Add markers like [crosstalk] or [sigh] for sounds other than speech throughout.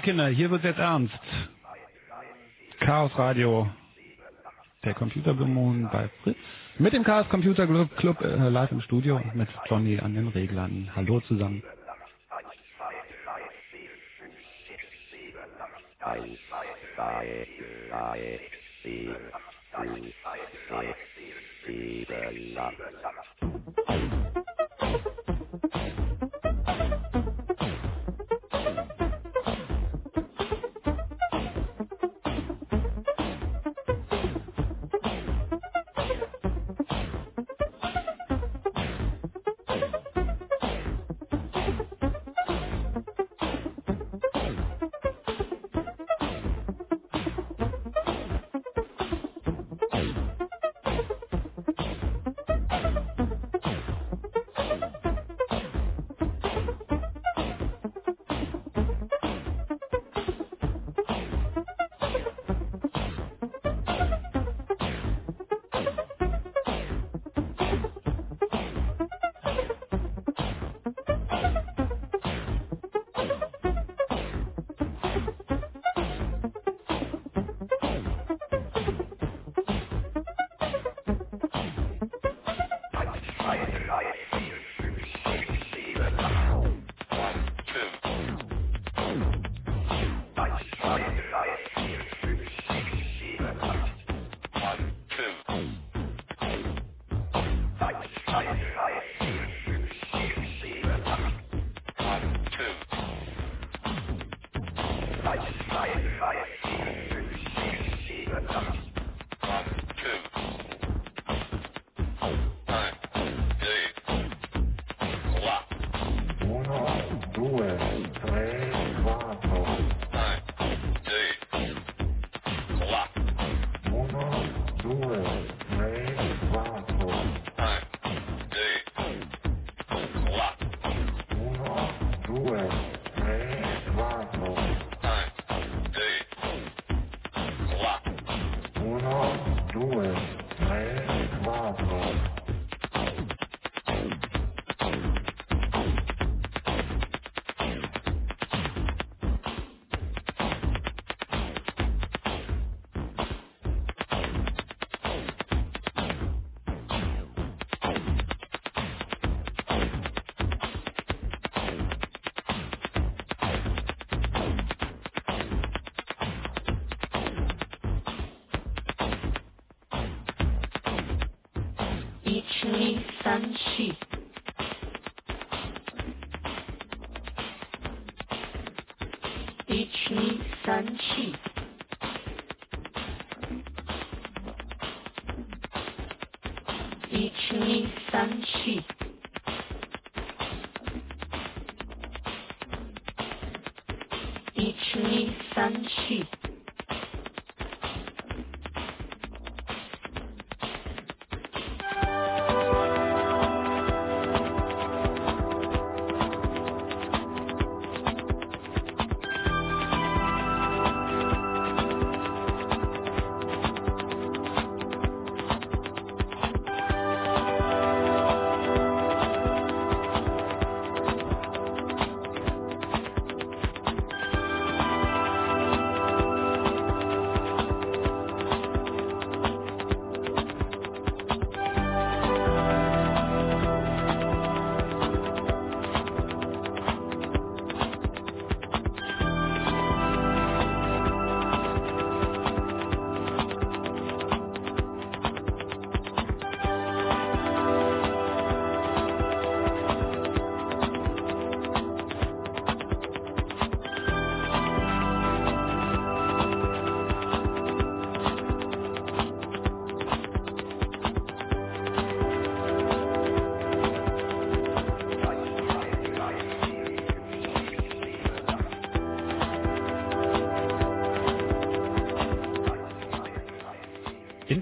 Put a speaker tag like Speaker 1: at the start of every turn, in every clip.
Speaker 1: Kinder, hier wird jetzt ernst. Chaos Radio, der Computerblumen bei Fritz. Mit dem Chaos Computer Club, Club äh, live im Studio mit Johnny an den Reglern. Hallo zusammen.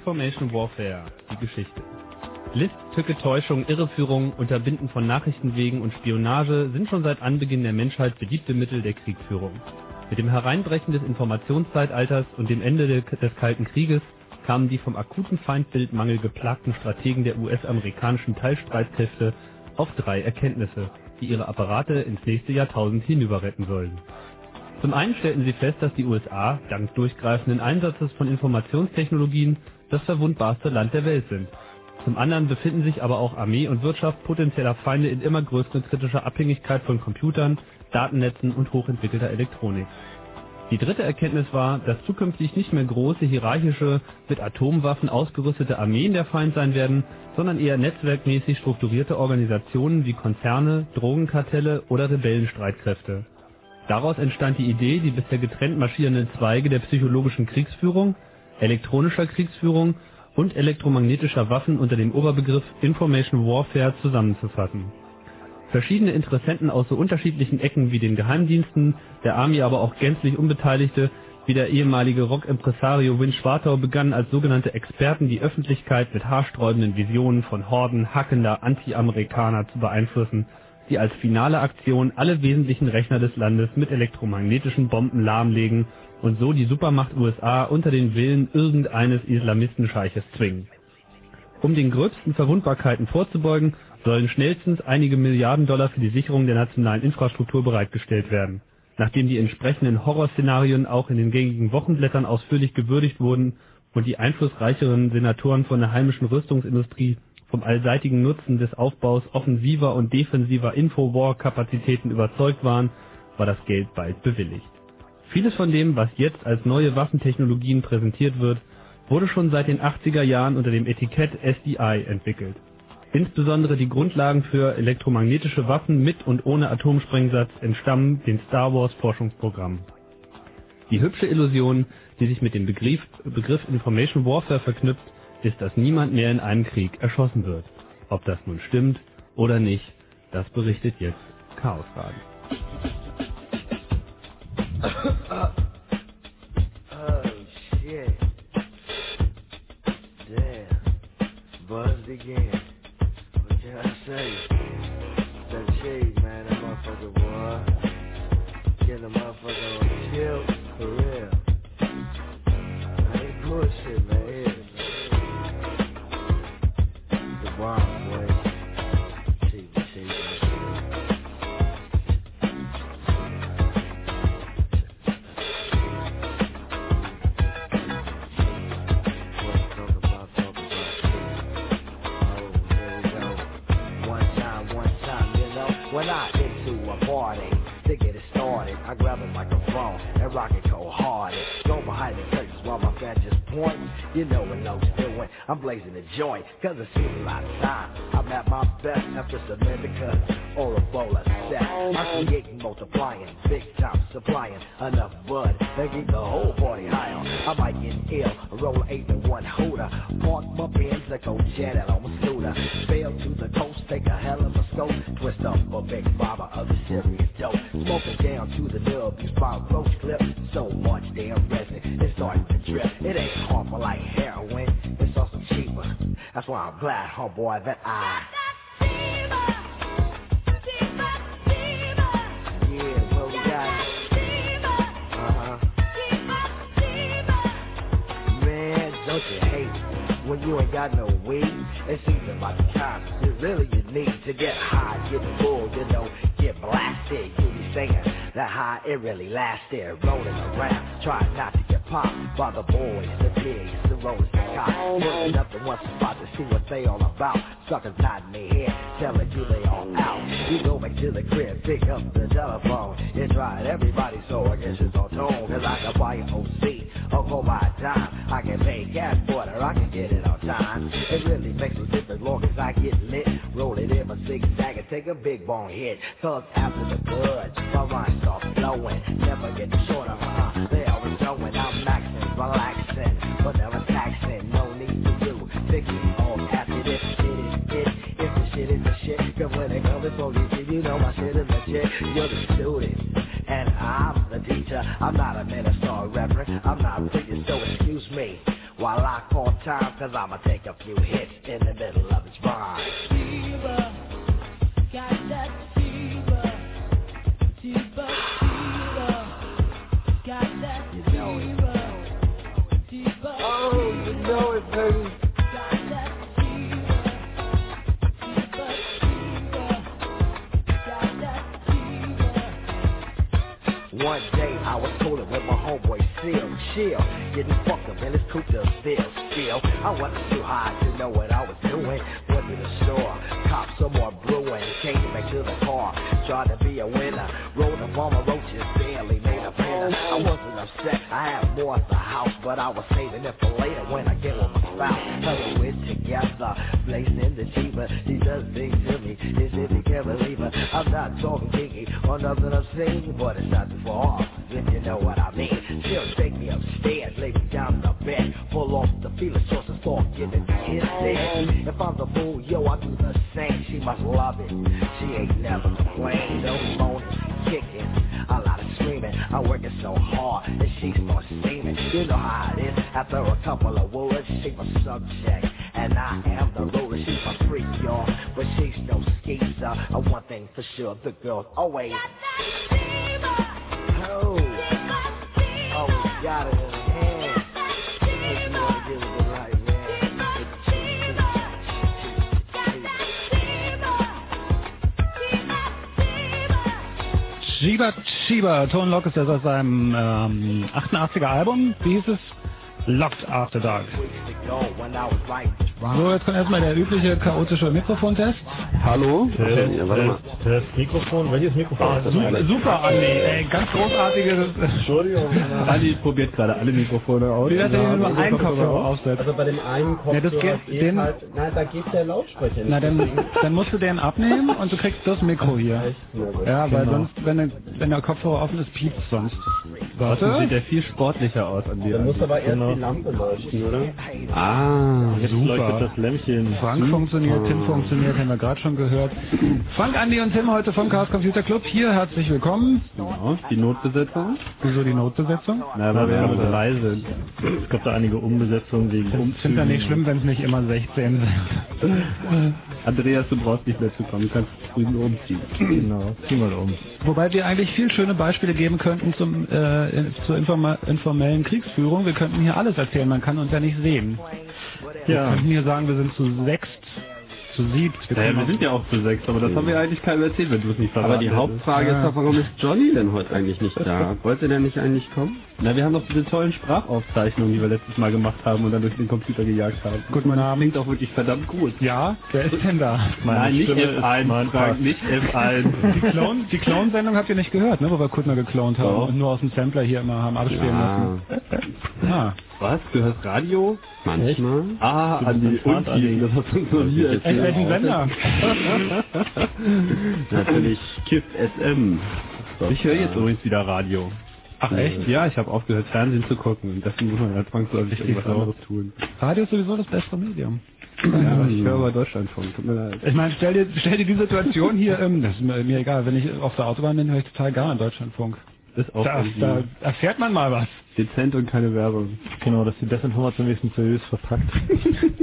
Speaker 1: Information Warfare, die Geschichte. List, Tücke, Täuschung, Irreführung, Unterbinden von Nachrichtenwegen und Spionage sind schon seit Anbeginn der Menschheit beliebte Mittel der Kriegführung. Mit dem Hereinbrechen des Informationszeitalters und dem Ende des Kalten Krieges kamen die vom akuten Feindbildmangel geplagten Strategen der US-amerikanischen Teilstreitkräfte auf drei Erkenntnisse, die ihre Apparate ins nächste Jahrtausend hinüber retten sollen. Zum einen stellten sie fest, dass die USA, dank durchgreifenden Einsatzes von Informationstechnologien, das verwundbarste Land der Welt sind. Zum anderen befinden sich aber auch Armee und Wirtschaft potenzieller Feinde in immer größerer kritischer Abhängigkeit von Computern, Datennetzen und hochentwickelter Elektronik. Die dritte Erkenntnis war, dass zukünftig nicht mehr große, hierarchische, mit Atomwaffen ausgerüstete Armeen der Feind sein werden, sondern eher netzwerkmäßig strukturierte Organisationen wie Konzerne, Drogenkartelle oder Rebellenstreitkräfte. Daraus entstand die Idee, die bisher getrennt marschierenden Zweige der psychologischen Kriegsführung, elektronischer Kriegsführung und elektromagnetischer Waffen unter dem Oberbegriff Information Warfare zusammenzufassen. Verschiedene Interessenten aus so unterschiedlichen Ecken wie den Geheimdiensten, der Army aber auch gänzlich Unbeteiligte wie der ehemalige Rock-Impresario Win Schwartau begannen als sogenannte Experten die Öffentlichkeit mit haarsträubenden Visionen von Horden hackender Anti-Amerikaner zu beeinflussen, die als finale Aktion alle wesentlichen Rechner des Landes mit elektromagnetischen Bomben lahmlegen und so die Supermacht USA unter den Willen irgendeines Islamistenscheiches zwingen. Um den gröbsten Verwundbarkeiten vorzubeugen, sollen schnellstens einige Milliarden Dollar für die Sicherung der nationalen Infrastruktur bereitgestellt werden. Nachdem die entsprechenden Horrorszenarien auch in den gängigen Wochenblättern ausführlich gewürdigt wurden und die einflussreicheren Senatoren von der heimischen Rüstungsindustrie vom allseitigen Nutzen des Aufbaus offensiver und defensiver Infowar-Kapazitäten überzeugt waren, war das Geld bald bewilligt. Vieles von dem, was jetzt als neue Waffentechnologien präsentiert wird, wurde schon seit den 80er Jahren unter dem Etikett SDI entwickelt. Insbesondere die Grundlagen für elektromagnetische Waffen mit und ohne Atomsprengsatz entstammen den Star Wars Forschungsprogrammen. Die hübsche Illusion, die sich mit dem Begriff, Begriff Information Warfare verknüpft, ist, dass niemand mehr in einem Krieg erschossen wird. Ob das nun stimmt oder nicht, das berichtet jetzt Chaos.
Speaker 2: Oh shit. Damn. Buzzed again. What can I say? That man, that motherfucker. Getting the motherfucker blazing the joint, cause it's a lot of time. I'm at my best after submitting boy, that but it's not too far off, if you know what I mean. She'll take me upstairs, lay me down in the bed, pull off the feeling source and start giving me kisses. If I'm the fool, yo, I do the same. She must love it. She ain't never complained, no moaning, kicking, a lot of screaming. I'm working so hard, and she starts steaming. You know how it is. After a couple of words, she my subject, and I am the ruler. She's my freak, y'all, but she's no skeezer. Uh, one thing for sure, the girl's always.
Speaker 3: Shiba, Tone Lock ist das aus seinem ähm, 88er Album. Wie hieß es? Locked After Dark. So, jetzt kommt erstmal der übliche chaotische Mikrofontest.
Speaker 1: Hallo?
Speaker 4: Test,
Speaker 1: Ja, warte mal.
Speaker 4: Test, Mikrofon. Welches Mikrofon? das
Speaker 3: Super, super Andi, ey, ganz großartige.
Speaker 4: Entschuldigung. [laughs]
Speaker 1: Andi probiert gerade alle Mikrofone aus.
Speaker 3: Wie er hier nur
Speaker 1: Also,
Speaker 3: einen
Speaker 1: Kopfhörer
Speaker 3: Kopfhörer
Speaker 1: auf.
Speaker 3: aufsetzt.
Speaker 5: Also bei dem einen Kopfhörer
Speaker 3: Ja, das geht- den-
Speaker 5: halt, nein, da geht der Lautsprecher nicht.
Speaker 3: Na, dann, dann musst du den abnehmen und du kriegst das Mikro hier. Ja, weil sonst, wenn, der- wenn der Kopfhörer offen ist, piept sonst.
Speaker 1: Warte,
Speaker 3: Warte.
Speaker 1: sieht der viel sportlicher aus an dir.
Speaker 5: Da muss aber erst
Speaker 4: Genau.
Speaker 5: die Lampe leuchten, oder?
Speaker 1: Ah,
Speaker 4: Jetzt
Speaker 3: Super.
Speaker 4: leuchtet das Lämpchen.
Speaker 3: Frank funktioniert, Tim funktioniert, haben wir gerade schon gehört. Frank, Andi und Tim heute vom Chaos Computer Club. Hier, herzlich willkommen.
Speaker 1: genau. Die Notbesetzung.
Speaker 3: Wieso die Notbesetzung?
Speaker 1: Na, weil wir
Speaker 4: ja.
Speaker 1: leise sind.
Speaker 4: Es gab da einige Umbesetzungen wegen
Speaker 3: Ich finde
Speaker 4: Umzügen.
Speaker 3: ja nicht schlimm, wenn es nicht immer 16 sind. [laughs]
Speaker 1: Andreas, du brauchst nicht mehr zu kommen, du kannst drüben umziehen.
Speaker 4: Genau, zieh mal um.
Speaker 3: Wobei wir eigentlich viel schöne Beispiele geben könnten zum, äh, zur informellen Kriegsführung. Wir könnten hier alles erzählen, man kann uns ja nicht sehen. Wir
Speaker 4: Ja,
Speaker 3: könnten hier sagen, wir sind zu sechst, zu siebt. Wir
Speaker 1: Naja, wir sind ja auch zu sechs, aber das haben wir eigentlich keinem erzählt, wenn du es nicht verraten
Speaker 6: Aber die. Hauptfrage ist doch, warum ist Johnny denn heute eigentlich nicht da? [laughs] Wollte der nicht eigentlich kommen?
Speaker 1: Na, wir haben doch diese tollen Sprachaufzeichnungen, die wir letztes Mal gemacht haben und dann durch den Computer gejagt haben.
Speaker 3: Guten Abend.
Speaker 1: Klingt auch wirklich verdammt gut.
Speaker 3: Ja, wer ist denn da?
Speaker 4: meine
Speaker 1: Nein, nicht
Speaker 4: Stimme ist
Speaker 1: F1,
Speaker 4: mein
Speaker 1: Frank,
Speaker 4: Pass.
Speaker 1: nicht F1.
Speaker 3: Die Clone, die Clone-Sendung habt ihr nicht gehört, ne, wo wir Kuttner geklont haben
Speaker 1: Doch.
Speaker 3: und nur aus dem Sampler hier immer haben abspielen
Speaker 6: Ja,
Speaker 3: lassen. Ah,
Speaker 1: Was? Du hörst Radio?
Speaker 6: manchmal.
Speaker 1: Ah,
Speaker 4: Du
Speaker 1: an die Untigen, das hast du uns noch nie
Speaker 3: echt
Speaker 1: erzählt.
Speaker 3: welchen Sender? [laughs]
Speaker 6: Natürlich Kiff SM.
Speaker 1: Ich höre jetzt übrigens wieder Radio.
Speaker 3: Ach echt?
Speaker 1: Ja, ich habe aufgehört, Fernsehen zu gucken. Deswegen muss man ja zwangsläufig irgendwas
Speaker 3: so.
Speaker 1: anderes tun.
Speaker 3: Radio ist sowieso das bessere Medium.
Speaker 1: Ja, ich höre aber Deutschlandfunk. Tut mir leid.
Speaker 3: Ich meine, stell dir, stell dir die Situation hier, ähm, das ist mir, mir egal, wenn ich auf der Autobahn bin, höre ich total gerne Deutschlandfunk.
Speaker 1: Ist auch
Speaker 3: Da, da erfährt man mal was.
Speaker 1: dezent und keine Werbung.
Speaker 4: genau, dass die Desinformation wenigstens seriös verpackt. [laughs]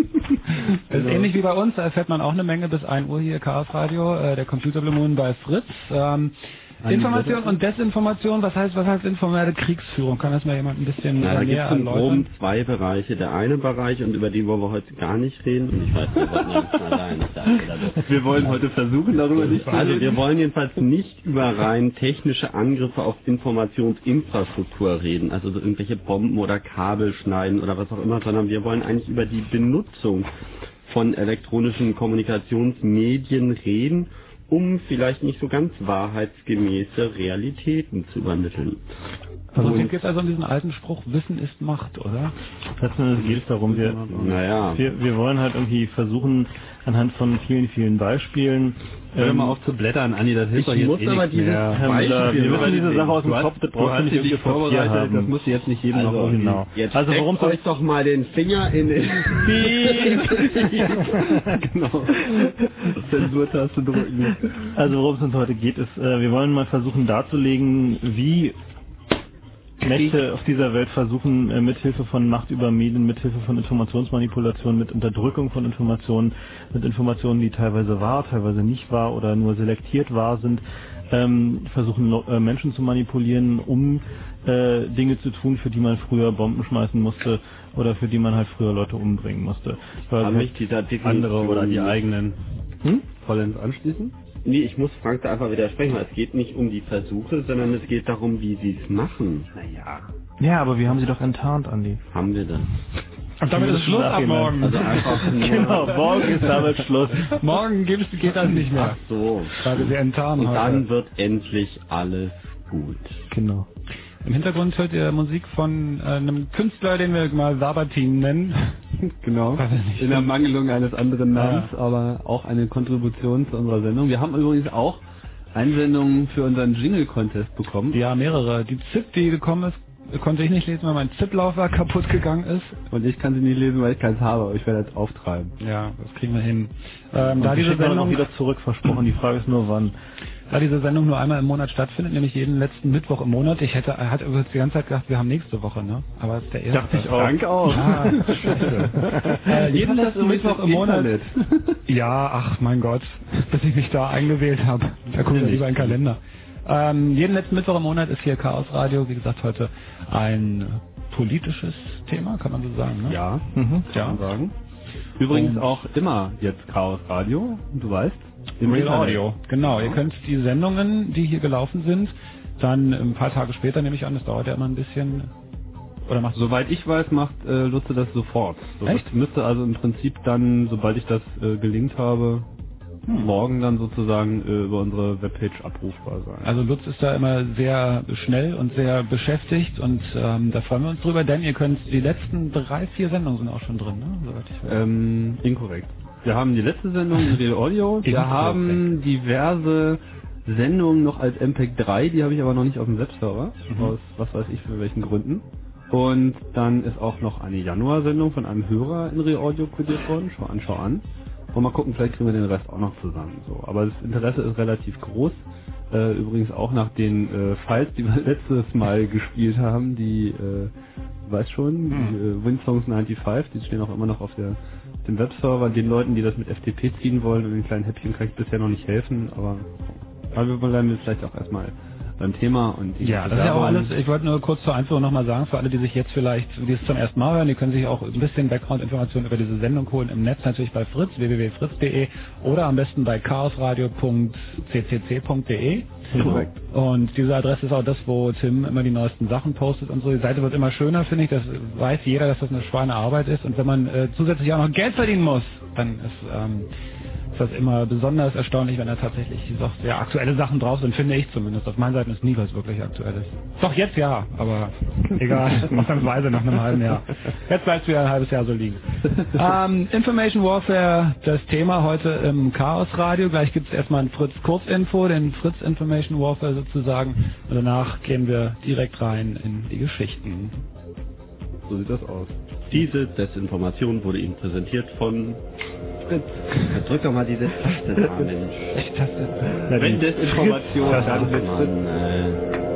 Speaker 3: Das ist ähnlich wie bei uns, da erfährt man auch eine Menge bis 1 Uhr hier, Chaos Radio, äh, der Computer Blue Moon bei Fritz. Ähm, Information und Desinformation, was heißt, was heißt informelle Kriegsführung? Kann das mal jemand ein bisschen
Speaker 6: Na, da
Speaker 3: äh,
Speaker 6: gibt
Speaker 3: näher
Speaker 6: es im
Speaker 3: erläutern?
Speaker 6: Groben zwei Bereiche. Der eine Bereich, und über den wollen wir heute gar nicht reden, und ich weiß, wir wollten ja nicht [laughs] da wird-
Speaker 1: Wir wollen heute versuchen, darüber nicht zu
Speaker 6: Also
Speaker 1: reden.
Speaker 6: wir wollen jedenfalls nicht über rein technische Angriffe auf Informationsinfrastruktur reden, also so irgendwelche Bomben oder Kabel schneiden oder was auch immer, sondern wir wollen eigentlich über die Benutzung von elektronischen Kommunikationsmedien reden, um vielleicht nicht so ganz wahrheitsgemäße Realitäten zu übermitteln.
Speaker 3: Also es geht also um diesen alten Spruch, Wissen ist Macht, oder?
Speaker 4: Letzten Endes geht es darum, wir,
Speaker 6: Naja,
Speaker 4: wir, wir wollen halt irgendwie versuchen, anhand von vielen, vielen Beispielen,
Speaker 1: Hör
Speaker 4: ähm,
Speaker 1: mal auf zu blättern, Anni, das hilft doch jetzt
Speaker 6: muss
Speaker 1: eh
Speaker 6: aber dieses
Speaker 1: mehr.
Speaker 4: Müller, wir
Speaker 6: Beispiel
Speaker 4: wissen diese Sache aus dem Kopf, das brauchst du nicht irgendwie
Speaker 1: vorbereitet,
Speaker 4: haben.
Speaker 1: das muss jetzt nicht jedem noch
Speaker 6: also,
Speaker 1: irgendwie...
Speaker 4: genau.
Speaker 6: jetzt
Speaker 4: Also worum
Speaker 6: euch doch mal den Finger in den... [laughs]
Speaker 1: genau. Zensurtaste drücken.
Speaker 4: Also worum es uns heute geht, ist, äh, wir wollen mal versuchen darzulegen, wie Mächte auf dieser Welt versuchen, äh, mithilfe von Macht über Medien, mithilfe von Informationsmanipulation, mit Unterdrückung von Informationen, mit Informationen, die teilweise wahr, teilweise nicht wahr oder nur selektiert wahr sind, ähm, versuchen äh, Menschen zu manipulieren, um äh, Dinge zu tun, für die man früher Bomben schmeißen musste oder für die man halt früher Leute umbringen musste. Weil
Speaker 6: Kann
Speaker 4: halt-
Speaker 6: mich dieser Definition
Speaker 1: Andere oder die eigenen.
Speaker 4: Hm?
Speaker 1: Vollends anschließen?
Speaker 6: Nee, ich muss Frank da einfach widersprechen, weil es geht nicht um die Versuche, sondern es geht darum, wie sie es machen.
Speaker 1: Naja.
Speaker 4: Ja, aber wir haben sie doch enttarnt, Andi.
Speaker 6: Haben wir das?
Speaker 3: Und damit ist Schluss ab morgen.
Speaker 6: Also einfach [laughs] nur...
Speaker 4: Genau, morgen ist damit Schluss.
Speaker 3: morgen gibt's, geht das nicht mehr.
Speaker 6: Ach so.
Speaker 3: Weil wir sie enttarnen
Speaker 6: Und
Speaker 3: heute.
Speaker 6: dann wird endlich alles gut.
Speaker 4: Genau.
Speaker 3: Im Hintergrund hört ihr Musik von äh, einem Künstler, den wir mal Sabatin nennen. [laughs]
Speaker 1: Genau. In der Mangelung eines anderen Namens, aber auch eine Kontribution zu unserer Sendung. Wir haben übrigens auch Einsendungen für unseren Jingle-Contest bekommen.
Speaker 3: Ja, mehrere. Die ZIP, die gekommen ist, konnte ich nicht lesen, weil mein ZIP-Laufwerk [laughs] kaputt gegangen ist.
Speaker 1: Und ich kann sie nicht lesen, weil ich keins habe, aber ich werde jetzt auftreiben.
Speaker 3: Ja, das kriegen wir hin. Ähm, da,
Speaker 4: die
Speaker 3: diese Sendung,
Speaker 4: wieder zurück, versprochen. Die Frage ist nur, wann.
Speaker 3: Da diese Sendung nur einmal im Monat stattfindet, nämlich jeden letzten Mittwoch im Monat. Ich hätte, er hat übrigens die ganze Zeit gedacht, wir haben nächste Woche, ne? Aber es ist der erste.
Speaker 4: Dachte ich auch.
Speaker 1: Danke auch.
Speaker 3: Ah, [laughs] äh, jeden letzten Mittwoch
Speaker 1: im
Speaker 3: Monat. Ja, ach mein Gott, bis ich mich da eingewählt habe. Da gucke ich lieber in den Kalender. Ähm, jeden letzten Mittwoch im Monat ist hier Chaos Radio. Wie gesagt, heute ein politisches Thema, kann man so sagen. Ne?
Speaker 1: Ja,
Speaker 4: Mhm.
Speaker 1: kann man sagen. Übrigens
Speaker 3: Und-
Speaker 1: auch immer jetzt Chaos Radio, du weißt. Im
Speaker 3: Real
Speaker 1: Internet.
Speaker 3: Audio. Genau, ihr könnt die Sendungen, die hier gelaufen sind, dann ein paar Tage später nehme ich an, das dauert ja immer ein bisschen. Oder macht so
Speaker 1: Soweit ich weiß, macht äh, Lutze das sofort. So,
Speaker 3: Echt?
Speaker 1: Das müsste also im Prinzip dann, sobald ich das äh, gelingt habe,
Speaker 3: Hm.
Speaker 1: morgen dann sozusagen äh, über unsere Webpage abrufbar sein.
Speaker 3: Also Lutz ist da immer sehr schnell und sehr beschäftigt und ähm, da freuen wir uns drüber, denn ihr könnt die letzten drei, vier Sendungen sind auch schon drin, ne? Soweit ich weiß.
Speaker 1: Ähm, inkorrekt. Wir haben die letzte Sendung in Real Audio. Wir haben diverse Sendungen noch als MPEG 3, die habe ich aber noch nicht auf dem Webserver.
Speaker 3: Mhm.
Speaker 1: Aus was weiß ich für welchen Gründen. Und dann ist auch noch eine Januar-Sendung von einem Hörer in Real Audio kodiert worden. Schau an, schau an. Und mal gucken, vielleicht kriegen wir den Rest auch noch zusammen. So, aber das Interesse ist relativ groß. Äh, übrigens auch nach den äh, Files, die wir [laughs] letztes Mal gespielt haben, die, äh, weiß schon, die äh, WinSongs 95, die stehen auch immer noch auf der dem Webserver, den Leuten, die das mit FTP ziehen wollen und den kleinen Häppchen kann ich bisher noch nicht helfen, aber, wir bleiben jetzt vielleicht auch erstmal beim Thema und
Speaker 3: Ja, das ist ja auch alles, ich wollte nur kurz zur Einführung nochmal sagen, für alle, die sich jetzt vielleicht, die es zum ersten Mal hören, die können sich auch ein bisschen Background-Informationen über diese Sendung holen im Netz, natürlich bei Fritz, www.fritz.de oder am besten bei chaosradio.ccc.de.
Speaker 1: Korrekt.
Speaker 3: Und diese Adresse ist auch das, wo Tim immer die neuesten Sachen postet und so. Die Seite wird immer schöner, finde ich. Das weiß jeder, dass das eine Schweinearbeit ist. Und wenn man äh, zusätzlich auch noch Geld verdienen muss, dann ist, ähm, ist das immer besonders erstaunlich, wenn da tatsächlich doch sehr aktuelle Sachen drauf sind, finde ich zumindest. Auf meinen Seiten ist nie was wirklich Aktuelles. Doch jetzt ja, aber [laughs] egal, ausnahmsweise nach einem halben Jahr. Jetzt bleibt es wieder ein halbes Jahr so liegen. [laughs] ähm, Information Warfare, das Thema heute im Chaos Radio. Gleich gibt es erstmal ein Fritz Kurzinfo, den Fritz Information Warfare sozusagen. Und danach gehen wir direkt rein in die Geschichten.
Speaker 1: So sieht das aus.
Speaker 6: Diese Desinformation wurde Ihnen präsentiert von Fritz. Drück doch mal diese Taste da, [laughs] Mensch.
Speaker 3: Ich taste.
Speaker 6: Wenn Desinformation, dann
Speaker 1: Fritz.
Speaker 6: man... Äh,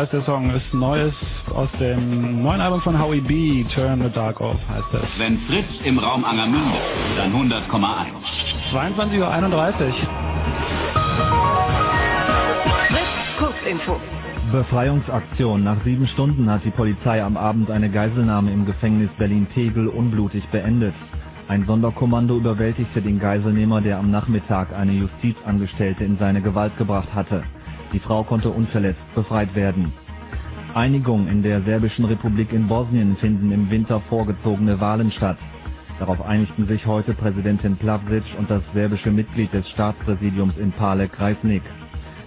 Speaker 3: heißt der Song, ist neues aus dem neuen Album von Howie B, Turn the Dark Off heißt es.
Speaker 7: Wenn Fritz im Raum Angermünde, dann 100,1.
Speaker 3: 22.31 Uhr.
Speaker 8: Fritz Kurzinfo.
Speaker 9: Befreiungsaktion. Nach sieben Stunden hat die Polizei am Abend eine Geiselnahme im Gefängnis Berlin-Tegel unblutig beendet. Ein Sonderkommando überwältigte den Geiselnehmer, der am Nachmittag eine Justizangestellte in seine Gewalt gebracht hatte. Die Frau konnte unverletzt befreit werden. Einigung in der Serbischen Republik in Bosnien finden im Winter vorgezogene Wahlen statt. Darauf einigten sich heute Präsidentin Plavsic und das serbische Mitglied des Staatspräsidiums in Palek Reisnik.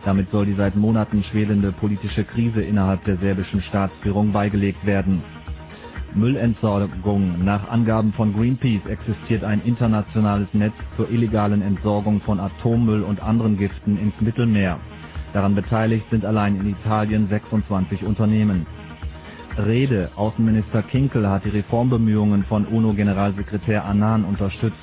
Speaker 9: Damit soll die seit Monaten schwelende politische Krise innerhalb der serbischen Staatsführung beigelegt werden. Müllentsorgung. Nach Angaben von Greenpeace existiert ein internationales Netz zur illegalen Entsorgung von Atommüll und anderen Giften ins Mittelmeer. Daran beteiligt sind allein in Italien 26 Unternehmen. Rede. Außenminister Kinkel hat die Reformbemühungen von UNO-Generalsekretär Annan unterstützt.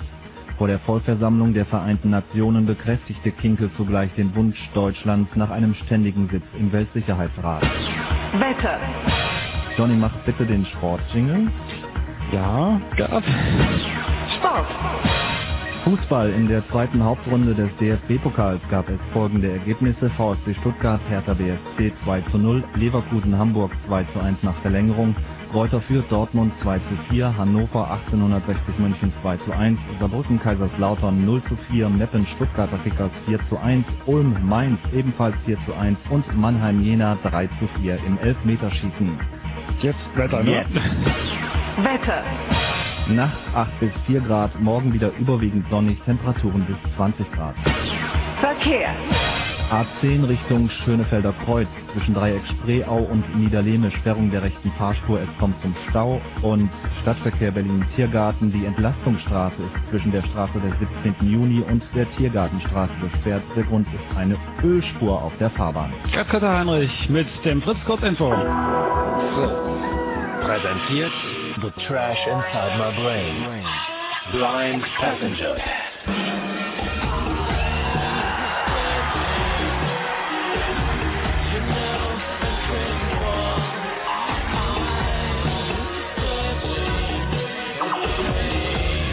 Speaker 9: Vor der Vollversammlung der Vereinten Nationen bekräftigte Kinkel zugleich den Wunsch Deutschlands nach einem ständigen Sitz im Weltsicherheitsrat.
Speaker 8: Wetter.
Speaker 9: Johnny, mach bitte den Sportjingle.
Speaker 3: Ja, gab.
Speaker 8: Sport.
Speaker 9: Fußball in der zweiten Hauptrunde des DFB-Pokals gab es folgende Ergebnisse. VfB Stuttgart, Hertha BSC 2 zu 0, Leverkusen Hamburg 2 zu 1 nach Verlängerung, Reuter Fürth Dortmund 2 zu 4, Hannover 1860 München 2 zu 1, Saarbrücken Kaiserslautern 0 zu 4, Meppen Stuttgarter Kickers 4 zu 1, Ulm Mainz ebenfalls 4 zu 1 und Mannheim Jena 3 zu 4 im Elfmeterschießen.
Speaker 3: Jetzt Wetter, ne?
Speaker 8: Wetter.
Speaker 9: Nacht 8 bis 4 Grad, morgen wieder überwiegend sonnig, Temperaturen bis 20 Grad.
Speaker 8: Verkehr.
Speaker 9: A10 Richtung Schönefelder Kreuz zwischen Dreieck Spreeau und Niederlehme Sperrung der rechten Fahrspur. Es kommt zum Stau und Stadtverkehr Berlin Tiergarten. Die Entlastungsstraße ist zwischen der Straße des 17. Juni und der Tiergartenstraße gesperrt. Der Grund ist eine Ölspur auf der Fahrbahn.
Speaker 3: Gastkarte Heinrich mit dem Fritz Kurzinfo.
Speaker 2: Fritz präsentiert The Trash Inside My Brain. Blind Passenger.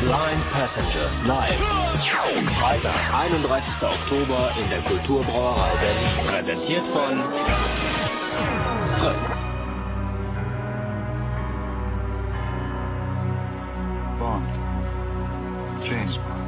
Speaker 2: Blind Passenger live. Freitag, 31. Oktober in der Kulturbrauerei Berlin. Präsentiert von Fritz.
Speaker 10: Bond. James Bond.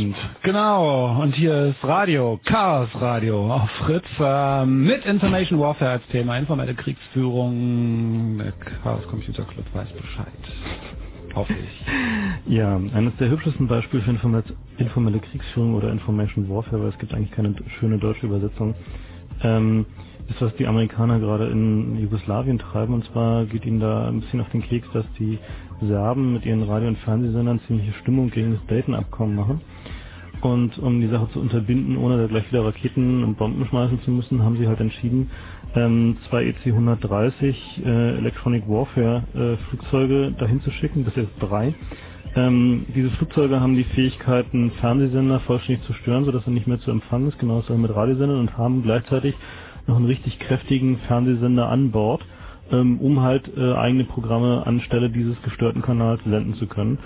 Speaker 3: Bond. Genau. Und hier ist Radio, Chaos Radio auf Fritz äh, mit Information Warfare als Thema, informelle Kriegsführung. Der Chaos Computer Club weiß Bescheid. Hoffe ich.
Speaker 4: Ja, eines der hübschesten Beispiele für informelle Kriegsführung oder Information Warfare, weil es gibt eigentlich keine schöne deutsche Übersetzung, ähm, ist, was die Amerikaner gerade in Jugoslawien treiben. Und zwar geht ihnen da ein bisschen auf den Keks, dass die Serben mit ihren Radio- und Fernsehsendern ziemliche Stimmung gegen das Dayton-Abkommen machen. Und um die Sache zu unterbinden, ohne da gleich wieder Raketen und Bomben schmeißen zu müssen, haben sie halt entschieden, ähm, zwei EC-130 äh, Electronic Warfare äh, Flugzeuge dahin zu schicken, bis jetzt drei. Ähm, diese Flugzeuge haben die Fähigkeiten, Fernsehsender vollständig zu stören, sodass er nicht mehr zu empfangen ist, genauso mit Radiosendern und haben gleichzeitig noch einen richtig kräftigen Fernsehsender an Bord, ähm, um halt äh, eigene Programme anstelle dieses gestörten Kanals senden zu können.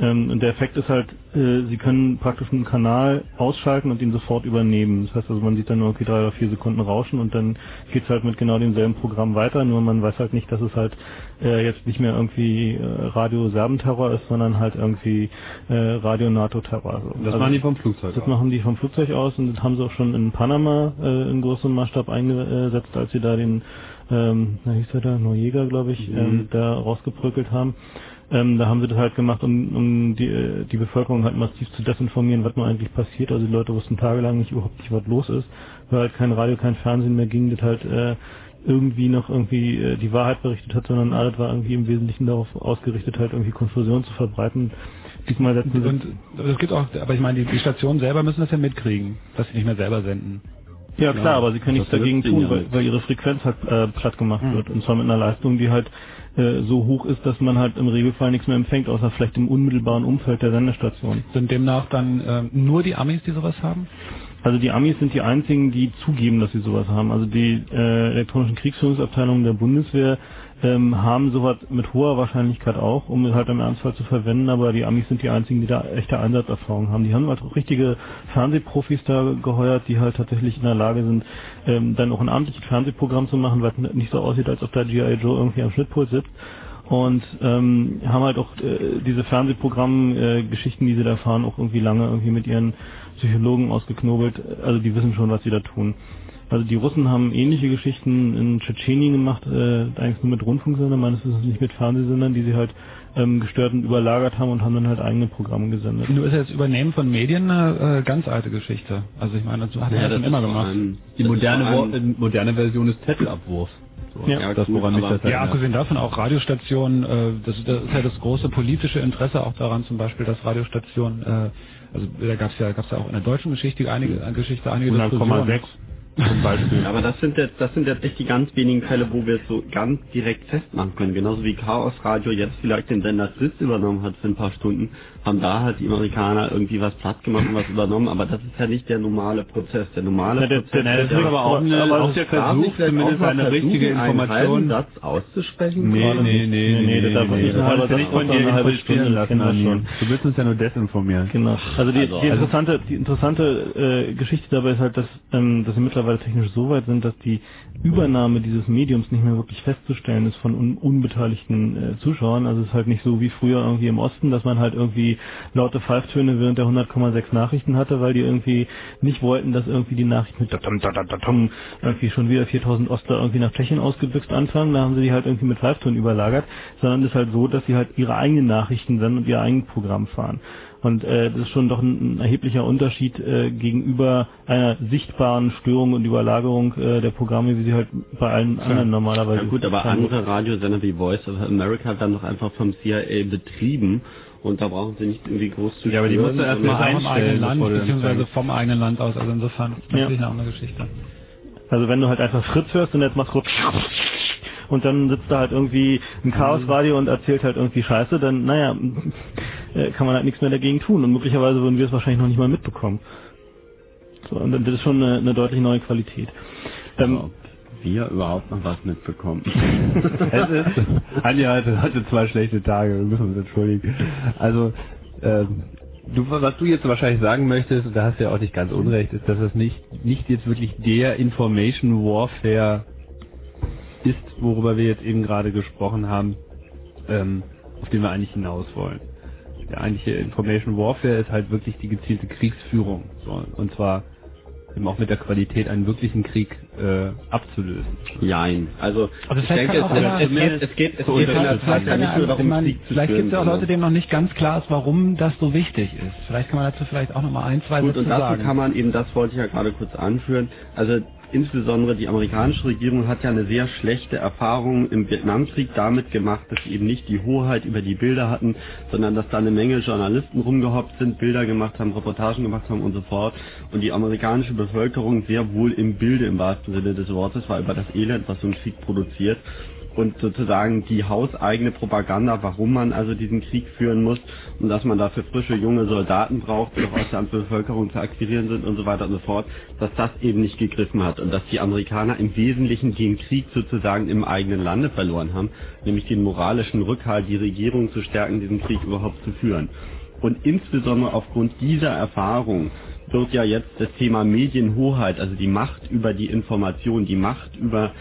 Speaker 4: Ähm, und der Effekt ist halt, äh, sie können praktisch einen Kanal ausschalten und ihn sofort übernehmen. Das heißt also, man sieht dann nur okay, drei oder vier Sekunden rauschen und dann geht's halt mit genau demselben Programm weiter, nur man weiß halt nicht, dass es halt äh, jetzt nicht mehr irgendwie äh, Radio-Serbenterror ist, sondern halt irgendwie äh, Radio-NATO-Terror. So.
Speaker 1: Das machen die vom Flugzeug
Speaker 4: Das
Speaker 1: aus.
Speaker 4: machen die vom Flugzeug aus und das haben sie auch schon in Panama äh, in großem Maßstab eingesetzt, als sie da den, ähm, na hieß er da, Noriega, glaube ich,
Speaker 1: Mhm.
Speaker 4: ähm, da rausgebröckelt haben. Ähm, da haben sie das halt gemacht, um, um die, äh, die Bevölkerung halt massiv zu desinformieren, was nun eigentlich passiert. Also die Leute wussten tagelang nicht überhaupt nicht, was los ist, weil halt kein Radio, kein Fernsehen mehr ging, das halt äh, irgendwie noch irgendwie äh, die Wahrheit berichtet hat, sondern alles war irgendwie im Wesentlichen darauf ausgerichtet, halt irgendwie Konfusion zu verbreiten. Diesmal setzen sie
Speaker 3: Und es gibt auch, aber ich meine, die, die Stationen selber müssen das ja mitkriegen, dass sie nicht mehr selber senden.
Speaker 4: Ja klar,
Speaker 3: Ja,
Speaker 4: aber sie können nichts
Speaker 3: das
Speaker 4: dagegen tun, weil, weil ihre Frequenz halt äh, platt gemacht
Speaker 3: Mhm.
Speaker 4: wird. Und zwar mit einer Leistung, die halt äh, so hoch ist, dass man halt im Regelfall nichts mehr empfängt, außer vielleicht im unmittelbaren Umfeld der Sendestation.
Speaker 3: Sind demnach dann äh, nur die Amis, die sowas haben?
Speaker 4: Also die Amis sind die einzigen, die zugeben, dass sie sowas haben. Also die äh, elektronischen Kriegsführungsabteilungen der Bundeswehr ähm, haben sowas mit hoher Wahrscheinlichkeit auch, um es halt im Ernstfall zu verwenden, aber die Amis sind die einzigen, die da echte Einsatzerfahrung haben. Die haben halt auch richtige Fernsehprofis da geheuert, die halt tatsächlich in der Lage sind, ähm, dann auch ein amtliches Fernsehprogramm zu machen, was nicht so aussieht, als ob da G.I. Joe irgendwie am Schnittpult sitzt und ähm, haben halt auch äh, diese Fernsehprogramm-Geschichten, die sie da fahren, auch irgendwie lange irgendwie mit ihren Psychologen ausgeknobelt. Also die wissen schon, was sie da tun. Also die Russen haben ähnliche Geschichten in Tschetschenien gemacht, äh, eigentlich nur mit Rundfunksendern, meines Wissens nicht mit Fernsehsendern, die sie halt ähm, gestört und überlagert haben und haben dann halt eigene Programme gesendet.
Speaker 3: Nur ist ja jetzt Übernehmen von Medien eine äh, ganz alte Geschichte. Also ich meine, das hat man ja, schon immer gemacht.
Speaker 11: Die moderne, Wo- äh, moderne Version ist Zettelabwurf. So,
Speaker 3: Ja,
Speaker 11: das, woran mich das
Speaker 3: ja, abgesehen davon auch Radiostationen, äh, das, das ist ja das große politische Interesse auch daran, zum Beispiel, dass Radiostationen, äh, also da gab es ja, gab's ja auch in der deutschen Geschichte einige, äh, Geschichte einige Diskussionen.
Speaker 6: Zum Beispiel. Aber das sind jetzt, das sind jetzt echt die ganz wenigen Fälle, wo wir es so ganz direkt festmachen können. Genauso wie Chaos Radio jetzt vielleicht den Sender Fritz übernommen hat für ein paar Stunden, haben da halt die Amerikaner irgendwie was platt gemacht und was übernommen. Aber das ist ja nicht der normale Prozess. Der normale
Speaker 4: Ja, der-
Speaker 6: Prozess
Speaker 4: der- der-
Speaker 6: ja
Speaker 4: ist aber auch eine-
Speaker 6: aber
Speaker 4: auch der Versuch,
Speaker 11: zumindest eine
Speaker 6: versuchen,
Speaker 11: richtige
Speaker 6: einen
Speaker 11: Information-
Speaker 6: halben Satz auszusprechen.
Speaker 11: Nee,
Speaker 6: Gerade-
Speaker 11: nee, nee, nee,
Speaker 4: das darf man nicht.
Speaker 11: das nicht von dir
Speaker 4: eine halbe
Speaker 11: lassen,
Speaker 4: schon.
Speaker 1: Du willst uns ja nur desinformieren.
Speaker 4: Genau. Also die,
Speaker 6: Also,
Speaker 4: die
Speaker 6: also-
Speaker 4: interessante, die interessante äh, Geschichte dabei ist halt, dass, ähm, dass wir mittlerweile technisch so weit sind, dass die Übernahme dieses Mediums nicht mehr wirklich festzustellen ist von un unbeteiligten äh, Zuschauern. Also es ist halt nicht so wie früher irgendwie im Osten, dass man halt irgendwie laute Pfeiftöne während der 100,6 Nachrichten hatte, weil die irgendwie nicht wollten, dass irgendwie die Nachrichten mit datum, datum, datum, irgendwie schon wieder 4000 Ostler irgendwie nach Tschechien ausgebüxt anfangen. Da haben sie die halt irgendwie mit Pfeiftönen überlagert, sondern es ist halt so, dass sie halt ihre eigenen Nachrichten senden und ihr eigenes Programm fahren. Und äh, das ist schon doch ein, ein erheblicher Unterschied äh, gegenüber einer sichtbaren Störung und Überlagerung äh, der Programme, wie sie halt bei allen anderen normalerweise.
Speaker 6: Ja gut, aber andere Radiosender wie Voice of America dann doch einfach vom CIA betrieben und da brauchen sie nicht irgendwie groß zu
Speaker 11: Ja, aber die musst du erst mal
Speaker 6: sondern-
Speaker 3: Vom eigenen
Speaker 11: einstellen,
Speaker 3: Land, beziehungsweise vom eigenen Land aus, also insofern natürlich eine andere Geschichte.
Speaker 4: Also wenn du halt einfach Fritz hörst und jetzt machst du [laughs] und dann sitzt da halt irgendwie ein Chaosradio und erzählt halt irgendwie Scheiße, dann naja, äh, kann man halt nichts mehr dagegen tun und möglicherweise würden wir es wahrscheinlich noch nicht mal mitbekommen. So, und das ist schon eine, eine deutlich neue Qualität. Ähm,
Speaker 6: Ob wir überhaupt noch was mitbekommen. [laughs]
Speaker 1: Es ist, Anja hatte, hatte zwei schlechte Tage, wir müssen uns entschuldigen. Also, ähm, du, was du jetzt wahrscheinlich sagen möchtest, und da hast du ja auch nicht ganz unrecht, ist, dass es nicht, nicht jetzt wirklich der Information Warfare ist, worüber wir jetzt eben gerade gesprochen haben, ähm, auf den wir eigentlich hinaus wollen. der eigentliche Information Warfare ist halt wirklich die gezielte Kriegsführung. So, und zwar eben auch mit der Qualität einen wirklichen Krieg äh, abzulösen.
Speaker 6: Jein. Also,
Speaker 3: Also
Speaker 6: ich
Speaker 3: vielleicht
Speaker 6: denke, es,
Speaker 3: einer-
Speaker 6: es, geht, es geht, es
Speaker 3: So,
Speaker 6: geht in der
Speaker 3: vielleicht
Speaker 6: Tat ja nicht nur darum, Krieg zu
Speaker 3: Vielleicht gibt es ja auch Leute, denen noch nicht ganz klar ist, warum das so wichtig ist. Vielleicht kann man dazu vielleicht auch nochmal ein, zwei
Speaker 6: Gut,
Speaker 3: Sätze
Speaker 6: und dazu
Speaker 3: sagen.
Speaker 6: kann man eben, das wollte ich ja gerade kurz anführen, also insbesondere die amerikanische Regierung hat ja eine sehr schlechte Erfahrung im Vietnamkrieg damit gemacht, dass sie eben nicht die Hoheit über die Bilder hatten, sondern dass da eine Menge Journalisten rumgehoppt sind, Bilder gemacht haben, Reportagen gemacht haben und so fort. Und die amerikanische Bevölkerung sehr wohl im Bilde im wahrsten Sinne des Wortes war über das Elend, was so ein Krieg produziert und sozusagen die hauseigene Propaganda, warum man also diesen Krieg führen muss und dass man dafür frische junge Soldaten braucht, die auch aus der Bevölkerung zu akquirieren sind und so weiter und so fort, dass das eben nicht gegriffen hat und dass die Amerikaner im Wesentlichen den Krieg sozusagen im eigenen Lande verloren haben, nämlich den moralischen Rückhalt, die Regierung zu stärken, diesen Krieg überhaupt zu führen. Und insbesondere aufgrund dieser Erfahrung wird ja jetzt das Thema Medienhoheit, also die Macht über die Information, die Macht über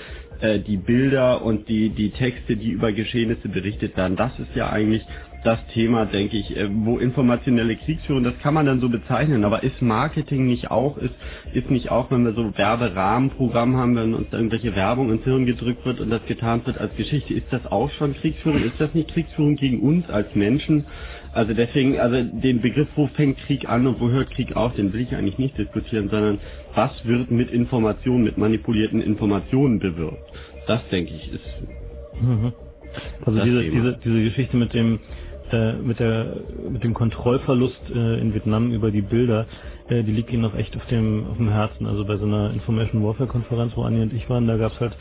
Speaker 6: äh, die Bilder und die, die Texte, die über Geschehnisse berichtet werden, das ist ja eigentlich das Thema, denke ich, äh, wo informationelle Kriegsführung, das kann man dann so bezeichnen, aber ist Marketing nicht auch, ist, ist nicht auch, wenn wir so Werberahmenprogramm haben, wenn uns irgendwelche Werbung ins Hirn gedrückt wird und das getan wird als Geschichte, ist das auch schon Kriegsführung? Ist das nicht Kriegsführung gegen uns als Menschen? Also deswegen, also den Begriff, wo fängt Krieg an und wo hört Krieg auf, den will ich eigentlich nicht diskutieren, sondern was wird mit Informationen, mit manipulierten Informationen bewirkt? Das denke ich ist
Speaker 4: Mhm. Also diese,
Speaker 6: Thema.
Speaker 4: diese, diese Geschichte mit dem äh, mit der mit dem Kontrollverlust äh, in Vietnam über die Bilder, äh, die liegt ihnen noch echt auf dem auf dem Herzen. Also bei so einer Information Warfare Konferenz, wo Anja und ich waren, da gab's halt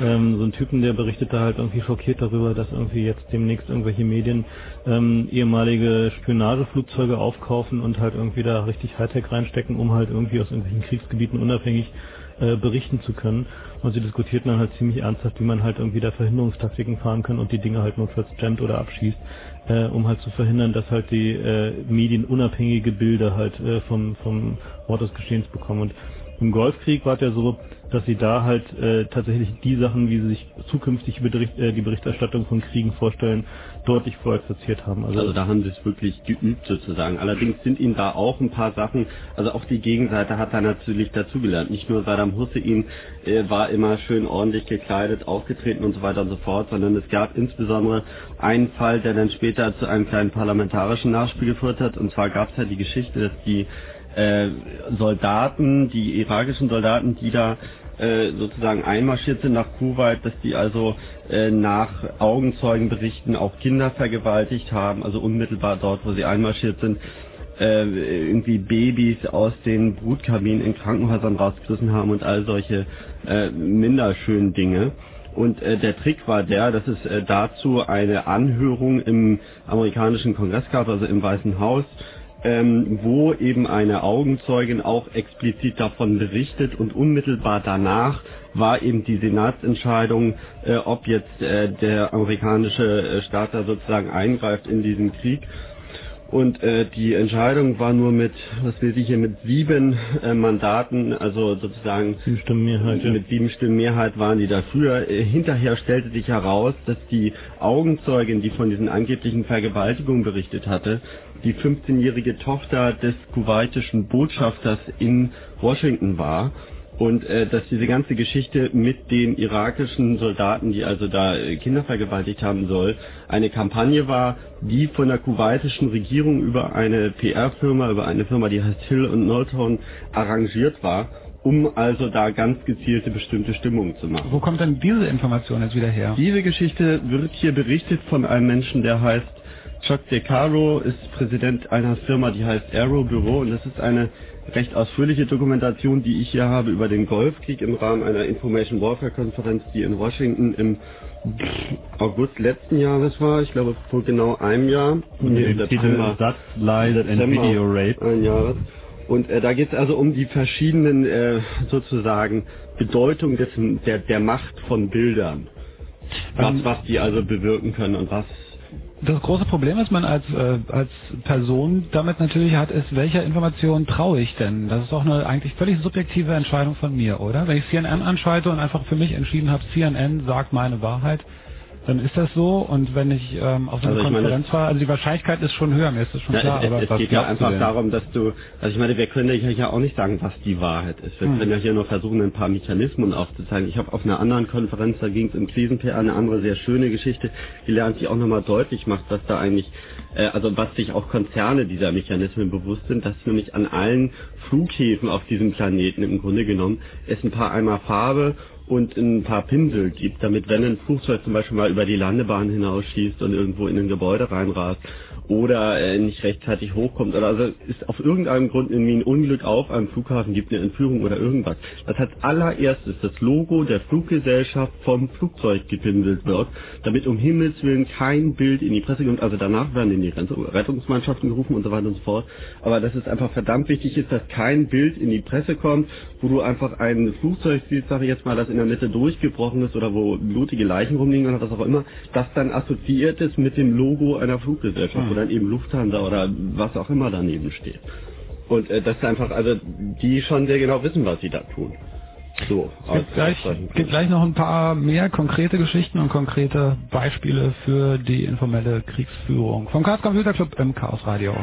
Speaker 4: ähm, so einen Typen, der berichtete halt irgendwie schockiert darüber, dass irgendwie jetzt demnächst irgendwelche Medien ähm, ehemalige Spionageflugzeuge aufkaufen und halt irgendwie da richtig Hightech reinstecken, um halt irgendwie aus irgendwelchen Kriegsgebieten unabhängig äh, berichten zu können. Und sie diskutierten dann halt ziemlich ernsthaft, wie man halt irgendwie da Verhinderungstaktiken fahren kann und die Dinge halt notfalls jammt oder abschießt, äh, um halt zu verhindern, dass halt die äh, Medien unabhängige Bilder halt äh, vom, vom Ort des Geschehens bekommen. Und im Golfkrieg war es ja so, dass sie da halt äh, tatsächlich die Sachen, wie sie sich zukünftig Bericht, äh, die Berichterstattung von Kriegen vorstellen, deutlich vorexerziert haben. Also,
Speaker 6: Also da haben sie es wirklich geübt sozusagen. Allerdings sind ihnen da auch ein paar Sachen, also auch die Gegenseite hat da natürlich dazugelernt. Nicht nur Saddam Hussein äh, war immer schön ordentlich gekleidet, aufgetreten und so weiter und so fort, sondern es gab insbesondere einen Fall, der dann später zu einem kleinen parlamentarischen Nachspiel geführt hat. Und zwar gab es ja die Geschichte, dass die äh, Soldaten, die irakischen Soldaten, die da äh, sozusagen einmarschiert sind nach Kuwait, dass die also äh, nach Augenzeugenberichten auch Kinder vergewaltigt haben, also unmittelbar dort, wo sie einmarschiert sind, äh, irgendwie Babys aus den Brutkabinen in Krankenhäusern rausgerissen haben und all solche äh, minderschönen Dinge. Und äh, der Trick war der, dass es äh, dazu eine Anhörung im amerikanischen Kongress gab, also im Weißen Haus, ähm, wo eben eine Augenzeugin auch explizit davon berichtet und unmittelbar danach war eben die Senatsentscheidung, äh, ob jetzt äh, der amerikanische äh, Staat da sozusagen eingreift in diesen Krieg. Und äh, die Entscheidung war nur mit, was will ich hier, mit sieben äh, Mandaten, also sozusagen
Speaker 4: sieben Stimmen Mehrheit, ja.
Speaker 6: mit sieben Stimmen Mehrheit waren die dafür. Äh, hinterher stellte sich heraus, dass die Augenzeugin, die von diesen angeblichen Vergewaltigungen berichtet hatte, die 15-jährige Tochter des kuwaitischen Botschafters in Washington war und äh, dass diese ganze Geschichte mit den irakischen Soldaten, die also da äh, Kinder vergewaltigt haben soll, eine Kampagne war, die von der kuwaitischen Regierung über eine PR-Firma, über eine Firma, die heißt Hill und Knowlton, arrangiert war, um also da ganz gezielte bestimmte Stimmungen zu machen.
Speaker 3: Wo kommt denn diese Information jetzt wieder her?
Speaker 6: Diese Geschichte wird hier berichtet von einem Menschen, der heißt Chuck De Caro, ist Präsident einer Firma, die heißt Aero Bureau und das ist eine recht ausführliche Dokumentation, die ich hier habe über den Golfkrieg im Rahmen einer Information Warfare Konferenz, die in Washington im August letzten Jahres war, ich glaube vor genau einem Jahr.
Speaker 4: Und
Speaker 6: Nee,
Speaker 4: der Titel That Lies and
Speaker 6: Dezember
Speaker 4: Video Rape.
Speaker 6: Ein Jahres. Und äh, da geht es also um die verschiedenen äh, sozusagen Bedeutung des, der, der Macht von Bildern. Was,
Speaker 3: Ähm,
Speaker 6: was die also bewirken können und was
Speaker 3: Das große Problem, was man als, äh, als Person damit natürlich hat, ist, welcher Information traue ich denn? Das ist doch eine eigentlich völlig subjektive Entscheidung von mir, oder? Wenn ich CNN anschalte und einfach für mich entschieden habe, CNN sagt meine Wahrheit, dann ist das so. Und wenn ich ähm, auf so eine
Speaker 6: Also ich meine,
Speaker 3: Konferenz fahre, also die Wahrscheinlichkeit ist schon höher, mir ist das schon
Speaker 6: Ja,
Speaker 3: klar.
Speaker 6: es,
Speaker 3: aber
Speaker 6: es,
Speaker 3: was
Speaker 6: es geht ja einfach darum, dass du, also ich meine, wir können ja hier auch nicht sagen, was die Wahrheit ist. Wir
Speaker 3: Hm.
Speaker 6: können ja hier nur versuchen, ein paar Mechanismen aufzuzeigen. Ich habe auf einer anderen Konferenz, da ging es im Krisenpr, eine andere sehr schöne Geschichte gelernt, die auch nochmal deutlich macht, dass da eigentlich, äh, also was sich auch Konzerne dieser Mechanismen bewusst sind, dass nämlich an allen Flughäfen auf diesem Planeten im Grunde genommen es ein paar Eimer Farbe und ein paar Pinsel gibt, damit wenn ein Flugzeug zum Beispiel mal über die Landebahn hinausschießt und irgendwo in ein Gebäude reinrast oder äh, nicht rechtzeitig hochkommt oder also ist auf irgendeinem Grund irgendwie ein Unglück auf einem Flughafen gibt, eine Entführung oder irgendwas, dass als allererstes das Logo der Fluggesellschaft vom Flugzeug gepinselt wird, damit um Himmels Willen kein Bild in die Presse kommt. Also danach werden in die Rettungsmannschaften gerufen und so weiter und so fort. Aber dass es einfach verdammt wichtig ist, dass kein Bild in die Presse kommt, wo du einfach ein Flugzeug siehst, sage ich jetzt mal, das in der Mitte durchgebrochen ist oder wo blutige Leichen rumliegen oder was auch immer, das dann assoziiert ist mit dem Logo einer Fluggesellschaft, wo dann eben Lufthansa oder was auch immer daneben steht. Und äh, das ist einfach, also die schon sehr genau wissen, was sie da tun. So,
Speaker 3: Es gibt gleich, gibt gleich noch ein paar mehr konkrete Geschichten und konkrete Beispiele für die informelle Kriegsführung. Vom Chaos Computer Club im Chaos Radio.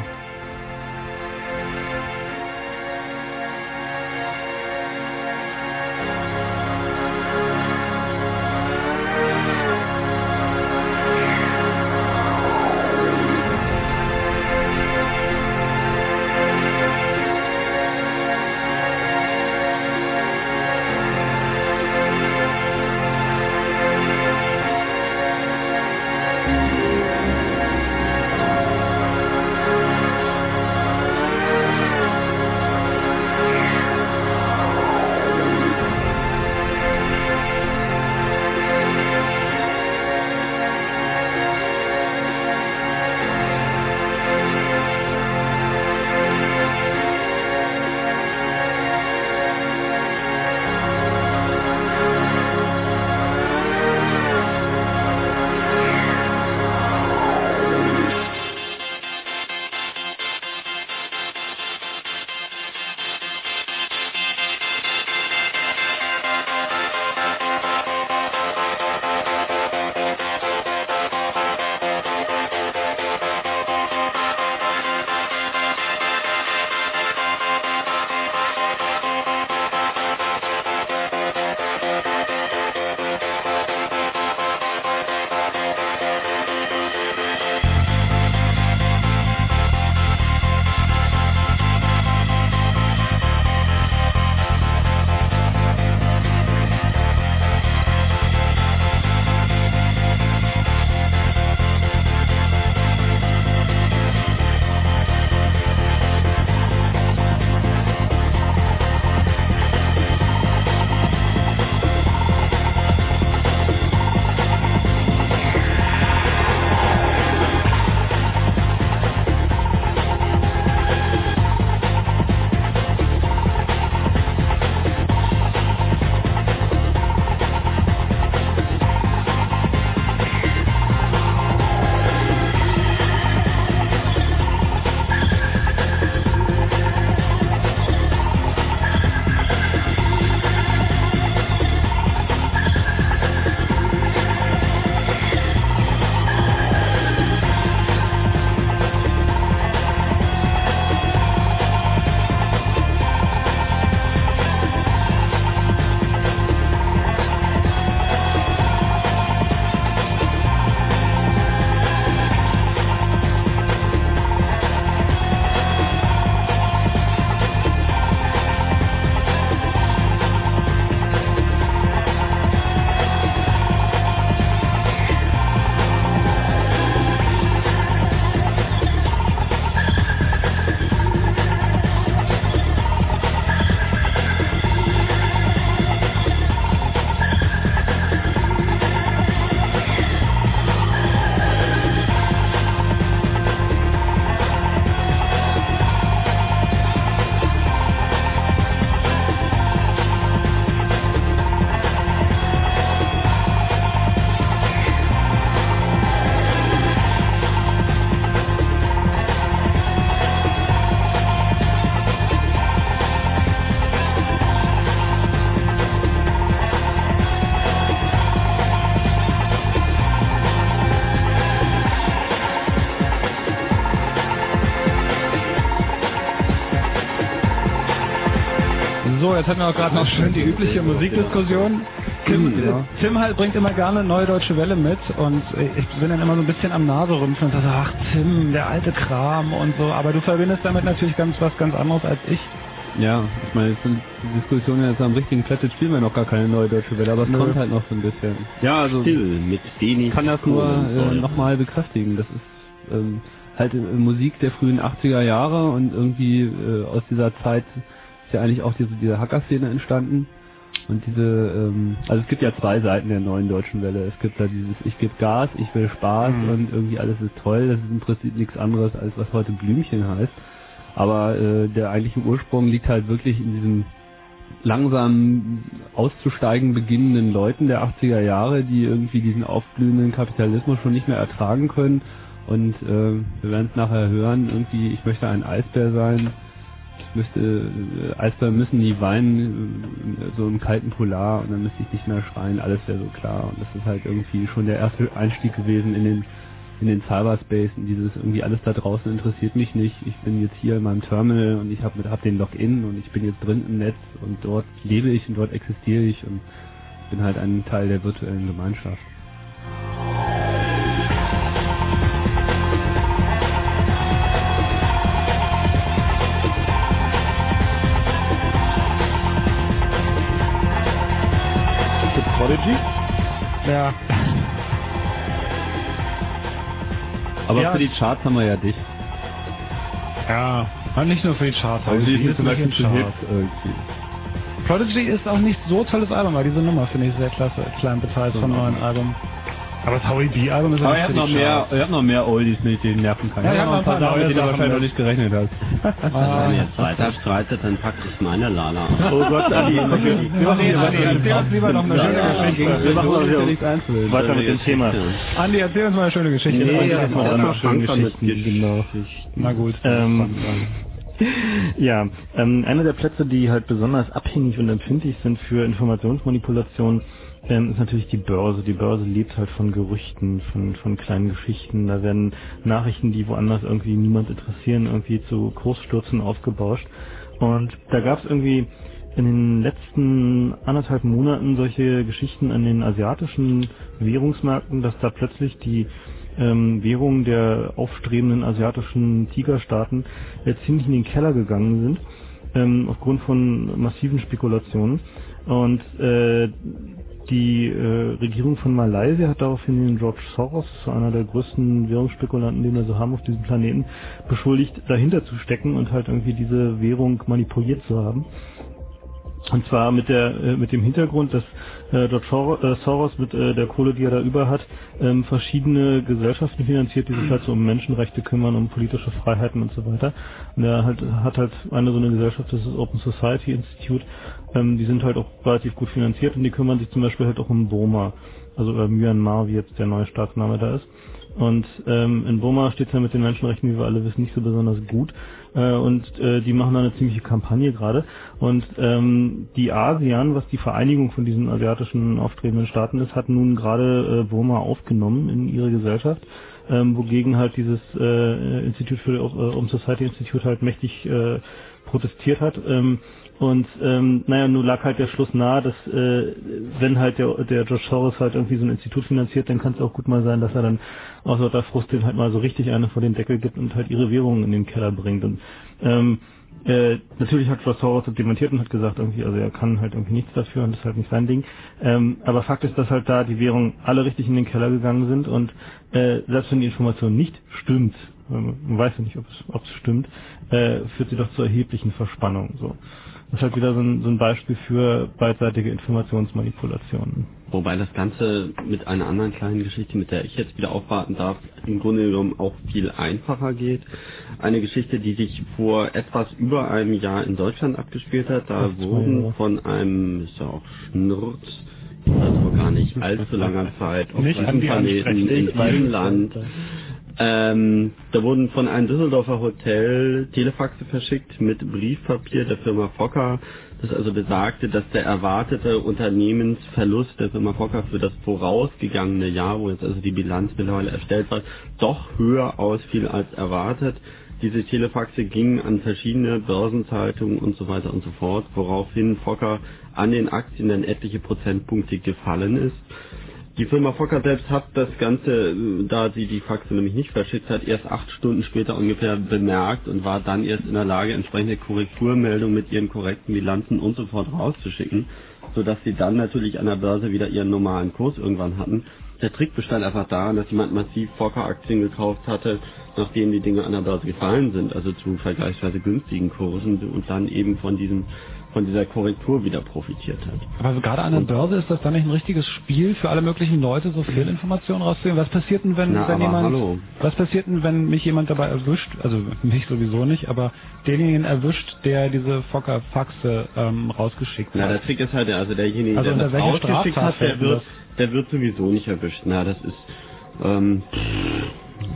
Speaker 3: Jetzt hatten wir auch gerade noch schön die übliche Musikdiskussion. Tim,
Speaker 1: Ja.
Speaker 3: Tim halt bringt immer gerne neue deutsche Welle mit und ich bin dann immer so ein bisschen am Naserümpfen und sage, ach Tim, der alte Kram und so. Aber du verbindest damit natürlich ganz was ganz anderes als ich.
Speaker 1: Ja, ich meine, die Diskussionen jetzt am richtigen Plätze spielen wir noch gar keine neue deutsche Welle, aber es
Speaker 3: Nö.
Speaker 1: kommt halt noch so ein bisschen. Ja, also
Speaker 6: Still mit Denis
Speaker 1: ich kann das nur äh, nochmal bekräftigen. Das ist ähm, halt äh, Musik der frühen 80er Jahre und irgendwie äh, aus dieser Zeit ist ja eigentlich auch diese, diese Hacker-Szene entstanden. Und diese, ähm, also es gibt ja zwei Seiten der neuen deutschen Welle. Es gibt da dieses Ich gebe Gas, ich will Spaß
Speaker 3: Mhm.
Speaker 1: und irgendwie alles ist toll. Das ist im Prinzip nichts anderes, als was heute Blümchen heißt. Aber äh, der eigentliche Ursprung liegt halt wirklich in diesem langsam auszusteigen beginnenden Leuten der 80er Jahre, die irgendwie diesen aufblühenden Kapitalismus schon nicht mehr ertragen können. Und äh, wir werden es nachher hören, irgendwie, ich möchte ein Eisbär sein. Müsste, äh, Eisbären müssen nie weinen, äh, so im kalten Polar und dann müsste ich nicht mehr schreien, alles wäre so klar. Und das ist halt irgendwie schon der erste Einstieg gewesen in den in den Cyberspace, in dieses irgendwie alles da draußen interessiert mich nicht. Ich bin jetzt hier in meinem Terminal und ich habe hab den Login und ich bin jetzt drin im Netz und dort lebe ich und dort existiere ich und bin halt ein Teil der virtuellen Gemeinschaft.
Speaker 3: Ja.
Speaker 1: Aber
Speaker 3: Ja.
Speaker 1: für die Charts haben wir ja dich.
Speaker 3: Ja, und nicht nur für die Charts.
Speaker 1: Also die ist zum
Speaker 3: nicht
Speaker 1: Beispiel zu
Speaker 3: Charts.
Speaker 1: hip irgendwie.
Speaker 3: Prodigy ist auch nicht so tolles Album, aber diese Nummer finde ich sehr klasse, klein beteiligt vom neuen Album. Aber das Howie B Album ist
Speaker 1: Aber habt
Speaker 3: die
Speaker 1: noch mehr, ihr habt noch mehr Oldies, mit denen nerven kann.
Speaker 3: Ja,
Speaker 1: hab
Speaker 3: hab
Speaker 1: noch ein paar Sachen, mit denen du
Speaker 3: Sachen
Speaker 1: wahrscheinlich noch nicht gerechnet hast.
Speaker 3: Ah.
Speaker 6: Wenn ihr jetzt weiter streitet, dann packe ich meine Lala aus.
Speaker 4: Oh Gott, Adi, [laughs]
Speaker 3: erzähl uns lieber noch eine schöne Geschichte.
Speaker 4: Wir machen
Speaker 1: ja
Speaker 4: wieder
Speaker 1: nichts einzubilden.
Speaker 4: weiter mit dem Thema.
Speaker 3: Andi, erzähl uns mal eine schöne Geschichte.
Speaker 6: Nee,
Speaker 3: Ja,
Speaker 6: erst mal
Speaker 4: erstmal
Speaker 6: schöne
Speaker 4: genau.
Speaker 3: Na gut.
Speaker 4: Ähm, [laughs] ja, ähm, einer der Plätze, die halt besonders abhängig und empfindlich sind für Informationsmanipulation, ähm, ist natürlich die Börse. Die Börse lebt halt von Gerüchten, von, von kleinen Geschichten. Da werden Nachrichten, die woanders irgendwie niemand interessieren, irgendwie zu Kursstürzen aufgebauscht. Und da gab es irgendwie in den letzten anderthalb Monaten solche Geschichten an den asiatischen Währungsmärkten, dass da plötzlich die ähm, Währungen der aufstrebenden asiatischen Tigerstaaten äh, ziemlich in den Keller gegangen sind, ähm, aufgrund von massiven Spekulationen. Und äh, die äh, Regierung von Malaysia hat daraufhin den George Soros, so einer der größten Währungsspekulanten, den wir so haben auf diesem Planeten, beschuldigt, dahinter zu stecken und halt irgendwie diese Währung manipuliert zu haben. Und zwar mit der äh, mit dem Hintergrund, dass äh, George Sor- äh, Soros mit äh, der Kohle, die er da über hat, ähm, verschiedene Gesellschaften finanziert, die sich halt so um Menschenrechte kümmern, um politische Freiheiten und so weiter. Und er halt, hat halt eine so eine Gesellschaft, das ist Open Society Institute, ähm, die sind halt auch relativ gut finanziert und die kümmern sich zum Beispiel halt auch um Burma, also äh, Myanmar, wie jetzt der neue Staatsname da ist. Und ähm, in Burma steht es ja mit den Menschenrechten, wie wir alle wissen, nicht so besonders gut. Äh, und äh, die machen da eine ziemliche Kampagne gerade. Und ähm, die ASEAN, was die Vereinigung von diesen asiatischen aufstrebenden Staaten ist, hat nun gerade äh, Burma aufgenommen in ihre Gesellschaft. Ähm, wogegen halt dieses äh, Institut für äh, Um Society Institute halt mächtig äh, protestiert hat. Ähm, und ähm, naja, nun lag halt der Schluss nahe, dass äh, wenn halt der, der George Soros halt irgendwie so ein Institut finanziert, dann kann es auch gut mal sein, dass er dann aus lauter Frust den halt mal so richtig eine vor den Deckel gibt und halt ihre Währungen in den Keller bringt. Und ähm, äh, natürlich hat George Soros das dementiert und hat gesagt, irgendwie, also er kann halt irgendwie nichts dafür und das ist halt nicht sein Ding. Ähm, aber Fakt ist, dass halt da die Währungen alle richtig in den Keller gegangen sind und äh, selbst wenn die Information nicht stimmt, ähm, man weiß ja nicht, ob es, ob es stimmt, äh, führt sie doch zu erheblichen Verspannungen. So. Das ist halt wieder so ein, so ein Beispiel für beidseitige Informationsmanipulationen.
Speaker 6: Wobei das Ganze mit einer anderen kleinen Geschichte, mit der ich jetzt wieder aufwarten darf, im Grunde genommen auch viel einfacher geht. Eine Geschichte, die sich vor etwas über einem Jahr in Deutschland abgespielt hat. Da wurden
Speaker 4: Jahre.
Speaker 6: von einem, ist ja auch Schnurz, also vor gar nicht allzu langer Zeit auf diesem
Speaker 3: die
Speaker 6: Planeten, in diesem
Speaker 3: es.
Speaker 6: Land ähm, da wurden von einem Düsseldorfer Hotel Telefaxe verschickt mit Briefpapier der Firma Fokker, das also besagte, dass der erwartete Unternehmensverlust der Firma Fokker für das vorausgegangene Jahr, wo jetzt also die Bilanz mittlerweile erstellt war, doch höher ausfiel als erwartet. diese Telefaxe gingen an verschiedene Börsenzeitungen und so weiter und so fort, woraufhin Fokker an den Aktien dann etliche Prozentpunkte gefallen ist. Die Firma Fokker selbst hat das Ganze, äh, da sie die Faxe nämlich nicht verschickt hat, erst acht Stunden später ungefähr bemerkt und war dann erst in der Lage, entsprechende Korrekturmeldungen mit ihren korrekten Bilanzen und so fort rauszuschicken, sodass sie dann natürlich an der Börse wieder ihren normalen Kurs irgendwann hatten. Der Trick bestand einfach darin, dass jemand massiv Fokker-Aktien gekauft hatte, nachdem die Dinge an der Börse gefallen sind, also zu vergleichsweise günstigen Kursen und dann eben von diesem von dieser Korrektur wieder profitiert hat.
Speaker 3: Aber so gerade an der Börse ist das dann nicht ein richtiges Spiel für alle möglichen Leute, so Fehlinformationen rauszunehmen? Was passiert denn, wenn,
Speaker 6: Na,
Speaker 3: wenn jemand,
Speaker 6: hallo.
Speaker 3: was passiert denn, wenn mich jemand dabei erwischt, also mich sowieso nicht, aber denjenigen erwischt, der diese Fokker-Faxe ähm, rausgeschickt
Speaker 6: Na,
Speaker 3: hat?
Speaker 6: der Trick ist halt, also derjenige,
Speaker 3: Also
Speaker 6: der das rausgeschickt hat, der wird, der wird sowieso nicht erwischt. Na, das ist, ähm,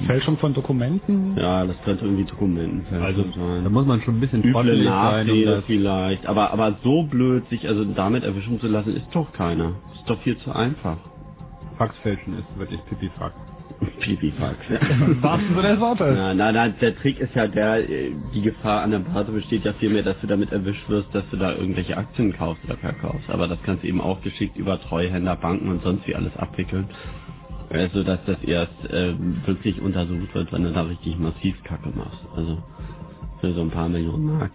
Speaker 3: Fälschung von Dokumenten?
Speaker 6: ja, das könnte irgendwie Dokumenten
Speaker 1: Also,
Speaker 6: sein.
Speaker 1: da muss man schon ein bisschen
Speaker 6: Üble
Speaker 1: um
Speaker 6: Nachrede
Speaker 1: das
Speaker 6: vielleicht, aber aber so blöd, sich also damit erwischen zu lassen, ist doch keiner. Ist doch viel zu einfach.
Speaker 1: Faxfälschen ist wirklich Pipifax. [laughs]
Speaker 6: Pipifax.
Speaker 3: Wahrsten Sinne des Wortes.
Speaker 6: Na, na, na, der Trick ist ja der, die Gefahr an der Börse besteht ja vielmehr, dass du damit erwischt wirst, dass du da irgendwelche Aktien kaufst oder verkaufst. Aber das kannst du eben auch geschickt über Treuhänder, Banken und sonst wie alles abwickeln. Also, dass das erst äh, wirklich untersucht wird, wenn du da richtig massiv Kacke machst. Also, für so ein paar Millionen Mark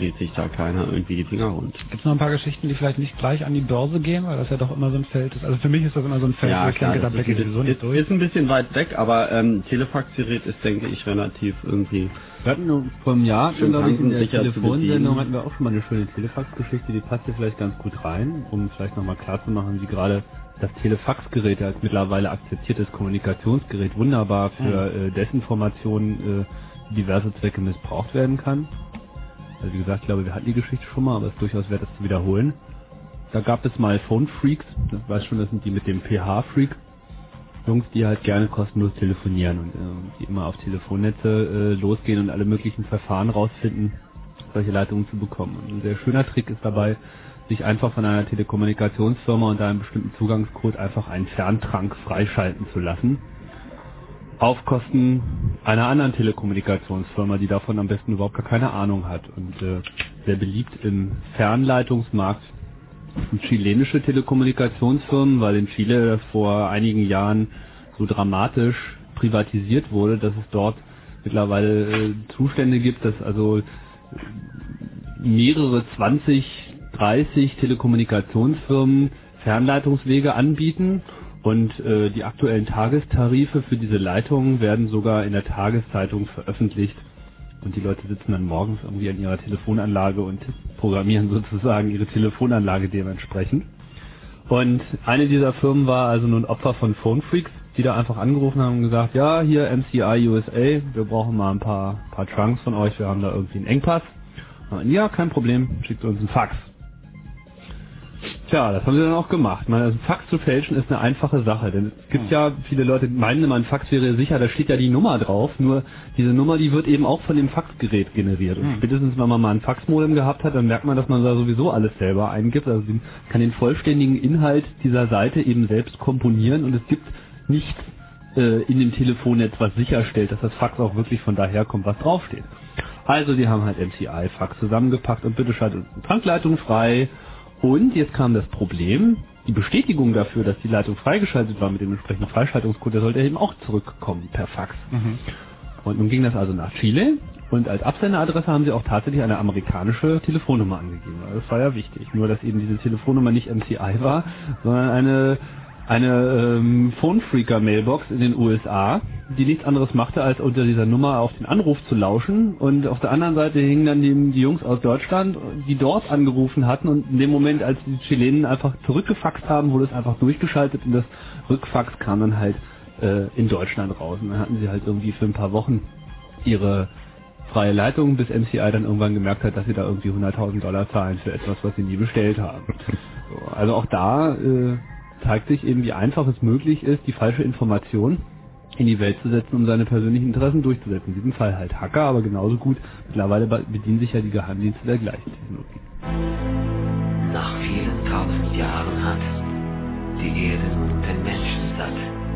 Speaker 6: dreht sich da keiner irgendwie die Finger rund.
Speaker 3: Gibt es noch ein paar Geschichten, die vielleicht nicht gleich an die Börse gehen, weil das ja doch immer so ein Feld ist. Also für mich ist das immer so ein Feld, wo ich denke, da blicke ich
Speaker 6: ist,
Speaker 3: sowieso nicht durch.
Speaker 6: ist ein bisschen weit weg, aber ähm, Telefaxgerät ist, denke ich, relativ irgendwie
Speaker 1: Wir hatten nur vor einem Jahr,
Speaker 6: Schön
Speaker 1: glaube ich, in der Telefonsendung hatten wir auch schon mal eine schöne Telefax-Geschichte, die passt hier vielleicht ganz gut rein, um vielleicht nochmal klarzumachen, wie gerade das Telefaxgerät als mittlerweile akzeptiertes Kommunikationsgerät wunderbar für äh, Desinformation äh, diverse Zwecke missbraucht werden kann. Also wie gesagt, ich glaube, wir hatten die Geschichte schon mal, aber es ist durchaus wert, das zu wiederholen. Da gab es mal Phone Freaks, das weiß schon, das sind die mit dem PH Freak. Jungs, die halt gerne kostenlos telefonieren und äh, die immer auf Telefonnetze äh, losgehen und alle möglichen Verfahren rausfinden, solche Leitungen zu bekommen. Und ein sehr schöner Trick ist dabei, sich einfach von einer Telekommunikationsfirma unter einem bestimmten Zugangscode einfach einen Ferntrank freischalten zu lassen. Auf Kosten einer anderen Telekommunikationsfirma, die davon am besten überhaupt gar keine Ahnung hat. Und äh, sehr beliebt im Fernleitungsmarkt sind chilenische Telekommunikationsfirmen, weil in Chile vor einigen Jahren so dramatisch privatisiert wurde, dass es dort mittlerweile äh, Zustände gibt, dass also mehrere 20, 30 Telekommunikationsfirmen Fernleitungswege anbieten und äh, die aktuellen Tagestarife für diese Leitungen werden sogar in der Tageszeitung veröffentlicht und die Leute sitzen dann morgens irgendwie an ihrer Telefonanlage und programmieren sozusagen ihre Telefonanlage dementsprechend. Und eine dieser Firmen war also nun Opfer von Phone Freaks, die da einfach angerufen haben und gesagt, ja, hier MCI USA, wir brauchen mal ein paar, paar Trunks von euch, wir haben da irgendwie einen Engpass. Und, ja, kein Problem, schickt uns einen Fax. Tja, das haben sie dann auch gemacht. Man, also Fax zu fälschen ist eine einfache Sache, denn es gibt ja viele Leute, die meinen immer, ein Fax wäre sicher, da steht ja die Nummer drauf, nur diese Nummer, die wird eben auch von dem Faxgerät generiert. Und spätestens, wenn man mal ein Faxmodem gehabt hat, dann merkt man, dass man da sowieso alles selber eingibt. Also man kann den vollständigen Inhalt dieser Seite eben selbst komponieren und es gibt nichts äh, in dem Telefonnetz, was sicherstellt, dass das Fax auch wirklich von daher kommt, was draufsteht. Also die haben halt MCI-Fax zusammengepackt und bitte schaltet die Tankleitung frei. Und jetzt kam das Problem, die Bestätigung dafür, dass die Leitung freigeschaltet war mit dem entsprechenden Freischaltungscode, der sollte eben auch zurückkommen per Fax. Und nun ging das also nach Chile und als Absenderadresse haben sie auch tatsächlich eine amerikanische Telefonnummer angegeben. Also Das war ja wichtig. Nur, dass eben diese Telefonnummer nicht MCI war, sondern eine eine ähm, Phone-Freaker-Mailbox in den USA, die nichts anderes machte, als unter dieser Nummer auf den Anruf zu lauschen. Und auf der anderen Seite hingen dann die, die Jungs aus Deutschland, die dort angerufen hatten. Und in dem Moment, als die Chilenen einfach zurückgefaxt haben, wurde es einfach durchgeschaltet und das Rückfax kam dann halt äh, in Deutschland raus. Und dann hatten sie halt irgendwie für ein paar Wochen ihre freie Leitung, bis MCI dann irgendwann gemerkt hat, dass sie da irgendwie 100.000 Dollar zahlen für etwas, was sie nie bestellt haben. [laughs] So, also auch da äh, zeigt sich eben, wie einfach es möglich ist, die falsche Information in die Welt zu setzen, um seine persönlichen Interessen durchzusetzen. In diesem Fall halt Hacker, aber genauso gut, mittlerweile be- bedienen sich ja die Geheimdienste der gleichen Technologie.
Speaker 12: Nach vielen tausend Jahren hat die Erde nun den Menschen satt.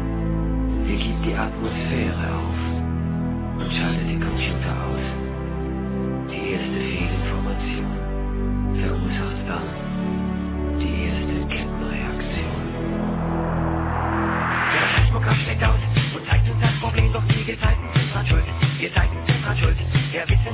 Speaker 12: Sie gibt die Atmosphäre auf.
Speaker 2: und schalte den Computer aus. Die erste Fehlinformation verursacht dann
Speaker 13: Seismograph schlägt aus und zeigt uns das Problem, doch die Gezeiten sind dran schuld. Gezeiten sind dran schuld. Der Wissenschaftler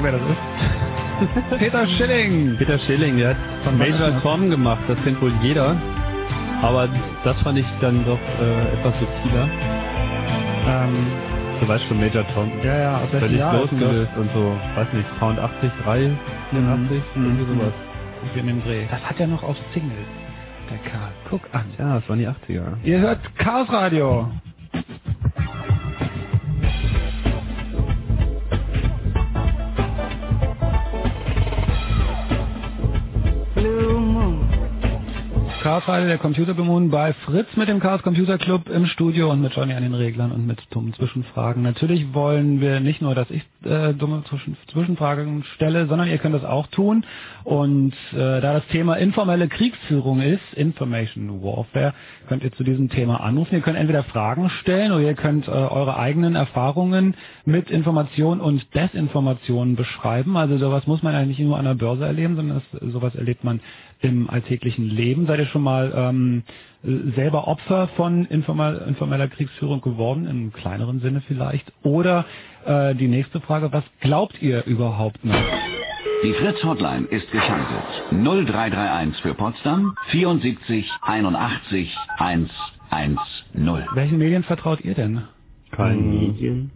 Speaker 3: sagen, wer das ist? [laughs] Peter Schilling.
Speaker 1: Peter Schilling, der hat
Speaker 3: Von
Speaker 1: Major? Tom gemacht, das kennt wohl jeder. Aber das fand ich dann doch äh, etwas subtiler.
Speaker 3: Ähm,
Speaker 1: Du weißt schon, Major Tom.
Speaker 3: Ja, ja, aus welchem Jahr
Speaker 1: losgelöst und so, weiß nicht, Pound 80, 3, 84, irgendwie sowas.
Speaker 3: in dem Dreh. Das hat er noch auf Single, der Karl. Guck an.
Speaker 1: Ja, das waren die 80er.
Speaker 3: Ihr hört Chaos Radio. Radio, der Computerbemoon bei Fritz mit dem Chaos Computer Club im Studio und mit Johnny an den Reglern und mit dummen Zwischenfragen. Natürlich wollen wir nicht nur, dass ich äh, dumme Zwischen Zwischenfragen stelle, sondern ihr könnt das auch tun. Und äh, da das Thema informelle Kriegsführung ist, Information Warfare, könnt ihr zu diesem Thema anrufen. Ihr könnt entweder Fragen stellen oder ihr könnt äh, eure eigenen Erfahrungen mit Information und Desinformation beschreiben. Also sowas muss man eigentlich nur an der Börse erleben, sondern das, sowas erlebt man im alltäglichen Leben. Seid ihr schon mal ähm, selber Opfer von informell, informeller Kriegsführung geworden, im kleineren Sinne vielleicht? Oder äh, die nächste Frage, was glaubt ihr überhaupt noch?
Speaker 7: Die Fritz Hotline ist geschaltet. 0331 für Potsdam 74 81 110.
Speaker 3: Welchen Medien vertraut ihr denn?
Speaker 4: Kein Medien.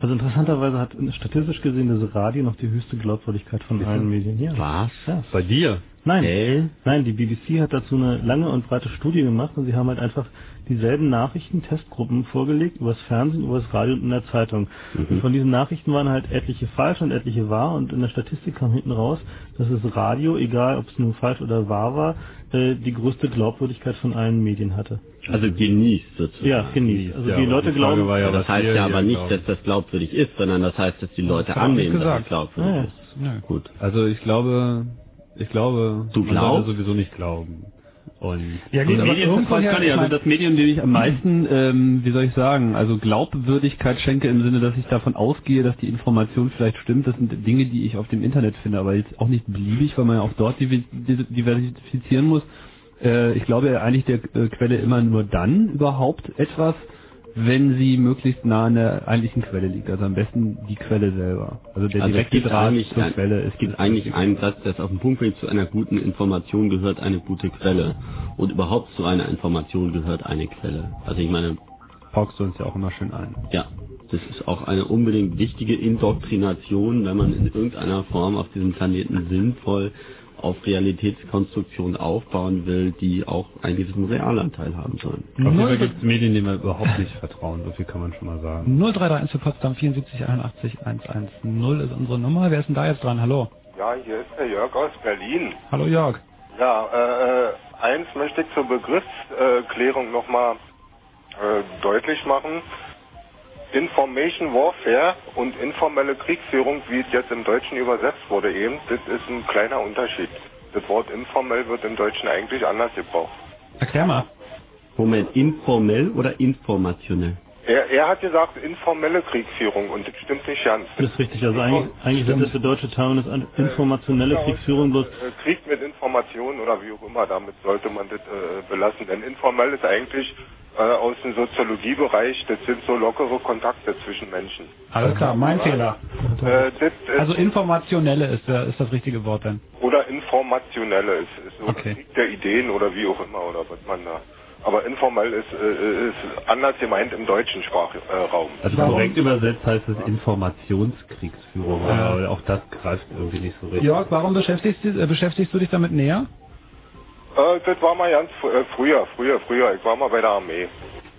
Speaker 4: Also interessanterweise hat statistisch gesehen das Radio noch die höchste Glaubwürdigkeit von allen Medien. Ja.
Speaker 6: Was?
Speaker 4: Ja.
Speaker 1: Bei dir?
Speaker 4: Nein,
Speaker 6: Äh?
Speaker 4: nein, die BBC hat dazu eine lange und breite Studie gemacht und sie haben halt einfach dieselben Nachrichten, Testgruppen vorgelegt, übers Fernsehen, übers Radio und in der Zeitung. Und von diesen Nachrichten waren halt etliche falsch und etliche wahr und in der Statistik kam hinten raus, dass das Radio, egal ob es nun falsch oder wahr war, äh, die größte Glaubwürdigkeit von allen Medien hatte.
Speaker 6: Also genießt sozusagen.
Speaker 4: Ja, genießt. Also
Speaker 1: Ja,
Speaker 4: die Leute
Speaker 1: die
Speaker 4: glauben,
Speaker 1: ja,
Speaker 6: das heißt ja aber nicht,
Speaker 1: glauben.
Speaker 6: dass das glaubwürdig ist, sondern das heißt, dass die Leute
Speaker 3: nicht
Speaker 6: annehmen, dass es glaubwürdig
Speaker 4: Ja, ja.
Speaker 6: ist.
Speaker 3: Nö.
Speaker 6: Gut.
Speaker 1: Also ich glaube, ich glaube,
Speaker 6: Du glaubst?
Speaker 1: sowieso nicht glauben. Und
Speaker 3: Ja, gut,
Speaker 1: die
Speaker 3: aber
Speaker 1: Medien, das, kann ich,
Speaker 3: ich
Speaker 1: also das Medium, dem ich am meisten, ähm, wie soll ich sagen, also Glaubwürdigkeit schenke im Sinne, dass ich davon ausgehe, dass die Information vielleicht stimmt. Das sind Dinge, die ich auf dem Internet finde, aber jetzt auch nicht beliebig, weil man ja auch dort diversifizieren muss. Äh, ich glaube ja eigentlich der äh, Quelle immer nur dann überhaupt etwas, wenn sie möglichst nah an der eigentlichen Quelle liegt. Also am besten die Quelle selber. Also der
Speaker 6: Also
Speaker 1: direkte Draht zur
Speaker 6: ein,
Speaker 1: Quelle.
Speaker 6: es gibt eigentlich einen Satz, der es auf den Punkt bringt, zu einer guten Information gehört eine gute Quelle. Und überhaupt zu einer Information gehört eine Quelle. Also ich meine,
Speaker 1: paukst du uns ja auch immer schön ein.
Speaker 6: ja, das ist auch eine unbedingt wichtige Indoktrination, wenn man in irgendeiner Form auf diesem Planeten sinnvoll auf Realitätskonstruktionen aufbauen will, die auch einen gewissen Realanteil haben sollen.
Speaker 1: Auf jeden Fall gibt es Medien, denen wir überhaupt nicht vertrauen. So viel kann man schon mal sagen.
Speaker 3: 0331 für Potsdam 74 81 110 ist unsere Nummer. Wer ist denn da jetzt dran? Hallo.
Speaker 14: Ja, hier ist der Jörg aus Berlin.
Speaker 3: Hallo Jörg.
Speaker 14: Ja, äh, äh, eins möchte ich zur Begriffsklärung nochmal äh, deutlich machen. Information Warfare und informelle Kriegsführung, wie es jetzt im Deutschen übersetzt wurde eben, das ist ein kleiner Unterschied. Das Wort informell wird im Deutschen eigentlich anders gebraucht.
Speaker 3: Erklär mal.
Speaker 6: Moment, informell oder informationell?
Speaker 14: Er, er hat gesagt informelle Kriegsführung und das stimmt nicht ganz.
Speaker 4: das ist richtig. Also eigentlich, eigentlich sind das der deutsche Terminus an- informationelle Kriegsführung bloß.
Speaker 14: Äh, Krieg mit Informationen oder wie auch immer, damit sollte man das äh, belassen. Denn informell ist eigentlich äh, aus dem Soziologiebereich, das sind so lockere Kontakte zwischen Menschen.
Speaker 3: Alles klar, mein Fehler.
Speaker 14: Äh, das ist,
Speaker 3: Also informationelle ist, ist das richtige Wort denn.
Speaker 14: oder informationelle ist, ist
Speaker 3: Okay.
Speaker 14: Krieg der Ideen oder wie auch immer oder was man da. Aber informell ist, äh, ist anders gemeint im deutschen Sprachraum.
Speaker 1: Also
Speaker 3: Warum?
Speaker 1: korrekt übersetzt heißt es Informationskriegsführung,
Speaker 3: Ja.
Speaker 1: aber auch das greift irgendwie nicht so richtig.
Speaker 3: Jörg, warum beschäftigst, du- äh, beschäftigst du dich damit näher?
Speaker 14: Äh, das war mal ganz fr- äh, früher, früher, früher. Ich war mal bei der Armee.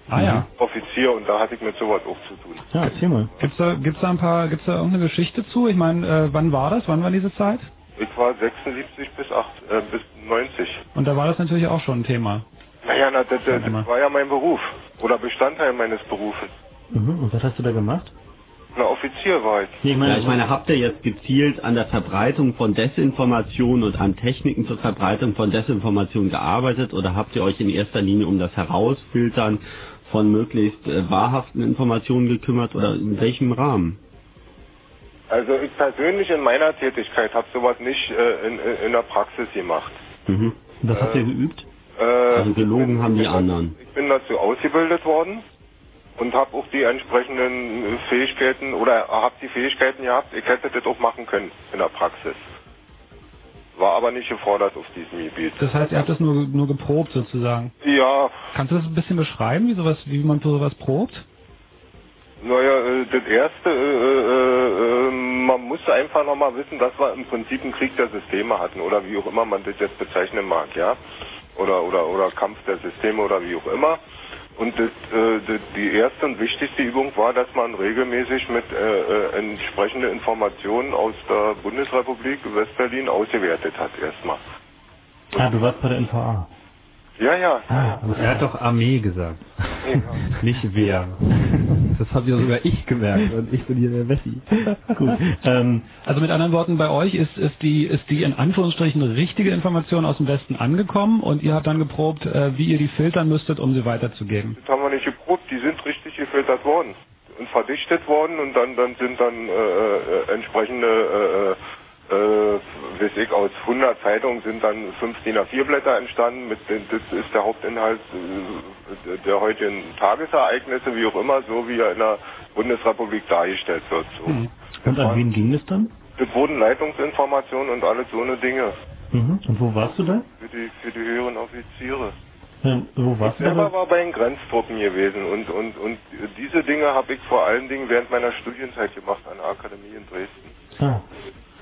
Speaker 3: Ah ja.
Speaker 14: Offizier und da hatte ich mit sowas auch zu tun.
Speaker 4: Ja, erzähl mal.
Speaker 3: Gibt's da, gibt's da ein paar, gibt's da irgendeine Geschichte zu? Ich meine, äh, wann war das? Wann war diese Zeit?
Speaker 14: Ich war 76 bis 8, äh, bis 90.
Speaker 3: Und da war das natürlich auch schon ein Thema.
Speaker 14: Naja, na, das, das
Speaker 3: immer.
Speaker 14: war ja mein Beruf. Oder Bestandteil meines Berufes.
Speaker 4: Mhm. Und was hast du da gemacht?
Speaker 14: Na, Offizier war ich.
Speaker 4: Nee, ich meine,
Speaker 6: Ja, ich meine, habt ihr jetzt gezielt an der Verbreitung von Desinformation und an Techniken zur Verbreitung von Desinformation gearbeitet oder habt ihr euch in erster Linie um das Herausfiltern von möglichst äh, wahrhaften Informationen gekümmert oder in welchem Rahmen?
Speaker 14: Also ich persönlich in meiner Tätigkeit habe sowas nicht äh, in, in, in der Praxis gemacht.
Speaker 6: Mhm.
Speaker 4: Was habt ihr geübt?
Speaker 14: Äh,
Speaker 6: Also gelogen haben die anderen.
Speaker 14: Ich bin dazu ausgebildet worden und habe auch die entsprechenden äh, Fähigkeiten oder habe die Fähigkeiten gehabt. Ich hätte das auch machen können in der Praxis. War aber nicht gefordert auf diesem Gebiet.
Speaker 3: Das heißt, ihr habt das nur, nur geprobt sozusagen.
Speaker 14: Ja,
Speaker 3: Kannst du das ein bisschen beschreiben, wie sowas, wie man für sowas probt?
Speaker 14: naja, äh, das erste, äh, äh, äh, man musste einfach nochmal wissen, dass wir im Prinzip einen Krieg der Systeme hatten oder wie auch immer man das jetzt bezeichnen mag, ja. Oder oder oder Kampf der Systeme oder wie auch immer. Und das, äh, das, die erste und wichtigste Übung war, dass man regelmäßig mit äh, äh, entsprechende Informationen aus der Bundesrepublik Westberlin ausgewertet hat erstmal.
Speaker 4: Ah, du warst bei der NVA.
Speaker 14: Ja, ja.
Speaker 4: Ah,
Speaker 1: Er hat doch Armee gesagt. [laughs] nicht wer. [laughs] Das habe ja sogar ich gemerkt und ich bin hier der Wessi. [laughs]
Speaker 4: Gut. Ähm,
Speaker 3: Also mit anderen Worten, bei euch ist, ist die ist die in Anführungsstrichen richtige Information aus dem Westen angekommen und ihr habt dann geprobt, äh, wie ihr die filtern müsstet, um sie weiterzugeben.
Speaker 14: Das haben wir nicht geprobt, die sind richtig gefiltert worden und verdichtet worden und dann dann sind dann äh, äh, entsprechende äh, weiß ich, aus 100 Zeitungen sind dann fünf DIN A4 Blätter entstanden, mit das ist der Hauptinhalt äh, der heutigen Tagesereignisse, wie auch immer, so wie er in der Bundesrepublik dargestellt wird. So.
Speaker 4: und an wen ging es dann?
Speaker 14: Das wurden Leitungsinformationen und alles so eine Dinge
Speaker 4: Mhm. Und wo warst du da?
Speaker 14: für die, für die höheren Offiziere.
Speaker 4: Ähm, wo warst
Speaker 14: Ich
Speaker 4: du?
Speaker 14: selber
Speaker 4: dabei?
Speaker 14: war bei den Grenztruppen gewesen und, und, und diese Dinge habe ich vor allen Dingen während meiner Studienzeit gemacht an der Akademie in Dresden
Speaker 4: Ah.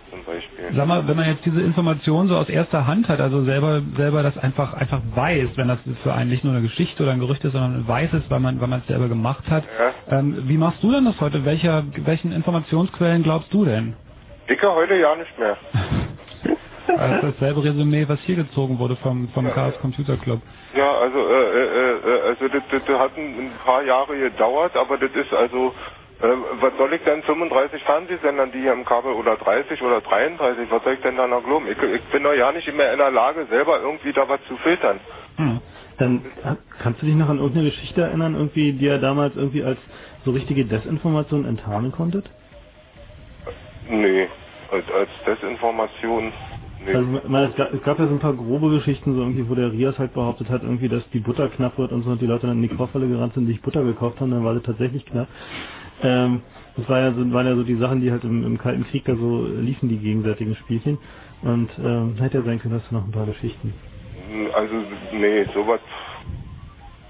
Speaker 14: Zum Beispiel.
Speaker 3: Sag mal, wenn man jetzt diese Information so aus erster Hand hat, also selber selber das einfach einfach weiß, wenn das für einen nicht nur eine Geschichte oder ein Gerücht ist, sondern weiß es, weil man weil man es selber gemacht hat. Ähm, wie machst du denn das heute? Welcher welchen Informationsquellen glaubst du denn?
Speaker 14: Dicke heute ja nicht mehr. [laughs]
Speaker 3: Also dasselbe Resümee, was hier gezogen wurde vom vom Chaos Computer Club.
Speaker 14: Ja, also äh, äh, äh, also das, das, hat ein paar Jahre gedauert, aber das ist also äh, was soll ich denn 35 Fernsehsendern, die hier im Kabel oder 30 oder 33, was soll ich denn da noch glauben? Ich, ich bin doch ja nicht mehr in der Lage, selber irgendwie da was zu filtern.
Speaker 4: Dann äh, kannst du dich noch an irgendeine Geschichte erinnern, irgendwie, die ihr damals irgendwie als so richtige Desinformation enttarnen konntet?
Speaker 14: Nee, als, als Desinformation, nee.
Speaker 4: Also, meine, es, gab, es gab ja so ein paar grobe Geschichten, so irgendwie, wo der Rias halt behauptet hat, irgendwie, dass die Butter knapp wird und so und die Leute dann in die Kaufhalle gerannt sind, sich Butter gekauft haben, dann war das tatsächlich knapp. Ähm, das war ja so, waren ja so die Sachen, die halt im, im Kalten Krieg da so liefen, die gegenseitigen Spielchen. Und ähm, hätte ja sein können, dass du noch ein paar Geschichten.
Speaker 14: Also, nee, sowas,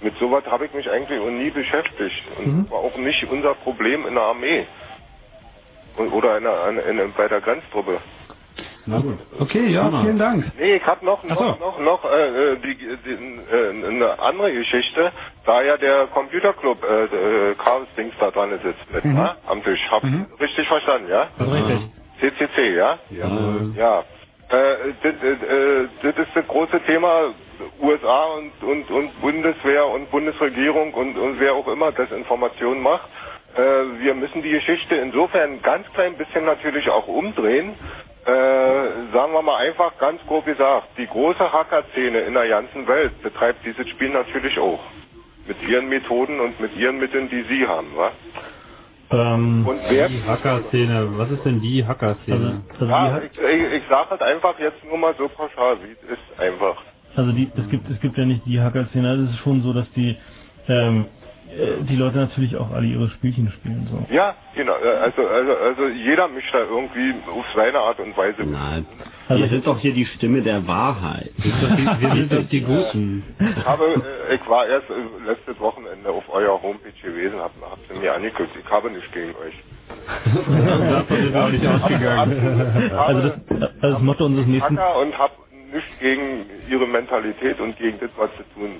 Speaker 14: mit sowas habe ich mich eigentlich auch nie beschäftigt. Und war auch nicht unser Problem in der Armee. Oder in der, in, in, bei der Grenztruppe.
Speaker 1: Na gut.
Speaker 3: Okay, ja, vielen Dank.
Speaker 14: Nee, ich habe noch, noch,
Speaker 3: so.
Speaker 14: noch, noch äh, äh, die, die, äh, eine andere Geschichte, da ja der Computerclub äh, äh, Chaos Dings da dran sitzt mit,
Speaker 3: Mhm.
Speaker 14: ne? am Tisch. Hab richtig verstanden, ja?
Speaker 3: Also richtig.
Speaker 14: CCC, ja?
Speaker 1: Ja.
Speaker 14: Ja. Äh, das, äh, das ist das große Thema USA und, und, und Bundeswehr und Bundesregierung und, und wer auch immer Desinformation macht. Äh, wir müssen die Geschichte insofern ein ganz klein bisschen natürlich auch umdrehen. Äh, sagen wir mal einfach ganz grob gesagt, die große Hacker-Szene in der ganzen Welt betreibt dieses Spiel natürlich auch. Mit ihren Methoden und mit ihren Mitteln, die sie haben, wa?
Speaker 4: Ähm,
Speaker 14: Und wer
Speaker 1: Die Hacker-Szene, was ist denn die Hacker-Szene?
Speaker 4: also, also,
Speaker 14: Ja,
Speaker 4: die,
Speaker 14: ich, ich, ich sage halt einfach jetzt nur mal so pauschal, wie es ist einfach.
Speaker 4: also die, es gibt, es gibt ja nicht die Hacker-Szene, also es ist schon so, dass die, ähm, äh, die Leute natürlich auch alle ihre Spielchen spielen, so.
Speaker 14: Ja, genau. äh, Also, also, also jeder mischt da irgendwie auf seine Art und Weise. mit.
Speaker 6: Nein.
Speaker 4: Also
Speaker 6: wir sind doch hier die Stimme der Wahrheit.
Speaker 1: Wir sind doch die Guten.
Speaker 14: Ich habe, äh, ich war erst äh, letztes Wochenende auf eurer Homepage gewesen, hab, hab sie mir angeguckt. Ich habe nichts gegen euch. [laughs]
Speaker 1: Davon ist auch nicht ausgegangen.
Speaker 14: Ich habe
Speaker 4: Also das, also das Motto unseres nächsten,
Speaker 14: und habe nichts gegen ihre Mentalität und gegen das, was sie tun.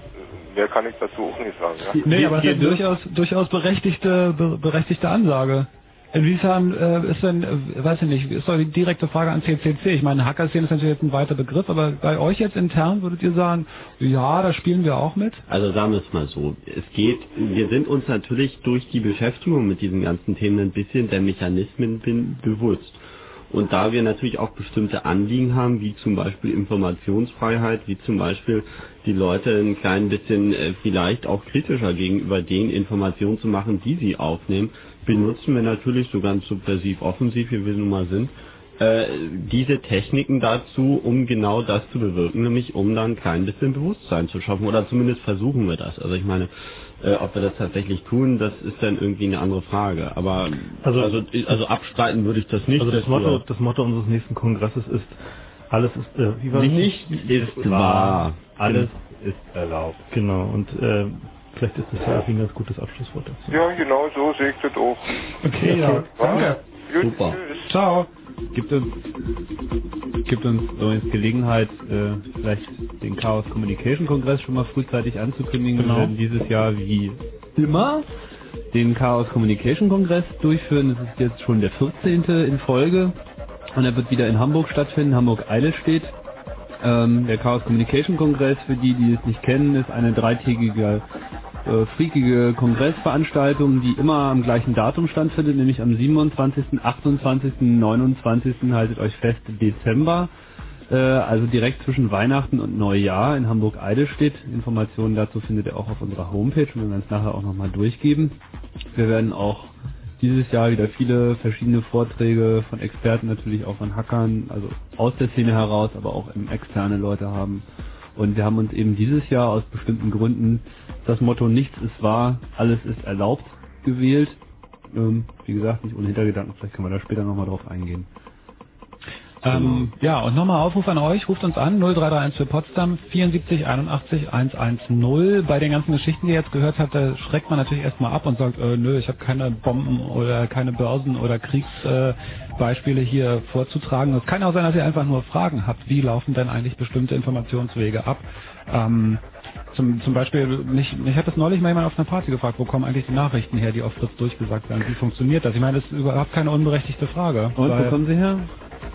Speaker 14: Mehr kann ich dazu auch nicht sagen. Ja?
Speaker 3: Nee, aber das ist durchaus, durchaus berechtigte, be, berechtigte Ansage. Inwiefern äh, ist denn, äh, weiß ich nicht, ist doch die direkte Frage an CCC. Ich meine, Hacker-Szene ist natürlich jetzt ein weiter Begriff, aber bei euch jetzt intern würdet ihr sagen, ja, da spielen wir auch mit?
Speaker 6: Also sagen wir es mal so. Es geht, wir sind uns natürlich durch die Beschäftigung mit diesen ganzen Themen ein bisschen der Mechanismen bin, bewusst. Und da wir natürlich auch bestimmte Anliegen haben, wie zum Beispiel Informationsfreiheit, wie zum Beispiel die Leute ein klein bisschen äh, vielleicht auch kritischer gegenüber den Informationen zu machen, die sie aufnehmen, benutzen wir natürlich so ganz subversiv offensiv, wie wir nun mal sind, äh, diese Techniken dazu, um genau das zu bewirken, nämlich um dann ein klein bisschen Bewusstsein zu schaffen. Oder zumindest versuchen wir das. Also ich meine, äh, ob wir das tatsächlich tun, das ist dann irgendwie eine andere Frage. Aber
Speaker 4: Also-
Speaker 6: also, also, abstreiten würde ich das nicht.
Speaker 4: also das Motto, das Motto unseres nächsten Kongresses ist, alles ist, äh, wie war das?
Speaker 6: nicht ist wahr.
Speaker 1: Alles ist erlaubt.
Speaker 4: Genau, und äh, vielleicht ist das ja auch ein ganz gutes Abschlusswort dazu.
Speaker 14: Ja, genau so sehe ich das auch.
Speaker 3: Okay, ja. Danke.
Speaker 14: Gut,
Speaker 6: Super.
Speaker 14: Tschüss.
Speaker 3: Ciao.
Speaker 1: Gibt uns, gibt uns übrigens Gelegenheit, äh, vielleicht den Chaos Communication Kongress schon mal frühzeitig anzukündigen.
Speaker 4: Genau.
Speaker 1: Wir werden dieses Jahr wie immer den Chaos Communication Kongress durchführen. Das ist jetzt schon der 14. in Folge. Und er wird wieder in Hamburg stattfinden, Hamburg-Eidelstedt. Ähm, der Chaos Communication Kongress, für die, die es nicht kennen, ist eine dreitägige, äh, freakige Kongressveranstaltung, die immer am gleichen Datum stattfindet, nämlich am 27., 28., 29. haltet euch fest, Dezember. Äh, also direkt zwischen Weihnachten und Neujahr in Hamburg-Eidelstedt. Informationen dazu findet ihr auch auf unserer Homepage und wir werden es nachher auch nochmal durchgeben. Wir werden auch dieses Jahr wieder viele verschiedene Vorträge von Experten, natürlich auch von Hackern, also aus der Szene heraus, aber auch externe Leute haben. Und wir haben uns eben dieses Jahr aus bestimmten Gründen das Motto Nichts ist wahr, alles ist erlaubt gewählt. Ähm, wie gesagt, nicht ohne Hintergedanken, vielleicht können wir da später nochmal drauf eingehen.
Speaker 3: Ähm, ja, und nochmal Aufruf an euch, ruft uns an, 0331 für Potsdam, 74 81 110. Bei den ganzen Geschichten, die ihr jetzt gehört habt, da schreckt man natürlich erstmal ab und sagt, äh, nö, ich habe keine Bomben oder keine Börsen oder Kriegsbeispiele äh, hier vorzutragen. Es kann auch sein, dass ihr einfach nur Fragen habt, wie laufen denn eigentlich bestimmte Informationswege ab. Ähm, zum, zum Beispiel, mich, mich hat das neulich mal jemand auf einer Party gefragt, wo kommen eigentlich die Nachrichten her, die auf Fritz durchgesagt werden? Wie funktioniert das? Ich meine, das ist überhaupt keine unberechtigte Frage.
Speaker 1: Und wo kommen sie her?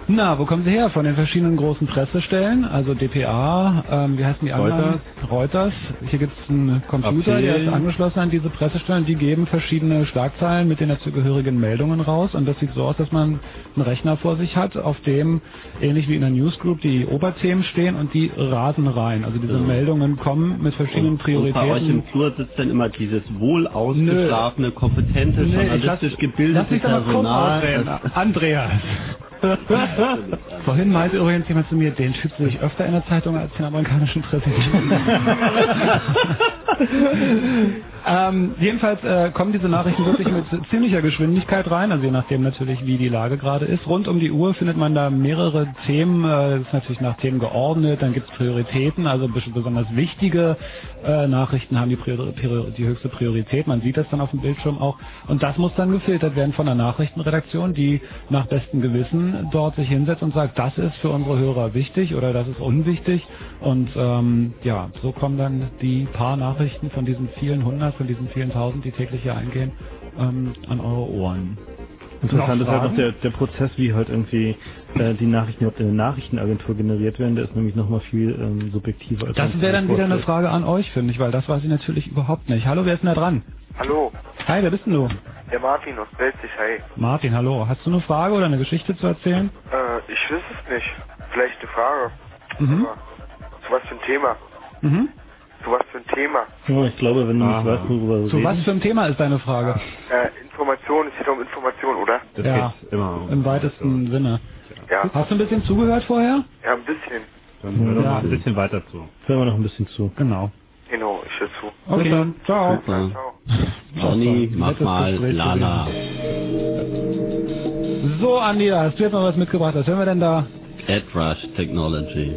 Speaker 3: Na, wo kommen sie her? Von den verschiedenen großen Pressestellen, also dpa, ähm, wie heißen die anderen? Reuters. Hier gibt es einen Computer,
Speaker 1: April.
Speaker 3: der ist angeschlossen an diese Pressestellen, die geben verschiedene Schlagzeilen mit den dazugehörigen Meldungen raus und das sieht so aus, dass man einen Rechner vor sich hat, auf dem, ähnlich wie in der Newsgroup, die Oberthemen stehen und die rasen rein. Also diese
Speaker 6: Ja.
Speaker 3: Meldungen kommen mit verschiedenen
Speaker 6: Und bei euch
Speaker 3: Prioritäten.
Speaker 6: im Flur sitzt dann immer dieses wohl ausgeschlafene, kompetente,
Speaker 3: ich
Speaker 6: journalistisch gebildete
Speaker 3: lass
Speaker 6: Personal.
Speaker 3: Andreas. [laughs] Vorhin meinte übrigens jemand zu mir, den Typ sehe ich öfter in der Zeitung als den amerikanischen Präsidenten. [laughs] ähm, jedenfalls äh, kommen diese Nachrichten wirklich mit ziemlicher Geschwindigkeit rein, also je nachdem natürlich, wie die Lage gerade ist. Rund um die Uhr findet man da mehrere Themen, äh, das ist natürlich nach Themen geordnet, dann gibt es Prioritäten, also bes- besonders wichtige äh, Nachrichten haben die, Priori die höchste Priorität, man sieht das dann auf dem Bildschirm auch und das muss dann gefiltert werden von der Nachrichtenredaktion, die nach bestem Gewissen dort sich hinsetzt und sagt, das ist für unsere Hörer wichtig oder das ist unwichtig und ähm, ja, so kommen dann die paar Nachrichten von diesen vielen hundert, von diesen vielen tausend, die täglich hier eingehen, ähm, an eure Ohren.
Speaker 4: Interessant
Speaker 3: Noch
Speaker 4: ist halt auch
Speaker 3: Fragen?
Speaker 4: der, der Prozess, wie halt irgendwie äh, die Nachrichten überhaupt in der Nachrichtenagentur generiert werden. Der ist nämlich nochmal viel ähm, subjektiver. Als
Speaker 3: Das wäre dann wieder eine. Frage an euch, finde ich, weil das weiß ich natürlich überhaupt nicht. Hallo, wer ist denn da dran?
Speaker 15: Hallo,
Speaker 3: Hi, wer bist denn du?
Speaker 15: der Martin aus Belzig, hi.
Speaker 3: Martin, hallo. Hast du eine Frage oder eine Geschichte zu erzählen?
Speaker 15: Äh, ich weiß es nicht. Vielleicht eine Frage.
Speaker 3: Mhm.
Speaker 15: Aber zu was für ein Thema?
Speaker 3: Mhm.
Speaker 15: Zu was für ein Thema?
Speaker 4: Ja, ich glaube, wenn du nicht
Speaker 3: Aha.
Speaker 4: weißt, worüber wir
Speaker 3: Zu
Speaker 4: reden.
Speaker 3: was für ein Thema ist deine Frage?
Speaker 15: Äh, Information, es geht um Information, oder?
Speaker 1: Das
Speaker 3: ja,
Speaker 1: geht immer um
Speaker 3: im weitesten Sinne.
Speaker 15: Ja.
Speaker 3: Hast du ein bisschen zugehört vorher?
Speaker 15: Ja, ein bisschen.
Speaker 1: Dann hör doch
Speaker 3: Ja.
Speaker 1: ein bisschen weiter zu.
Speaker 4: Hören wir noch ein bisschen zu.
Speaker 3: Genau.
Speaker 15: Genau, ich höre zu.
Speaker 3: Okay,
Speaker 1: dann.
Speaker 3: ciao.
Speaker 15: Ciao.
Speaker 6: Johnny, mach mal Lala.
Speaker 3: So, Andi, da hast du jetzt noch was mitgebracht. Was hören wir denn da?
Speaker 6: AdRush Technology.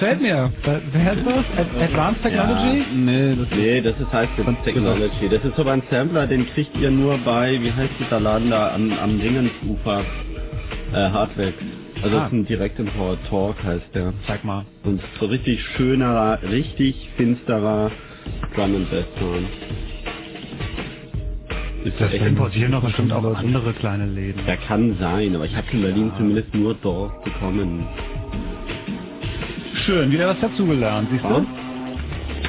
Speaker 3: Gefällt mir. Wer ist das? Ad- Advanced Technology?
Speaker 6: Ja, nee, das, nee, das ist heißt jetzt Technology. Das ist so ein Sampler, den kriegt ihr nur bei, wie heißt dieser Laden da, am, am Dingensufer, äh, Hardware. Also
Speaker 3: Ah.
Speaker 6: das ist ein Direktimport, Talk heißt der.
Speaker 3: Zeig mal.
Speaker 6: Und so richtig schönerer, richtig finsterer Drum and Bass Sound. Ist
Speaker 3: Das
Speaker 6: echt-
Speaker 3: importieren doch bestimmt auch andere kleine Läden.
Speaker 6: Ja, kann sein, aber ich habe in Berlin zumindest nur dort bekommen.
Speaker 3: Schön, wieder was dazugelernt, siehst
Speaker 6: Ja?
Speaker 3: du?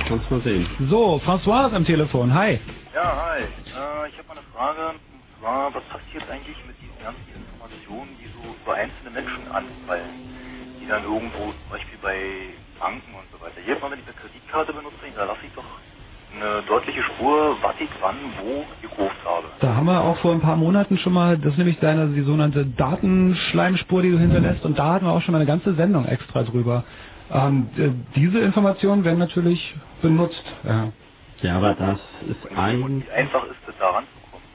Speaker 6: Kannst mal sehen.
Speaker 3: So, François ist am Telefon. Hi.
Speaker 16: Ja, hi. Äh, ich habe mal eine Frage. Und zwar, was passiert eigentlich mit diesen ganzen Informationen, die so über einzelne Menschen anfallen? Die dann irgendwo, zum Beispiel bei Banken und so weiter. Jedes Mal, wenn ich eine Kreditkarte benutze, hinterlasse ich doch eine deutliche Spur, was ich wann, wo gekauft habe.
Speaker 3: Da haben wir auch vor ein paar Monaten schon mal, das ist nämlich deine, die sogenannte Datenschleimspur, die du hinterlässt, und da hatten wir auch schon mal eine ganze Sendung extra drüber. Ähm, d- diese Informationen werden natürlich benutzt. Ja.
Speaker 6: Ja, aber das ist ein...
Speaker 16: Wie einfach ist es, da ranzukommen?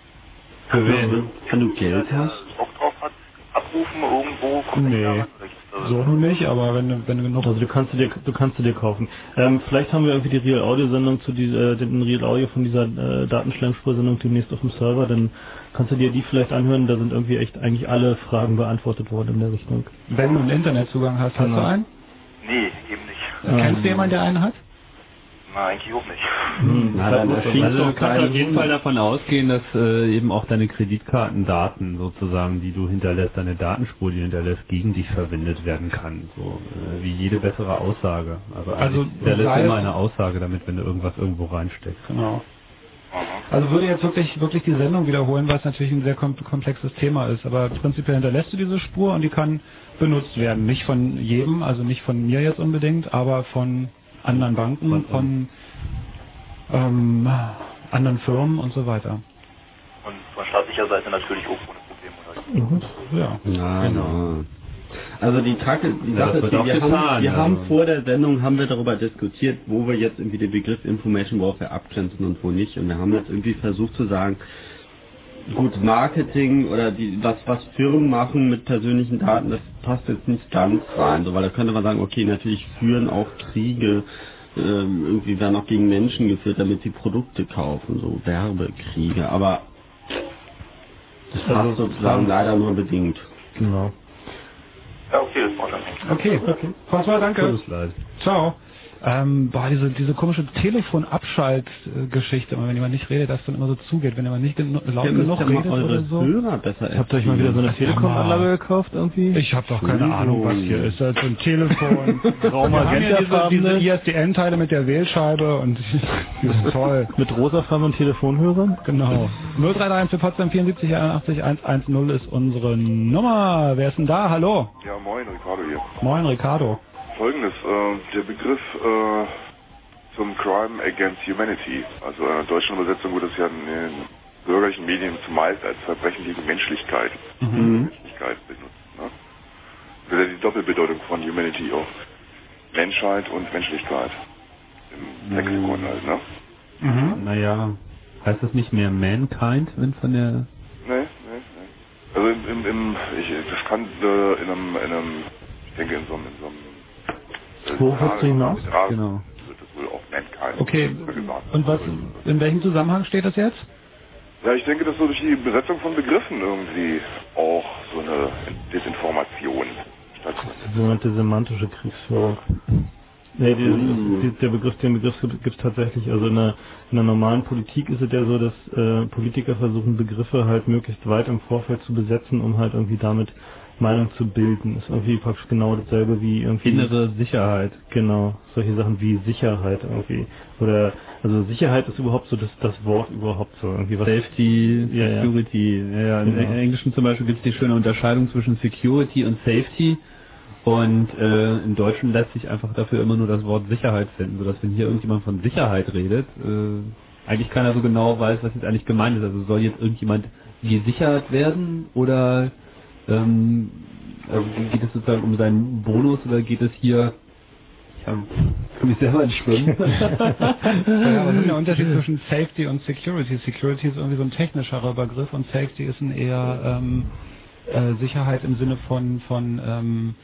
Speaker 6: Für wen? Wenn du Geld hast?
Speaker 16: Bock drauf hat, abrufen irgendwo, kommt
Speaker 3: Nee,
Speaker 16: daran. Äh,
Speaker 3: so nun nicht, aber wenn, du- wenn du genug...
Speaker 4: Also du kannst du dir, du kannst du dir kaufen. Ähm, vielleicht haben wir irgendwie die Real Audio Sendung zu dieser, äh, den Real Audio von dieser äh, Datenschleimspur-Sendung demnächst auf dem Server, dann kannst du dir die vielleicht anhören. Da sind irgendwie echt eigentlich alle Fragen beantwortet worden in der Richtung.
Speaker 3: Wenn du einen Internetzugang hast, hast du
Speaker 4: Genau.
Speaker 3: einen?
Speaker 16: Nee, eben nicht.
Speaker 3: Kennst du jemanden, der einen hat?
Speaker 16: Na, eigentlich auch nicht.
Speaker 6: Hm, Na, dann erschließt
Speaker 1: Also du kannst auf jeden Fall davon ausgehen, dass äh, eben auch deine Kreditkartendaten sozusagen, die du hinterlässt, deine Datenspur, die du hinterlässt, gegen dich verwendet werden kann. So äh, wie jede bessere Aussage. Also,
Speaker 3: Also,
Speaker 1: hinterlässt du immer eine Aussage damit, wenn du irgendwas irgendwo reinsteckst.
Speaker 3: Genau. Also würde jetzt wirklich wirklich die Sendung wiederholen, weil es natürlich ein sehr kom komplexes Thema ist. Aber prinzipiell hinterlässt du diese Spur und die kann benutzt werden. Nicht von jedem, also nicht von mir jetzt unbedingt, aber von anderen Banken, von ähm, anderen Firmen und so weiter.
Speaker 16: Und von staatlicher Seite natürlich auch ohne Probleme. Oder?
Speaker 3: Ja.
Speaker 6: Ja, genau. Also die Tracke, die
Speaker 1: Ja,
Speaker 6: Sache ist, wir,
Speaker 1: getan,
Speaker 6: haben, wir
Speaker 1: also.
Speaker 6: haben vor der Sendung haben wir darüber diskutiert, wo wir jetzt irgendwie den Begriff Information Warfare abgrenzen und wo nicht. Und wir haben jetzt irgendwie versucht zu sagen, gut Marketing oder die was was Firmen machen mit persönlichen Daten, das passt jetzt nicht ganz rein, so weil da könnte man sagen, okay, natürlich führen auch Kriege ähm, irgendwie werden auch gegen Menschen geführt, damit sie Produkte kaufen, so Werbekriege, aber das passt sozusagen leider nur bedingt.
Speaker 4: Genau.
Speaker 16: Ja, okay, das war dann.
Speaker 3: Okay, okay. François, danke.
Speaker 1: Tut uns leid.
Speaker 3: Ciao. Ähm, boah, diese, diese komische Telefonabschaltgeschichte, immer wenn jemand nicht redet, dass dann immer so zugeht, wenn jemand nicht laut
Speaker 6: Ihr müsst
Speaker 3: genug
Speaker 6: ja mal
Speaker 3: redet
Speaker 6: eure
Speaker 3: oder so.
Speaker 6: Hörer besser
Speaker 4: Habt ihr euch mal wieder so eine Telekom-Anlage gekauft irgendwie?
Speaker 3: Ich habe doch keine Ahnung, was hier ist. Das ist so ein Telefon.
Speaker 4: Grau [laughs]
Speaker 3: Wir haben diese, diese ISDN-Teile mit der Wählscheibe und [laughs] die ist toll.
Speaker 4: Mit rosafarbenen Telefonhörern?
Speaker 3: Genau. 0331 für Potsdam 74 81 110 ist unsere Nummer. Wer ist denn da? Hallo.
Speaker 17: Ja, moin, Ricardo hier.
Speaker 3: Moin, Ricardo.
Speaker 17: Folgendes, äh, der Begriff äh, zum Crime Against Humanity, also in der deutschen Übersetzung wird es ja in den bürgerlichen Medien zumeist als Verbrechen gegen Menschlichkeit,
Speaker 6: Mhm.
Speaker 17: Menschlichkeit benutzt. Ne? Das ist ja die Doppelbedeutung von Humanity auch. Menschheit und Menschlichkeit. Im Lexikon halt, ne?
Speaker 3: Mhm.
Speaker 1: Naja, heißt das nicht mehr Mankind, wenn von der...
Speaker 17: Nee, nee, nee. Also im, im, im ich, das kann äh, in einem, in einem, ich denke in so einem, in so einem äh,
Speaker 4: Wo willst du hinaus?
Speaker 1: Genau.
Speaker 17: wird das wohl auch Mankind
Speaker 3: Okay. Und was, in welchem Zusammenhang steht das jetzt?
Speaker 17: Ja, ich denke, dass so durch die Besetzung von Begriffen irgendwie auch so eine Desinformation stattfindet.
Speaker 4: Die sogenannte semantische Kriegsführung. Nee, die, die, der Begriff, den Begriff gibt es tatsächlich. Also in der, in der normalen Politik ist es ja so, dass äh, Politiker versuchen, Begriffe halt möglichst weit im Vorfeld zu besetzen, um halt irgendwie damit Meinung zu bilden. Ist irgendwie praktisch genau dasselbe wie irgendwie
Speaker 1: Innere Sicherheit.
Speaker 4: Genau, solche Sachen wie Sicherheit irgendwie. Oder also Sicherheit ist überhaupt so das, das Wort überhaupt so irgendwie was.
Speaker 1: Safety,
Speaker 4: Ja, ja.
Speaker 1: Security. Ja, ja. Im
Speaker 4: Genau.
Speaker 1: Englischen zum Beispiel gibt es die schöne Unterscheidung zwischen Security und Safety. Und äh, im Deutschen lässt sich einfach dafür immer nur das Wort Sicherheit finden, sodass wenn hier irgendjemand von Sicherheit redet, äh, eigentlich keiner so genau weiß, was jetzt eigentlich gemeint ist. Also soll jetzt irgendjemand gesichert werden oder ähm, also geht es sozusagen um seinen Bonus oder geht es hier ich hab- für mich selber ins Schwimmen. [laughs]
Speaker 3: ja, was ist der Unterschied zwischen Safety und Security? Security ist irgendwie so ein technischerer Begriff und Safety ist ein eher ähm, äh, Sicherheit im Sinne von von ähm,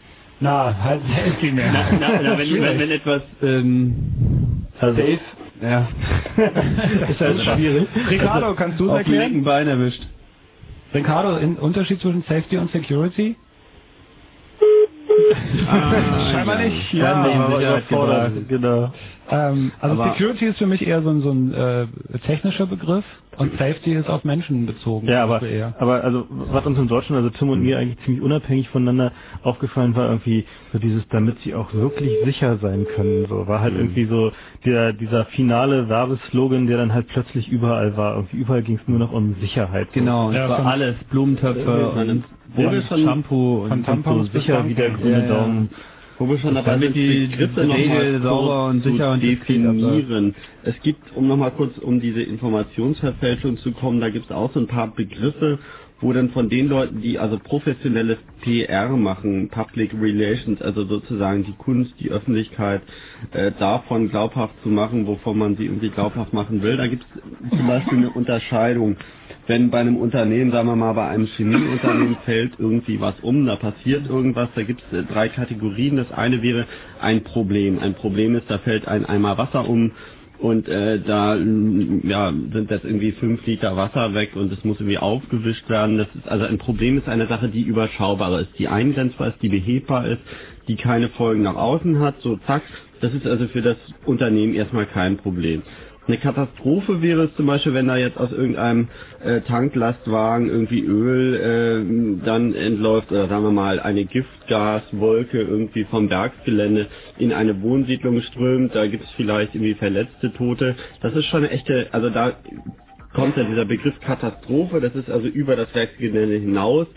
Speaker 3: Na, halt Safety mehr.
Speaker 1: Na, na, na, wenn, wenn, wenn etwas ähm,
Speaker 4: Also-
Speaker 1: safe, ja, [laughs] ist halt schwierig.
Speaker 3: Ricardo, kannst du es
Speaker 1: Auf dem
Speaker 3: erklären?
Speaker 1: linken Bein erwischt.
Speaker 3: Ricardo, Unterschied zwischen Safety und Security? Scheinbar
Speaker 1: ja.
Speaker 3: nicht.
Speaker 1: Ja,
Speaker 3: Ja,
Speaker 1: aber überfordert,
Speaker 4: genau.
Speaker 3: Ähm, also
Speaker 1: Aber-
Speaker 3: Security ist für mich eher so ein, so ein äh, technischer Begriff und Safety ist auf Menschen bezogen.
Speaker 4: Ja, aber,
Speaker 3: Also eher.
Speaker 4: aber also was uns in Deutschland, also Tim und mir eigentlich ziemlich unabhängig voneinander aufgefallen war, irgendwie so dieses, damit sie auch wirklich sicher sein können. So war halt
Speaker 1: Mhm.
Speaker 4: irgendwie so der dieser finale Werbeslogan, der dann halt plötzlich überall war. Irgendwie überall ging es nur noch um Sicherheit. So.
Speaker 1: Genau,
Speaker 3: Ja,
Speaker 1: zwar
Speaker 3: von-
Speaker 1: alles, Blumentöpfe und
Speaker 6: Wo wir schon,
Speaker 1: Shampoo
Speaker 3: von
Speaker 1: und,
Speaker 3: Tampons
Speaker 4: so sicher wie der grüne. Daumen.
Speaker 6: wo wir schon dabei sind,
Speaker 1: die
Speaker 6: Begriffe
Speaker 1: Rede
Speaker 6: nochmal
Speaker 1: sauber und sicher und
Speaker 6: definieren. Es gibt, um nochmal kurz um diese Informationsverfälschung zu kommen, da gibt es auch so ein paar Begriffe, wo dann von den Leuten, die also professionelles PR machen, Public Relations, also sozusagen die Kunst, die Öffentlichkeit äh, davon glaubhaft zu machen, wovon man sie irgendwie glaubhaft machen will, da gibt es zum Beispiel eine Unterscheidung. Wenn bei einem Unternehmen, sagen wir mal, bei einem Chemieunternehmen [laughs] fällt irgendwie was um, da passiert irgendwas, da gibt es drei Kategorien. Das eine wäre ein Problem. Ein Problem ist, da fällt ein Eimer Wasser um und äh, da mm, ja, sind jetzt irgendwie fünf Liter Wasser weg und es muss irgendwie aufgewischt werden. Das ist also ein Problem ist eine Sache, die überschaubar ist, die eingrenzbar ist, die behebbar ist, die keine Folgen nach außen hat. So zack, das ist also für das Unternehmen erstmal kein Problem. Eine Katastrophe wäre es zum Beispiel, wenn da jetzt aus irgendeinem äh, Tanklastwagen irgendwie Öl äh, dann entläuft oder sagen wir mal eine Giftgaswolke irgendwie vom Bergsgelände in eine Wohnsiedlung strömt. Da gibt es vielleicht irgendwie Verletzte, Tote. Das ist schon eine echte, also da kommt ja dieser Begriff Katastrophe, das ist also über das Werksgelände hinaus.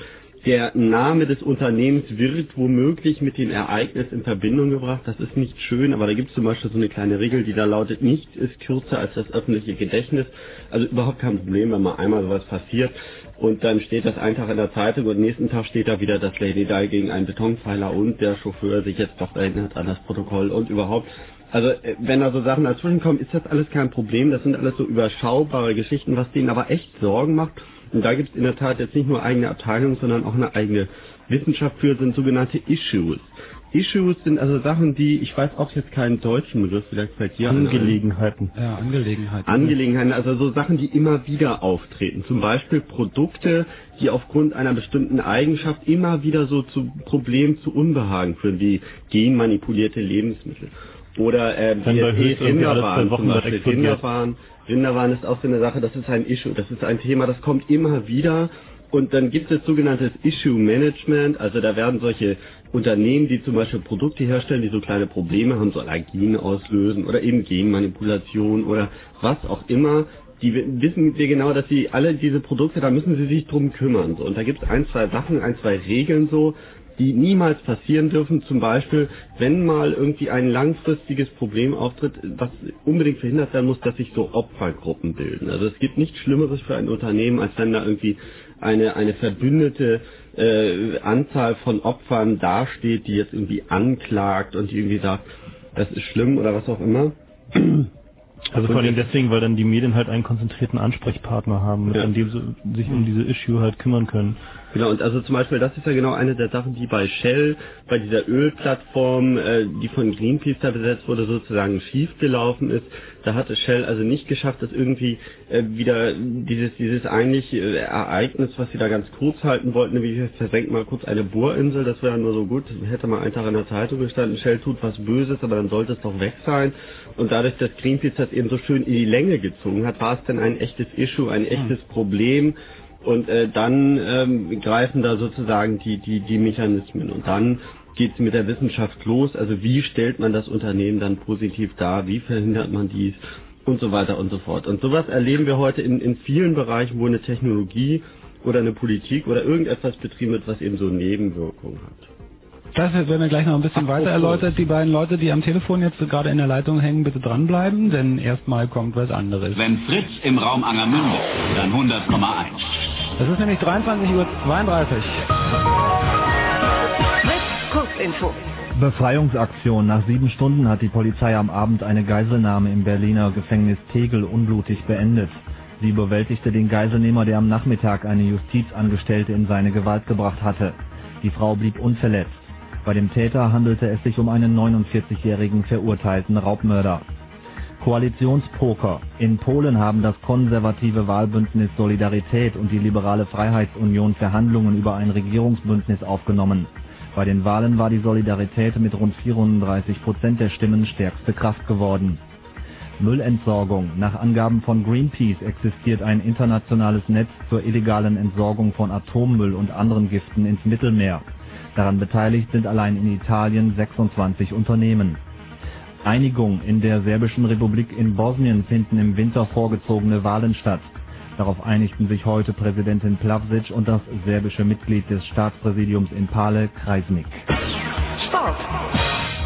Speaker 6: Der Name des Unternehmens wird womöglich mit dem Ereignis in Verbindung gebracht. Das ist nicht schön, aber da gibt es zum Beispiel so eine kleine Regel, die da lautet, nichts ist kürzer als das öffentliche Gedächtnis. Also überhaupt kein Problem, wenn mal einmal sowas passiert und dann steht das einen Tag in der Zeitung und nächsten Tag steht da wieder, dass Lady Di gegen einen Betonpfeiler und der Chauffeur sich jetzt doch erinnert an das Protokoll und überhaupt. Also äh, wenn da so Sachen dazwischen kommen, ist das alles kein Problem. Das sind alles so überschaubare Geschichten, was denen aber echt Sorgen macht. Und da gibt es in der Tat jetzt nicht nur eigene Abteilungen, sondern auch eine eigene Wissenschaft für, sind sogenannte Issues. Issues sind also Sachen, die, ich weiß auch jetzt keinen deutschen Begriff, vielleicht fällt dir.
Speaker 4: Angelegenheiten.
Speaker 3: Ja, Angelegenheit.
Speaker 6: Angelegenheiten, also so Sachen, die immer wieder auftreten. Zum Beispiel Produkte, die aufgrund einer bestimmten Eigenschaft immer wieder so zu Problemen, zu Unbehagen führen, wie genmanipulierte Lebensmittel. Oder äh,
Speaker 4: Wenn
Speaker 6: wie Rinderwaren
Speaker 4: zwei Wochen
Speaker 6: zum Beispiel.
Speaker 4: explodiert.
Speaker 6: Rinderwaren ist auch so eine Sache, das ist ein Issue, das ist ein Thema, das kommt immer wieder. Und dann gibt es sogenanntes Issue Management, also da werden solche Unternehmen, die zum Beispiel Produkte herstellen, die so kleine Probleme haben, so Allergien auslösen oder eben Genmanipulation oder was auch immer, die wi- wissen wir genau, dass sie alle diese Produkte, da müssen sie sich drum kümmern. So. Und da gibt es ein, zwei Sachen, ein, zwei Regeln so, die niemals passieren dürfen. Zum Beispiel, wenn mal irgendwie ein langfristiges Problem auftritt, was unbedingt verhindert werden muss, dass sich so Opfergruppen bilden. Also es gibt nichts Schlimmeres für ein Unternehmen, als wenn da irgendwie eine, eine verbündete äh, Anzahl von Opfern dasteht, die jetzt irgendwie anklagt und die irgendwie sagt, das ist schlimm oder was auch immer.
Speaker 4: Also vor allem deswegen, weil dann die Medien halt einen konzentrierten Ansprechpartner haben, mit
Speaker 6: Ja.
Speaker 4: an dem sie sich um diese Issue halt kümmern können.
Speaker 6: Genau, und also zum Beispiel, das ist ja genau eine der Sachen, die bei Shell, bei dieser Ölplattform, äh, die von Greenpeace da besetzt wurde, sozusagen schiefgelaufen ist. Da hatte Shell also nicht geschafft, das irgendwie äh, wieder dieses dieses eigentlich äh, Ereignis, was sie da ganz kurz halten wollten, wie wir versenken mal kurz eine Bohrinsel, das wäre nur so gut, hätte mal einen Tag in der Zeitung gestanden, Shell tut was Böses, aber dann sollte es doch weg sein. Und dadurch, dass Greenpeace das eben so schön in die Länge gezogen hat, war es dann ein echtes Issue, ein echtes Problem. Und äh, dann ähm, greifen da sozusagen die, die, die Mechanismen. Und dann geht es mit der Wissenschaft los. Also wie stellt man das Unternehmen dann positiv dar? Wie verhindert man dies? Und so weiter und so fort. Und sowas erleben wir heute in, in vielen Bereichen, wo eine Technologie oder eine Politik oder irgendetwas betrieben wird, was eben so Nebenwirkungen hat.
Speaker 3: Das werden wir gleich noch ein bisschen weiter erläutert. Die beiden Leute, die am Telefon jetzt gerade in der Leitung hängen, bitte dranbleiben, denn erstmal kommt was anderes.
Speaker 7: Wenn Fritz im Raum Angermünde, dann 100,1.
Speaker 3: Es ist nämlich 23.32 Uhr.
Speaker 18: Fritz Kurzinfo.
Speaker 9: Befreiungsaktion. Nach sieben Stunden hat die Polizei am Abend eine Geiselnahme im Berliner Gefängnis Tegel unblutig beendet. Sie bewältigte den Geiselnehmer, der am Nachmittag eine Justizangestellte in seine Gewalt gebracht hatte. Die Frau blieb unverletzt. Bei dem Täter handelte es sich um einen 49-jährigen verurteilten Raubmörder. Koalitionspoker. In Polen haben das konservative Wahlbündnis Solidarität und die liberale Freiheitsunion Verhandlungen über ein Regierungsbündnis aufgenommen. Bei den Wahlen war die Solidarität mit rund 34 Prozent der Stimmen stärkste Kraft geworden. Müllentsorgung. Nach Angaben von Greenpeace existiert ein internationales Netz zur illegalen Entsorgung von Atommüll und anderen Giften ins Mittelmeer. Daran beteiligt sind allein in Italien 26 Unternehmen. Einigung. In der Serbischen Republik in Bosnien finden im Winter vorgezogene Wahlen statt. Darauf einigten sich heute Präsidentin Plavsic und das serbische Mitglied des Staatspräsidiums in Pale, Kreisnik.
Speaker 11: Sport.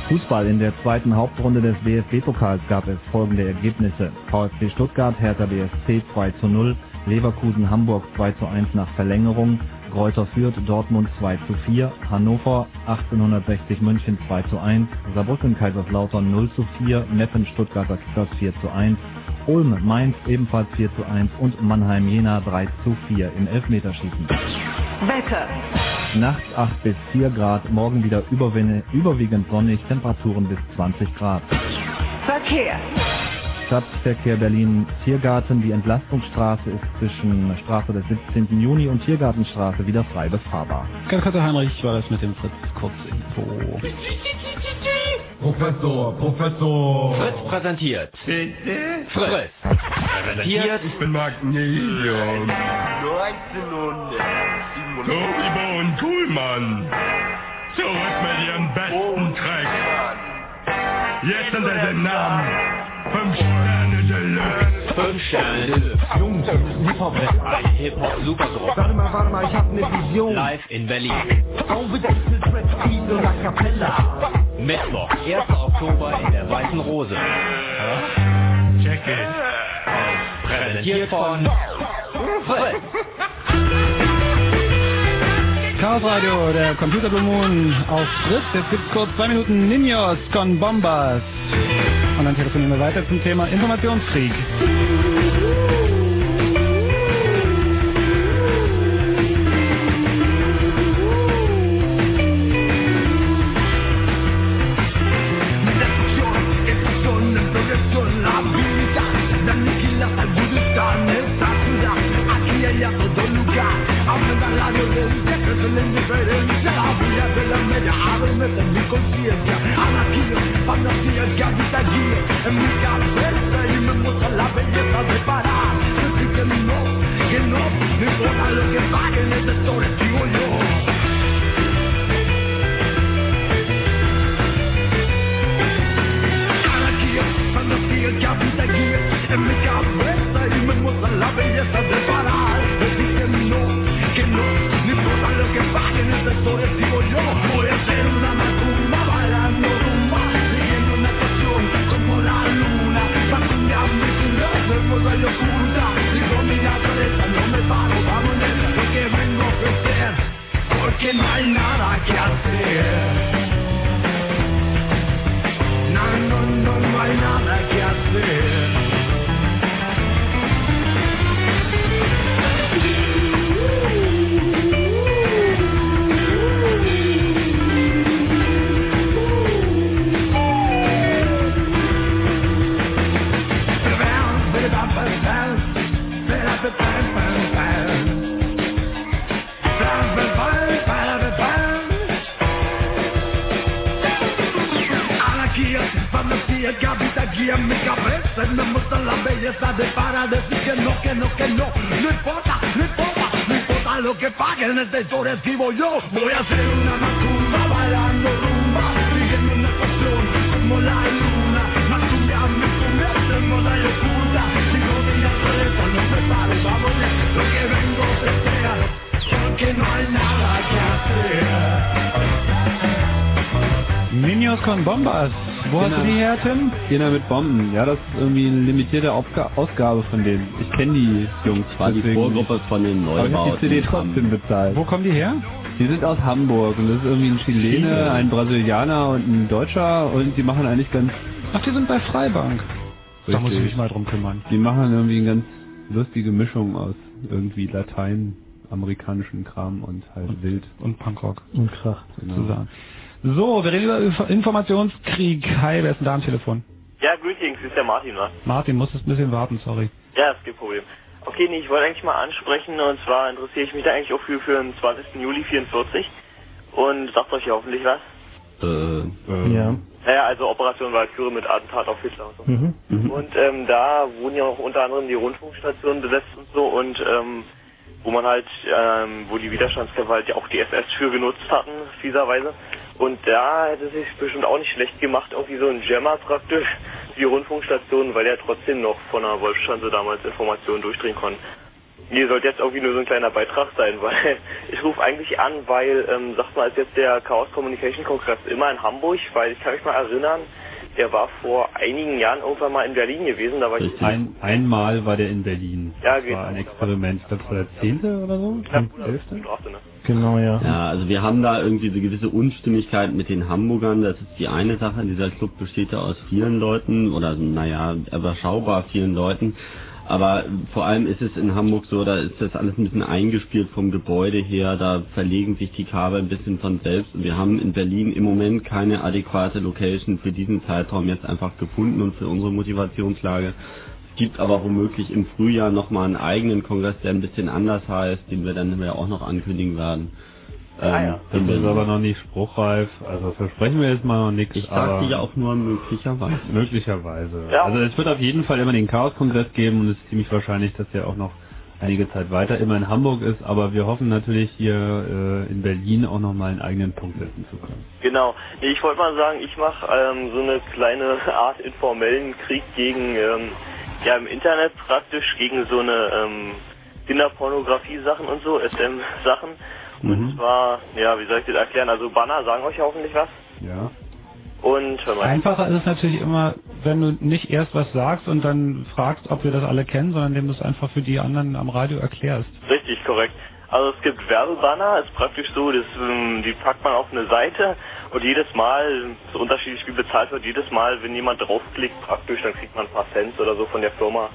Speaker 9: Fußball in der zweiten Hauptrunde des DFB-Pokals gab es folgende Ergebnisse. VfB Stuttgart, Hertha BSC 2 zu 0, Leverkusen Hamburg 2 zu 1 nach Verlängerung, Greuther Fürth Dortmund 2 zu 4, Hannover 1860 München 2 zu 1, Saarbrücken Kaiserslautern 0 zu 4, Meppen Stuttgarter Kickers 4 zu 1, Ulm Mainz ebenfalls 4 zu 1 und Mannheim Jena 3 zu 4 im Elfmeterschießen.
Speaker 11: Wetter.
Speaker 9: Nachts 8 bis 4 Grad, morgen wieder überwiegend sonnig, Temperaturen bis 20 Grad.
Speaker 11: Verkehr.
Speaker 9: Stadtverkehr Berlin Tiergarten. Die Entlastungsstraße ist zwischen Straße des 17. Juni und Tiergartenstraße wieder frei befahrbar.
Speaker 19: Ganz kurz, Heinrich, war das mit dem Fritz Kurzinfo.
Speaker 20: Professor, Professor.
Speaker 21: Fritz präsentiert.
Speaker 20: Bitte?
Speaker 21: Fritz. Präsentiert.
Speaker 20: Ich bin Magnesium.
Speaker 22: 1900.
Speaker 20: Tobi und Kuhlmann. Zurück mit ihrem besten Track. Jetzt unter dem Namen Fünf Sterne Deluxe.
Speaker 21: Fünf Sterne Deluxe.
Speaker 20: Jungs, rappen.
Speaker 21: Ein Hip-Hop Superdruck.
Speaker 20: Warte mal, warte mal, ich hab ne Vision.
Speaker 21: Live in Berlin.
Speaker 20: Unbedeckte Tracks, Beat und A Cappella.
Speaker 21: Mittwoch, 1. Oktober in der Weißen Rose.
Speaker 20: Check it.
Speaker 21: Präsentiert von Fritz.
Speaker 19: Chaos Radio, der Computer auf Fritz. Jetzt gibt's kurz zwei Minuten Ninjas con Bombas. Und dann telefonieren wir weiter zum Thema Informationskrieg.
Speaker 1: Jena mit Bomben. Ja, das ist irgendwie eine limitierte Aufga Ausgabe von denen. Ich kenne die Jungs.
Speaker 6: War die Vorgruppe von den
Speaker 1: Aber ich habe die CD trotzdem bezahlt.
Speaker 19: Wo kommen die her?
Speaker 1: Die sind aus Hamburg und das ist irgendwie ein Chilene, ein Brasilianer und ein Deutscher und die machen eigentlich ganz...
Speaker 19: Ach, die sind bei Freibank. Da
Speaker 1: Richtig.
Speaker 19: muss ich mich mal drum kümmern.
Speaker 1: Die machen irgendwie eine ganz lustige Mischung aus irgendwie Latein amerikanischen Kram und halt wild.
Speaker 3: Und Punkrock.
Speaker 4: Und Krach.
Speaker 1: Genau.
Speaker 3: Zusammen. So, wir reden über Inf- Informationskrieg. Hi, wer ist denn da am Telefon?
Speaker 23: Ja, greetings, ist der Martin, was?
Speaker 3: Martin, musstest ein bisschen warten, sorry.
Speaker 23: Ja, ist kein Problem. Okay, nee, ich wollte eigentlich mal ansprechen, und zwar interessiere ich mich da eigentlich auch für, für den 20. Juli 44 und sagt euch ja hoffentlich was.
Speaker 6: Äh,
Speaker 4: Ja.
Speaker 23: Naja, also Operation Walküre mit Attentat auf Hitler und so.
Speaker 4: Mhm. Mhm.
Speaker 23: Und ähm, da wurden ja auch unter anderem die Rundfunkstationen besetzt und so und ähm, wo man halt, ähm, wo die Widerstandskämpfer halt ja auch die SS für genutzt hatten, fieserweise. Und da hätte es sich bestimmt auch nicht schlecht gemacht, irgendwie so ein Jammer praktisch, die Rundfunkstationen, weil ja trotzdem noch von der Wolfschanze damals Informationen durchdringen konnten. Hier sollte jetzt irgendwie nur so ein kleiner Beitrag sein, [laughs] weil ich rufe eigentlich an, weil, ähm, sagt mal, ist jetzt der Chaos Communication Kongress immer in Hamburg, weil ich kann mich mal erinnern, der war vor einigen Jahren irgendwann mal in Berlin gewesen, da war ich
Speaker 1: Ein, einmal war der in Berlin.
Speaker 23: Ja,
Speaker 1: das
Speaker 23: geht
Speaker 1: war ein. Experiment. Ich glaube, das war der zehnte oder so? Elfte?
Speaker 23: Straße, ne?
Speaker 4: Genau, ja.
Speaker 6: Ja, also wir haben da irgendwie so gewisse Unstimmigkeit mit den Hamburgern. Das ist die eine Sache. Dieser Club besteht ja aus vielen Leuten oder naja, überschaubar vielen Leuten. Aber vor allem ist es in Hamburg so, da ist das alles ein bisschen eingespielt vom Gebäude her, da verlegen sich die Kabel ein bisschen von selbst und wir haben in Berlin im Moment keine adäquate Location für diesen Zeitraum jetzt einfach gefunden und für unsere Motivationslage. Es gibt aber womöglich im Frühjahr nochmal einen eigenen Kongress, der ein bisschen anders heißt, den wir dann ja auch noch ankündigen werden. Ähm,
Speaker 1: Das
Speaker 6: in
Speaker 1: ist
Speaker 6: Berlin.
Speaker 1: aber noch nicht spruchreif. Also versprechen wir jetzt mal noch nichts.
Speaker 6: Ich sagte ja auch nur möglicherweise.
Speaker 1: Möglicherweise.
Speaker 23: Ja.
Speaker 1: Also es wird auf jeden Fall immer den Chaos-Kongress geben und es ist ziemlich wahrscheinlich, dass der auch noch einige Zeit weiter immer in Hamburg ist, aber wir hoffen natürlich hier äh, in Berlin auch noch mal einen eigenen Punkt setzen zu können.
Speaker 23: Genau. Ich wollte mal sagen, ich mache ähm, so eine kleine [laughs] Art informellen Krieg gegen, ähm, ja im Internet praktisch, gegen so eine ähm, Kinderpornografie-Sachen und so, SM-Sachen. Und zwar, ja, wie soll ich das erklären? Also Banner sagen euch hoffentlich was.
Speaker 1: Ja.
Speaker 23: Und hör mal.
Speaker 3: Einfacher ist es natürlich immer, wenn du nicht erst was sagst und dann fragst, ob wir das alle kennen, sondern indem du es einfach für die anderen am Radio erklärst.
Speaker 23: Richtig, korrekt. Also es gibt Werbebanner, ist praktisch so, das, ähm, die packt man auf eine Seite und jedes Mal, so unterschiedlich wie bezahlt wird, jedes Mal, wenn jemand draufklickt praktisch, dann kriegt man ein paar Cents oder so von der Firma,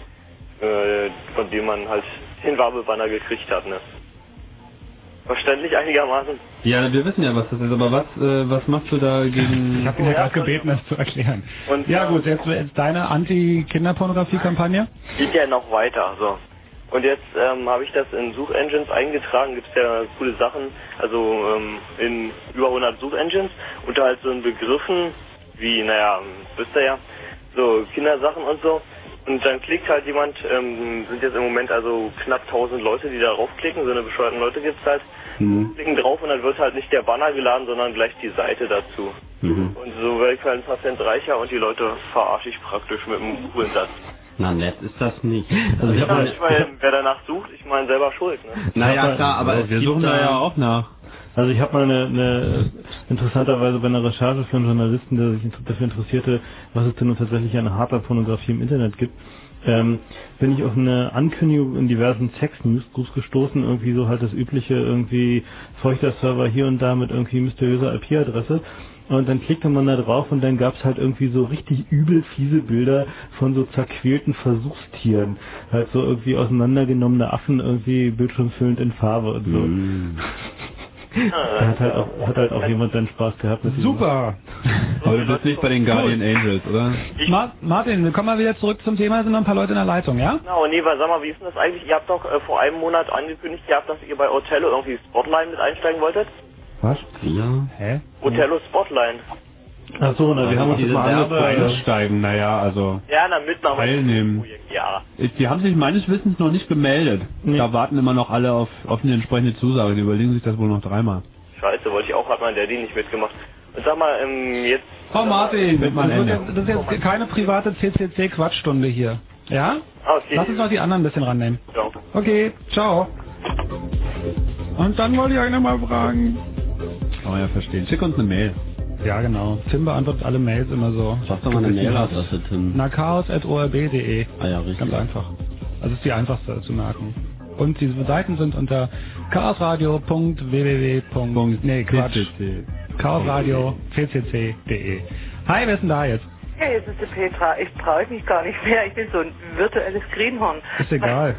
Speaker 23: äh, von dem man halt den Werbebanner gekriegt hat, ne? Verständlich einigermaßen?
Speaker 1: Ja, wir wissen ja, was das ist, aber was, äh, was machst du da gegen... [laughs]
Speaker 3: Ich habe ihn ja gerade gebeten, das zu erklären.
Speaker 23: Und,
Speaker 3: ja gut, jetzt, jetzt deine Anti-Kinderpornografie-Kampagne.
Speaker 23: Geht ja noch weiter, so. Und jetzt ähm, habe ich das in Suchengines eingetragen, gibt's ja coole Sachen, also ähm, in über 100 Suchengines, unter halt so in Begriffen wie, naja, wisst ihr ja, so Kindersachen und so. Und dann klickt halt jemand, ähm, sind jetzt im Moment also knapp 1000 Leute, die darauf klicken, so eine bescheuerten Leute gibt's halt,
Speaker 6: Mhm.
Speaker 23: klicken drauf und dann wird halt nicht der Banner geladen, sondern gleich die Seite dazu.
Speaker 6: Mhm.
Speaker 23: Und so werde ich halt ein paar Cent reicher und die Leute verarsche ich praktisch mit einem coolen Satz.
Speaker 6: Na nett ist das nicht. Also ich
Speaker 23: Ja,
Speaker 6: habe
Speaker 23: ich meine, wer danach sucht, ich meine selber schuld, ne?
Speaker 6: Naja, klar, aber es
Speaker 1: wir
Speaker 6: gibt
Speaker 1: suchen da ja auch nach.
Speaker 4: Also ich habe mal eine, eine interessanterweise bei einer Recherche für einen Journalisten, der sich dafür interessierte, was es denn nun tatsächlich an harter Pornografie im Internet gibt, ähm, bin ich auf eine Ankündigung in diversen Sex-News-Groups gestoßen, irgendwie so halt das übliche irgendwie feuchter Server hier und da mit irgendwie mysteriöser IP-Adresse. Und dann klickte man da drauf und dann gab's halt irgendwie so richtig übel fiese Bilder von so zerquälten Versuchstieren. Halt so irgendwie auseinandergenommene Affen irgendwie bildschirmfüllend in Farbe und so. [laughs] [laughs] Da hat halt auch, hat halt auch jemand seinen Spaß gehabt mit
Speaker 3: Super.
Speaker 1: Aber du bist nicht bei den Guardian Angels, oder?
Speaker 3: Ma Martin, wir kommen mal wieder zurück zum Thema, sind noch ein paar Leute in der Leitung, ja?
Speaker 23: Genau, nee, weil sag mal, wie ist denn das eigentlich? Ihr habt doch äh, vor einem Monat angekündigt gehabt, dass ihr bei Otello irgendwie Spotline mit einsteigen wolltet.
Speaker 1: Was?
Speaker 6: Ja.
Speaker 1: Hä?
Speaker 23: Otello Spotline.
Speaker 4: Ach so, na, wir haben uns das
Speaker 1: diese
Speaker 4: mal
Speaker 1: Werbe einsteigen, naja, also
Speaker 23: Ja, na, mitmachen.
Speaker 1: teilnehmen.
Speaker 23: Ja.
Speaker 1: Die haben sich meines Wissens noch nicht gemeldet. Da warten immer noch alle auf, auf eine entsprechende Zusage. Die überlegen sich das wohl noch dreimal.
Speaker 23: Scheiße, wollte ich auch, hat mein Daddy nicht mitgemacht. Und sag mal, ähm, jetzt...
Speaker 3: Frau Martin,
Speaker 1: Mit
Speaker 3: das,
Speaker 1: mal
Speaker 3: jetzt, das ist jetzt keine private CCC-Quatschstunde hier. Ja?
Speaker 23: Ah, okay.
Speaker 3: Lass uns noch die anderen ein bisschen rannehmen.
Speaker 23: Ja.
Speaker 3: Okay, ciao. Und dann wollte ich euch nochmal fragen.
Speaker 1: Kann man ja verstehen. Schick uns eine Mail.
Speaker 3: Ja, genau. Tim beantwortet alle Mails immer so.
Speaker 6: Sag doch mal eine Mailadresse, Tim.
Speaker 3: Na, chaos.orb.de.
Speaker 6: Ah ja, richtig.
Speaker 3: Ganz einfach. Also ist die einfachste zu merken. Und diese Seiten sind unter chaosradio.www. Nee, Quatsch.
Speaker 1: CCC.
Speaker 3: chaosradio.ccc.de. Hi, wer ist denn da jetzt?
Speaker 24: Ja, jetzt ist die Petra. Ich brauche mich gar nicht mehr. Ich bin so ein virtuelles Greenhorn.
Speaker 3: Ist egal.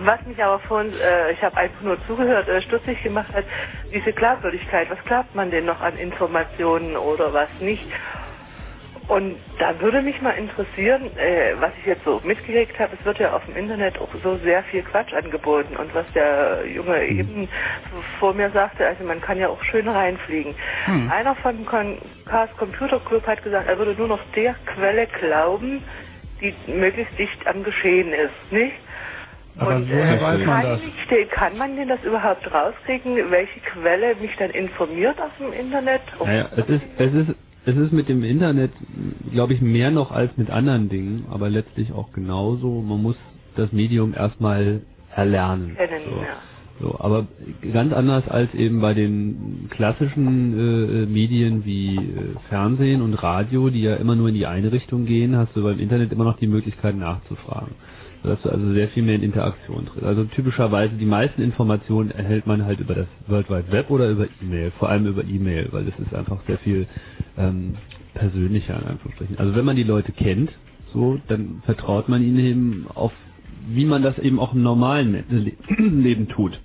Speaker 24: Was mich aber vorhin, äh, ich habe einfach nur zugehört, äh, stutzig gemacht hat, diese Glaubwürdigkeit. Was glaubt man denn noch an Informationen oder was nicht? Und da würde mich mal interessieren, äh, was ich jetzt so mitgekriegt habe, es wird ja auf dem Internet auch so sehr viel Quatsch angeboten. Und was der Junge eben vor mir sagte, also man kann ja auch schön reinfliegen.
Speaker 3: Hm.
Speaker 24: Einer von Chaos Computer Club hat gesagt, er würde nur noch der Quelle glauben, die möglichst dicht am Geschehen ist, nicht?
Speaker 3: Aber
Speaker 24: Und,
Speaker 3: woher
Speaker 24: äh,
Speaker 3: weiß man
Speaker 24: kann
Speaker 3: das?
Speaker 24: Ich, kann man denn das überhaupt rauskriegen, welche Quelle mich dann informiert auf dem Internet?
Speaker 1: Naja, es ist, es ist, es ist mit dem Internet, glaube ich, mehr noch als mit anderen Dingen, aber letztlich auch genauso. Man muss das Medium erstmal erlernen.
Speaker 24: Kennen,
Speaker 1: so.
Speaker 24: ja.
Speaker 1: So, aber ganz anders als eben bei den klassischen äh, äh, Medien wie äh, Fernsehen und Radio, die ja immer nur in die eine Richtung gehen, hast du beim Internet immer noch die Möglichkeit nachzufragen. Sodass du also sehr viel mehr in Interaktion trittst. Also typischerweise die meisten Informationen erhält man halt über das World Wide Web oder über E-Mail, vor allem über E-Mail, weil das ist einfach sehr viel ähm, persönlicher in Anführungsstrichen. Also wenn man die Leute kennt, so, dann vertraut man ihnen eben auf, wie man das eben auch im normalen Le [clears throat] Leben tut.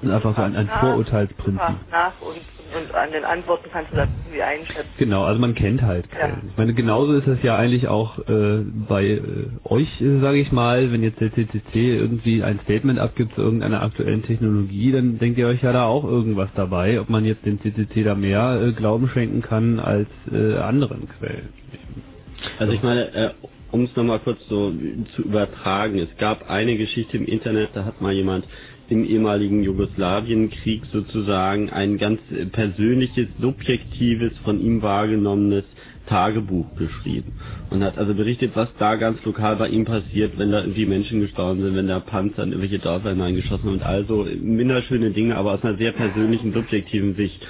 Speaker 1: Das ist einfach so ein, ein Vorurteilsprinzip.
Speaker 24: nach und, und an den Antworten kannst du das irgendwie einschätzen.
Speaker 1: Genau, also man kennt halt Quellen. Ich meine, genauso ist es ja eigentlich auch äh, bei äh, euch, äh, sage ich mal, wenn jetzt der CCC irgendwie ein Statement abgibt zu irgendeiner aktuellen Technologie, dann denkt ihr euch ja da auch irgendwas dabei, ob man jetzt dem CCC da mehr äh, Glauben schenken kann als äh, anderen Quellen.
Speaker 6: Also ich meine, äh, um es nochmal kurz so zu übertragen, es gab eine Geschichte im Internet, da hat mal jemand im ehemaligen Jugoslawienkrieg sozusagen ein ganz persönliches, subjektives, von ihm wahrgenommenes Tagebuch geschrieben und hat also berichtet, was da ganz lokal bei ihm passiert, wenn da irgendwie Menschen gestorben sind, wenn da Panzer in irgendwelche Dörfer hineingeschossen und also minderschöne Dinge, aber aus einer sehr persönlichen, subjektiven Sicht.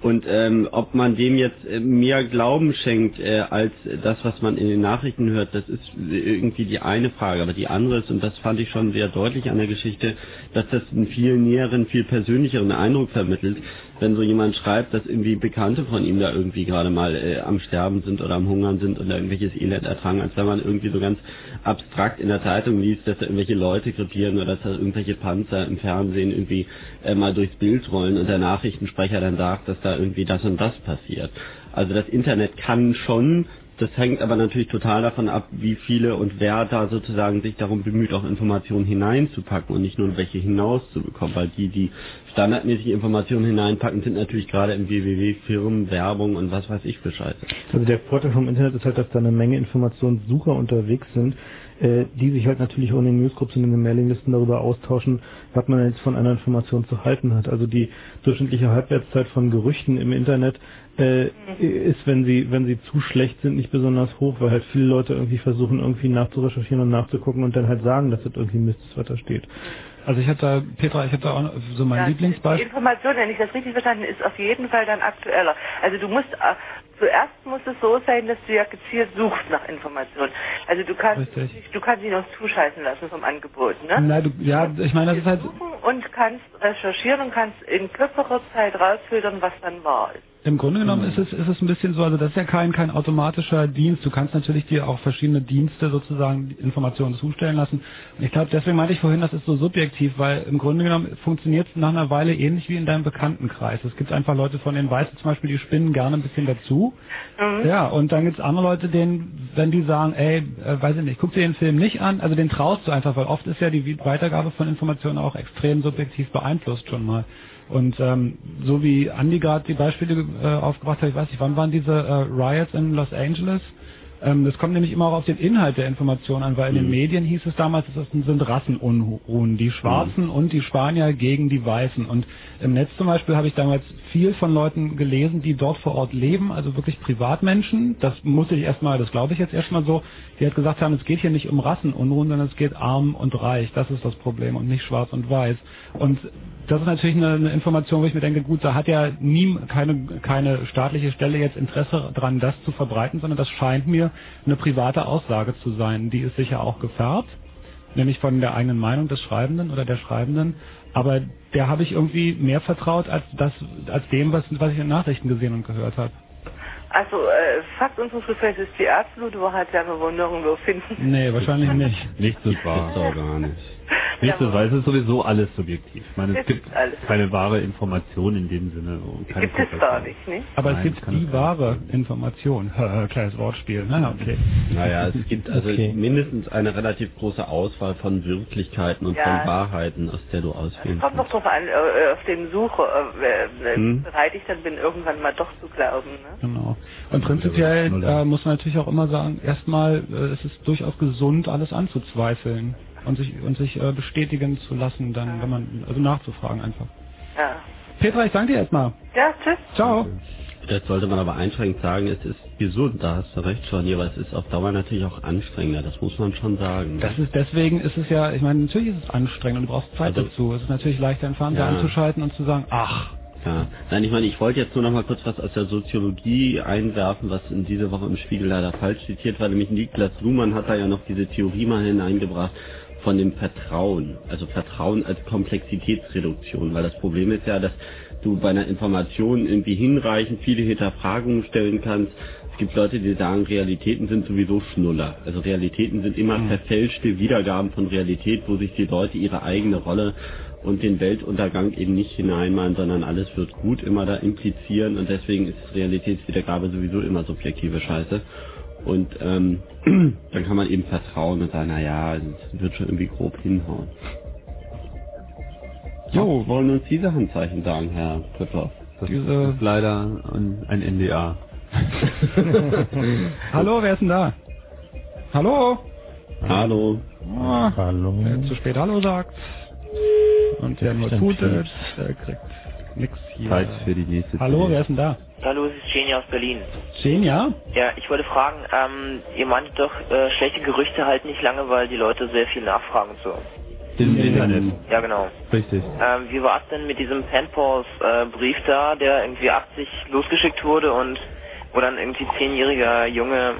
Speaker 6: Und ähm, ob man dem jetzt äh, mehr Glauben schenkt äh, als das, was man in den Nachrichten hört, das ist irgendwie die eine Frage. Aber die andere ist, und das fand ich schon sehr deutlich an der Geschichte, dass das einen viel näheren, viel persönlicheren Eindruck vermittelt, wenn so jemand schreibt, dass irgendwie Bekannte von ihm da irgendwie gerade mal äh, am Sterben sind oder am Hungern sind oder irgendwelches Elend ertragen, als wenn man irgendwie so ganz abstrakt in der Zeitung liest, dass da irgendwelche Leute krepieren oder dass da irgendwelche Panzer im Fernsehen irgendwie äh, mal durchs Bild rollen und der Nachrichtensprecher dann sagt, dass da irgendwie das und das passiert. Also das Internet kann schon, das hängt aber natürlich total davon ab, wie viele und wer da sozusagen sich darum bemüht, auch Informationen hineinzupacken und nicht nur welche hinauszubekommen, weil die, die standardmäßig Informationen hineinpacken, sind natürlich gerade im WWW Firmen, Werbung und was weiß ich für Scheiße.
Speaker 4: Also der Vorteil vom Internet ist halt, dass da eine Menge Informationssucher unterwegs sind, äh, die sich halt natürlich auch in den Newsgroups und in den Mailinglisten darüber austauschen, was man jetzt von einer Information zu halten hat. Also die durchschnittliche Halbwertszeit von Gerüchten im Internet äh, ist, wenn sie, wenn sie zu schlecht sind, nicht besonders hoch, weil halt viele Leute irgendwie versuchen, irgendwie nachzurecherchieren und nachzugucken und dann halt sagen, dass das irgendwie Mist ist, was da steht.
Speaker 3: Also ich habe da, Petra, ich habe da auch so mein
Speaker 24: Ja, Die
Speaker 3: Lieblingsbeispiel.
Speaker 24: Information, wenn ich das richtig verstanden ist auf jeden Fall dann aktueller. Also du musst, äh, zuerst muss es so sein, dass du ja gezielt suchst nach Informationen. Also du kannst, nicht, du kannst dich noch zuscheißen lassen vom Angebot, ne?
Speaker 3: Na, du, ja, ich meine, das ist halt,
Speaker 24: Und kannst recherchieren und kannst in kürzerer Zeit rausfiltern, was dann wahr ist.
Speaker 3: Im Grunde genommen ist es, ist es ein bisschen so, also das ist ja kein, kein automatischer Dienst. Du kannst natürlich dir auch verschiedene Dienste sozusagen die Informationen zustellen lassen. Ich glaube, deswegen meinte ich vorhin, das ist so subjektiv, weil im Grunde genommen funktioniert es nach einer Weile ähnlich wie in deinem Bekanntenkreis. Es gibt einfach Leute, von denen weißt du zum Beispiel, die spinnen gerne ein bisschen dazu. Ja, und dann gibt es andere Leute, denen, wenn die sagen, ey, äh, weiß ich nicht, guck dir den Film nicht an, also den traust du einfach, weil oft ist ja die Weitergabe von Informationen auch extrem subjektiv beeinflusst schon mal. Und ähm, so wie Andy gerade die Beispiele äh, aufgebracht hat, ich weiß nicht, wann waren diese äh, Riots in Los Angeles? Ähm, das kommt nämlich immer auch auf den Inhalt der Information an, weil in den Medien hieß es damals, das sind Rassenunruhen, die Schwarzen und die Spanier gegen die Weißen. Und im Netz zum Beispiel habe ich damals viel von Leuten gelesen, die dort vor Ort leben, also wirklich Privatmenschen. Das musste ich erstmal, das glaube ich jetzt erstmal so, die halt gesagt haben, es geht hier nicht um Rassenunruhen, sondern es geht arm und reich. Das ist das Problem und nicht schwarz und weiß. Und das ist natürlich eine, eine Information, wo ich mir denke, gut, da hat ja nie keine, keine staatliche Stelle jetzt Interesse dran, das zu verbreiten, sondern das scheint mir eine private Aussage zu sein. Die ist sicher auch gefärbt, nämlich von der eigenen Meinung des Schreibenden oder der Schreibenden. Aber der habe ich irgendwie mehr vertraut als das, als dem, was, was ich in Nachrichten gesehen und gehört habe.
Speaker 24: Also, äh, Fakt unseres Gefechts ist die absolute Wahrheit, werden wir wohl nirgendwo finden.
Speaker 3: Nee, wahrscheinlich nicht.
Speaker 1: Nichts ist wahr. Doch gar nicht. Nichts ist wahr. Es ist sowieso alles subjektiv. Ich meine, es
Speaker 24: Es
Speaker 1: gibt keine wahre Information in dem Sinne. Und keine
Speaker 24: Gibt es da nicht, nicht?
Speaker 3: Aber es
Speaker 1: Nein,
Speaker 3: gibt
Speaker 1: kann
Speaker 3: die
Speaker 1: es
Speaker 3: wahre Information. [laughs] Kleines Wortspiel. Na, okay.
Speaker 6: Naja, es gibt [laughs] also
Speaker 3: Okay.
Speaker 6: mindestens eine relativ große Auswahl von Wirklichkeiten und
Speaker 24: Ja.
Speaker 6: von Wahrheiten, aus der du auswählen
Speaker 24: Kommt
Speaker 6: kannst.
Speaker 24: noch drauf an, äh, auf dem Suche, äh, äh,
Speaker 6: Hm.
Speaker 24: bereit ich dann bin, irgendwann mal doch zu glauben. Ne?
Speaker 3: Genau. Und prinzipiell äh, muss man natürlich auch immer sagen, erstmal äh, es ist durchaus gesund, alles anzuzweifeln und sich und sich äh, bestätigen zu lassen, dann, wenn man also nachzufragen einfach.
Speaker 24: Ja.
Speaker 3: Petra, ich danke dir erstmal.
Speaker 24: Ja, tschüss.
Speaker 3: Ciao.
Speaker 6: Vielleicht sollte man aber einschränkend sagen, es ist gesund, da hast du recht schon aber es ist auf Dauer natürlich auch anstrengender, das muss man schon sagen.
Speaker 3: Das ist deswegen ist es ja, ich meine, natürlich ist es anstrengend und du brauchst Zeit
Speaker 6: Also-
Speaker 3: dazu. Es ist natürlich leichter, den Fernseher
Speaker 6: Ja.
Speaker 3: anzuschalten und zu sagen, ach,
Speaker 6: Ja, nein, ich meine, ich wollte jetzt nur noch mal kurz was aus der Soziologie einwerfen, was in dieser Woche im Spiegel leider falsch zitiert war, nämlich Niklas Luhmann hat da ja noch diese Theorie mal hineingebracht von dem Vertrauen, also Vertrauen als Komplexitätsreduktion, weil das Problem ist ja, dass du bei einer Information irgendwie hinreichend viele Hinterfragungen stellen kannst. Es gibt Leute, die sagen, Realitäten sind sowieso Schnuller. Also Realitäten sind immer verfälschte Wiedergaben von Realität, wo sich die Leute ihre eigene Rolle und den Weltuntergang eben nicht hineinmalen, sondern alles wird gut immer da implizieren und deswegen ist Realitätswiedergabe sowieso immer subjektive Scheiße. Und ähm, [clears throat] dann kann man eben vertrauen und sagen, naja, es wird schon irgendwie grob hinhauen. Jo, wollen uns diese Handzeichen sagen, Herr Pfeffer?
Speaker 1: Das
Speaker 3: Diese-
Speaker 1: ist leider ein, ein NDA. [laughs] [laughs]
Speaker 3: hallo, wer ist denn da? Hallo?
Speaker 6: Hallo.
Speaker 3: Ah, Wer zu spät Hallo sagt und der nur tutet, der kriegt nix hier.
Speaker 1: Zeit für die nächste
Speaker 3: Hallo, wer ist denn da?
Speaker 25: Hallo, es ist Jenny aus Berlin.
Speaker 3: Genia?
Speaker 25: Ja, ich wollte fragen, ähm, ihr meintet doch, äh, schlechte Gerüchte halten nicht lange, weil die Leute sehr viel nachfragen und so.
Speaker 1: Im Internet.
Speaker 25: Ja, genau.
Speaker 1: Richtig.
Speaker 25: Ähm, wie war es denn mit diesem Penpals äh, Brief da, der irgendwie 80 losgeschickt wurde und wo dann irgendwie zehnjähriger Junge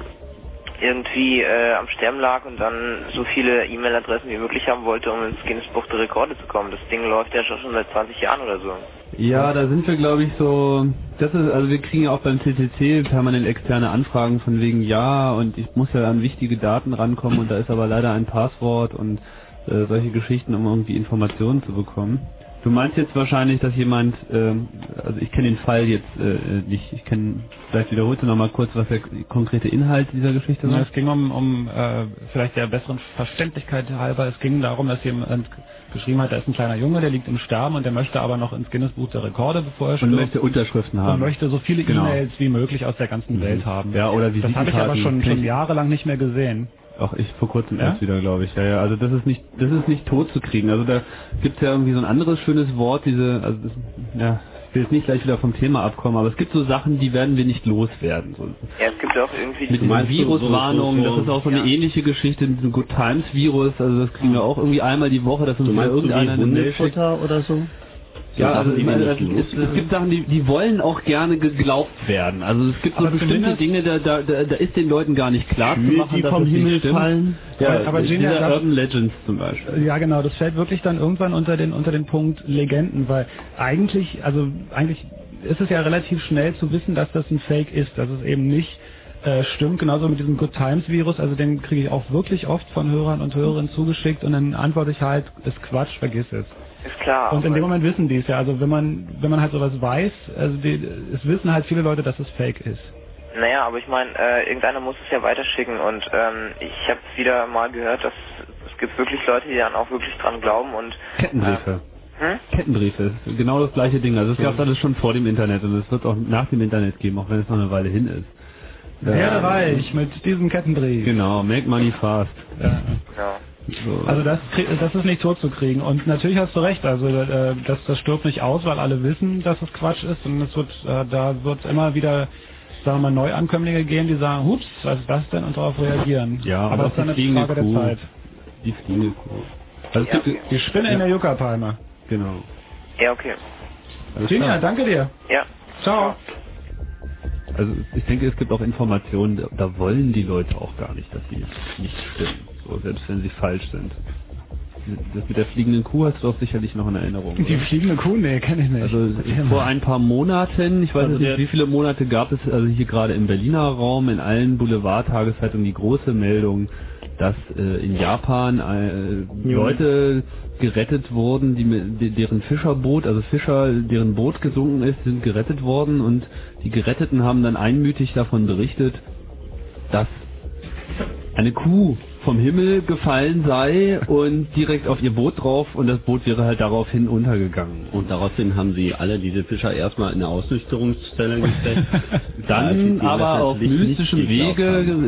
Speaker 25: irgendwie äh, am Sterben lag und dann so viele E-Mail-Adressen wie möglich haben wollte, um ins Guinness Buch der Rekorde zu kommen. Das Ding läuft ja schon seit 20 Jahren oder so.
Speaker 1: Ja, da sind wir glaube ich so, das ist, also wir kriegen ja auch beim CCC permanent externe Anfragen von wegen ja und ich muss ja an wichtige Daten rankommen und da ist aber leider ein Passwort und äh, solche Geschichten, um irgendwie Informationen zu bekommen. Du meinst jetzt wahrscheinlich, dass jemand, ähm, also ich kenne den Fall jetzt äh, nicht, ich kenne, vielleicht wiederholst du nochmal kurz, was der konkrete Inhalt dieser Geschichte
Speaker 3: Ja,
Speaker 1: war?
Speaker 3: es ging um, um äh, vielleicht der besseren Verständlichkeit halber, es ging darum, dass jemand geschrieben hat, da ist ein kleiner Junge, der liegt im Sterben und der möchte aber noch ins Guinness Buch der Rekorde, bevor er
Speaker 1: Und
Speaker 3: stirbt.
Speaker 1: möchte Unterschriften haben.
Speaker 3: Und möchte so viele
Speaker 1: Genau.
Speaker 3: E-Mails wie möglich aus der ganzen
Speaker 1: Mhm.
Speaker 3: Welt haben.
Speaker 1: Ja, oder
Speaker 3: Das habe ich aber schon, schon jahrelang nicht mehr gesehen.
Speaker 1: Auch ich vor kurzem
Speaker 3: Ja?
Speaker 1: erst wieder, glaube ich. Ja, ja, also das ist nicht, das ist nicht tot zu kriegen. Also da gibt's ja irgendwie so ein anderes schönes Wort, diese, also das, ja, ich will jetzt nicht gleich wieder vom Thema abkommen, aber es gibt so Sachen, die werden wir nicht loswerden. So.
Speaker 25: Ja, es gibt auch irgendwie...
Speaker 1: Mit diesen Viruswarnungen, das ist auch so eine ähnliche Geschichte, mit diesem Good Times Virus, also das kriegen wir auch irgendwie einmal die Woche, dass uns wieder
Speaker 6: meinst so
Speaker 1: irgendeiner eine Mail schickt.
Speaker 6: Oder so?
Speaker 1: Ja,
Speaker 6: So
Speaker 1: also
Speaker 6: Sachen,
Speaker 1: ich
Speaker 6: die
Speaker 1: meine,
Speaker 6: nicht
Speaker 1: es, es, gibt Sachen, die, die wollen auch gerne geglaubt werden. Also es gibt so
Speaker 3: Aber
Speaker 1: bestimmte
Speaker 3: zumindest-
Speaker 1: Dinge, da, da, da, da ist den Leuten gar nicht klar zu machen,
Speaker 6: die
Speaker 1: dass
Speaker 6: vom
Speaker 1: es nicht
Speaker 6: Himmel
Speaker 1: stimmt.
Speaker 6: fallen?
Speaker 1: Ja,
Speaker 3: Aber- aber
Speaker 1: dieser
Speaker 3: das-
Speaker 1: Urban Legends zum Beispiel.
Speaker 3: Ja, genau, das fällt wirklich dann irgendwann unter den unter den Punkt Legenden, weil eigentlich, also eigentlich ist es ja relativ schnell zu wissen, dass das ein Fake ist, dass es eben nicht äh, stimmt, genauso mit diesem Good Times Virus, also den kriege ich auch wirklich oft von Hörern und Hörerinnen zugeschickt und dann antworte ich halt, ist Quatsch, vergiss es.
Speaker 25: Ist klar.
Speaker 3: Und in dem Moment wissen die es ja, also wenn man wenn man halt sowas weiß, also die, es wissen halt viele Leute, dass es Fake ist.
Speaker 25: Naja, aber ich meine, äh, irgendeiner muss es ja weiterschicken und ähm, ich habe wieder mal gehört, dass es gibt wirklich Leute, die dann auch wirklich dran glauben und
Speaker 1: Kettenbriefe.
Speaker 25: hm?
Speaker 1: Kettenbriefe, genau das gleiche Ding. Also es gab alles schon vor dem Internet und es wird auch nach dem Internet geben, auch wenn es noch eine Weile hin ist.
Speaker 3: Werde reich mit diesem Kettenbrief.
Speaker 1: Genau, make money fast.
Speaker 3: Ja.
Speaker 25: ja.
Speaker 1: So.
Speaker 3: Also das, krieg- das ist nicht tot zu kriegen. Und natürlich hast du recht, also äh, das, das stirbt nicht aus, weil alle wissen, dass es Quatsch ist und es wird, äh, da wird immer wieder, sagen wir mal, Neuankömmlinge gehen, die sagen, hups, was ist das denn und darauf reagieren.
Speaker 1: ja,
Speaker 3: aber
Speaker 1: aber
Speaker 3: das ist dann
Speaker 1: die
Speaker 3: eine Frage
Speaker 1: Kuh.
Speaker 3: der Zeit.
Speaker 1: Die fliegende Kuh. Also
Speaker 25: Ja,
Speaker 1: gibt,
Speaker 3: Die Spinne in der Juckerpalme.
Speaker 1: Genau.
Speaker 25: Ja, okay.
Speaker 3: Genia, danke dir.
Speaker 25: Ja.
Speaker 3: Ciao.
Speaker 1: Also ich denke, es gibt auch Informationen, da, da wollen die Leute auch gar nicht, dass sie nicht stimmen. Selbst wenn sie falsch sind. das mit der fliegenden Kuh hast du doch sicherlich noch in Erinnerung.
Speaker 3: Die
Speaker 1: oder?
Speaker 3: fliegende Kuh, nee, kenne ich nicht.
Speaker 1: Also vor ein paar Monaten, ich weiß
Speaker 4: Also
Speaker 1: nicht, wie viele Monate gab es also hier gerade im Berliner Raum, in allen Boulevard-Tageszeitungen die große Meldung, dass äh, in Japan äh, Leute gerettet wurden, die deren Fischerboot, also Fischer, deren Boot gesunken ist, sind gerettet worden und die Geretteten haben dann einmütig davon berichtet, dass eine Kuh vom Himmel gefallen sei und direkt auf ihr Boot drauf und das Boot wäre halt daraufhin untergegangen.
Speaker 6: Und daraufhin haben sie alle diese Fischer erstmal in eine Ausnüchterungszelle gesteckt. [laughs]
Speaker 1: Dann aber auf mystischem Wege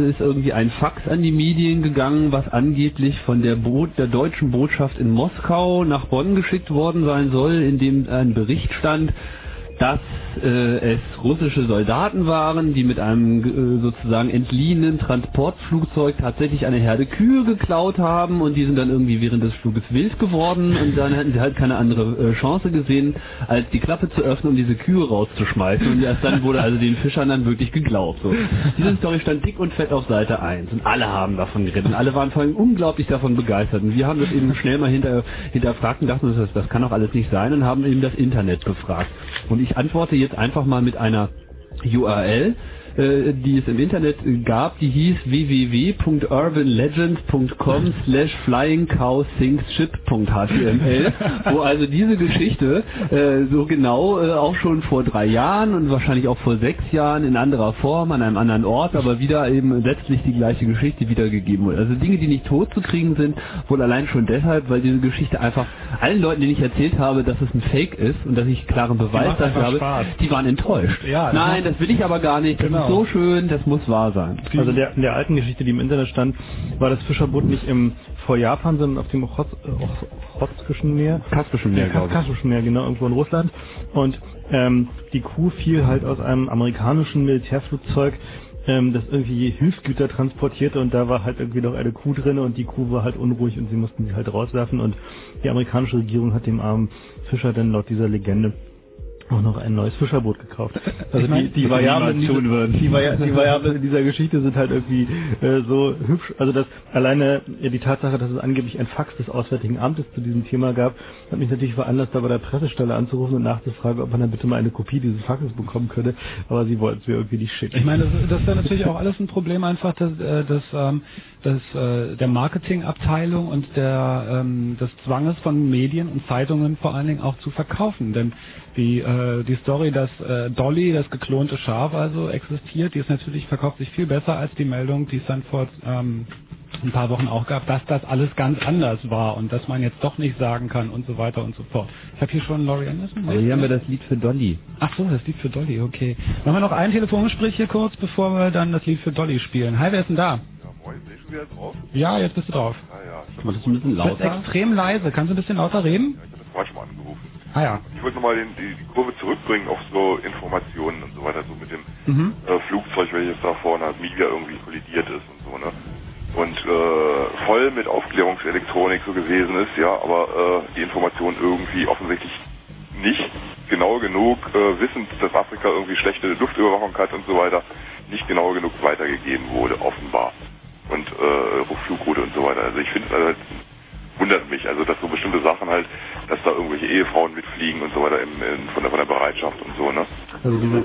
Speaker 1: ist irgendwie ein Fax an die Medien gegangen, was angeblich von der, Boot, der deutschen Botschaft in Moskau nach Bonn geschickt worden sein soll, in dem ein Bericht stand, dass äh, es russische Soldaten waren, die mit einem äh, sozusagen entliehenen Transportflugzeug tatsächlich eine Herde Kühe geklaut haben und die sind dann irgendwie während des Fluges wild geworden und dann hätten sie halt keine andere äh, Chance gesehen, als die Klappe zu öffnen, um diese Kühe rauszuschmeißen und erst dann wurde also den Fischern dann wirklich geglaubt. So. Diese Story stand dick und fett auf Seite 1 und alle haben davon geredet und alle waren vor allem unglaublich davon begeistert und wir haben das eben schnell mal hinter, hinterfragt und dachten, das, das kann doch alles nicht sein und haben eben das Internet befragt. Und ich antworte jetzt einfach mal mit einer URL, äh, die es im Internet gab, die hieß www.urbanlegend.com slash flyingcowsinkship.html, wo also diese Geschichte äh, so genau äh, auch schon vor drei Jahren und wahrscheinlich auch vor sechs Jahren in anderer Form, an einem anderen Ort, aber wieder eben letztlich die gleiche Geschichte wiedergegeben wurde. Also Dinge, die nicht tot zu kriegen sind, wohl allein schon deshalb, weil diese Geschichte einfach allen Leuten, denen ich erzählt habe, dass es ein Fake ist und dass ich klaren Beweis dafür habe,
Speaker 3: Spaß.
Speaker 1: die waren enttäuscht.
Speaker 3: Ja, das
Speaker 1: Nein, das will ich aber gar nicht. Das
Speaker 3: Genau.
Speaker 1: ist so schön, das muss wahr sein.
Speaker 4: Also der, in der alten Geschichte, die im Internet stand, war das Fischerboot nicht im vor Japan, sondern auf dem Ochotsk- Ochotskischen Meer.
Speaker 1: Kaspischen Meer,
Speaker 4: Ja,
Speaker 1: glaube ich.
Speaker 4: Kaspischen Meer, genau, irgendwo in Russland. Und ähm, die Kuh fiel halt aus einem amerikanischen Militärflugzeug, ähm, das irgendwie Hilfsgüter transportierte und da war halt irgendwie noch eine Kuh drin und die Kuh war halt unruhig und sie mussten sie halt rauswerfen und die amerikanische Regierung hat dem armen Fischer dann laut dieser Legende auch noch ein neues Fischerboot gekauft. [laughs] Also
Speaker 3: Ich mein,
Speaker 4: die, die Variablen, die, die Variablen in dieser Geschichte sind halt irgendwie äh, so hübsch. Also dass alleine die Tatsache, dass es angeblich ein Fax des Auswärtigen Amtes zu diesem Thema gab, hat mich natürlich veranlasst, da bei der Pressestelle anzurufen und nachzufragen, ob man dann bitte mal eine Kopie dieses Faxes bekommen könnte. Aber sie wollten es mir irgendwie nicht schicken.
Speaker 3: Ich meine, das, ja natürlich auch alles ein Problem einfach des, äh, des, ähm, des, äh, der Marketingabteilung und der, ähm, des Zwanges von Medien und Zeitungen vor allen Dingen auch zu verkaufen. Denn die, äh, die Story, dass äh, Dolly, das geklonte Schaf also existiert, die ist natürlich, verkauft sich viel besser als die Meldung, die es dann vor ähm, ein paar Wochen auch gab, dass das alles ganz anders war und dass man jetzt doch nicht sagen kann und so weiter und so fort. Ich habe hier schon Laurie Anderson.
Speaker 1: Aber hier haben wir das Lied für Dolly.
Speaker 3: Ach so, das Lied für Dolly, okay. Machen wir noch ein Telefongespräch hier kurz, bevor wir dann das Lied für Dolly spielen. Hi, wer ist denn da?
Speaker 17: Moin, bin ich schon wieder drauf?
Speaker 3: Ja, jetzt bist du drauf.
Speaker 17: Ah ja, ich
Speaker 1: das ein bisschen
Speaker 3: Du bist
Speaker 1: lauter?
Speaker 3: extrem leise. Kannst du ein bisschen lauter reden?
Speaker 17: habe das vorhin schon mal angerufen.
Speaker 3: Ah ja.
Speaker 17: Ich wollte nochmal die, die Kurve zurückbringen auf so Informationen und so weiter, so mit dem
Speaker 3: Mhm.
Speaker 17: äh, Flugzeug, welches da vorne als Media irgendwie kollidiert ist und so, ne? Und äh, voll mit Aufklärungselektronik so gewesen ist, ja, aber äh, die Information irgendwie offensichtlich nicht genau genug, äh, wissend, dass Afrika irgendwie schlechte Luftüberwachung hat und so weiter, nicht genau genug weitergegeben wurde, offenbar. Und äh, Flugroute und so weiter. Also ich finde es halt wundert mich, also dass so bestimmte Sachen halt, dass da irgendwelche Ehefrauen mitfliegen und so weiter im, in, von, der, von der Bereitschaft und so, ne?
Speaker 4: Also diese,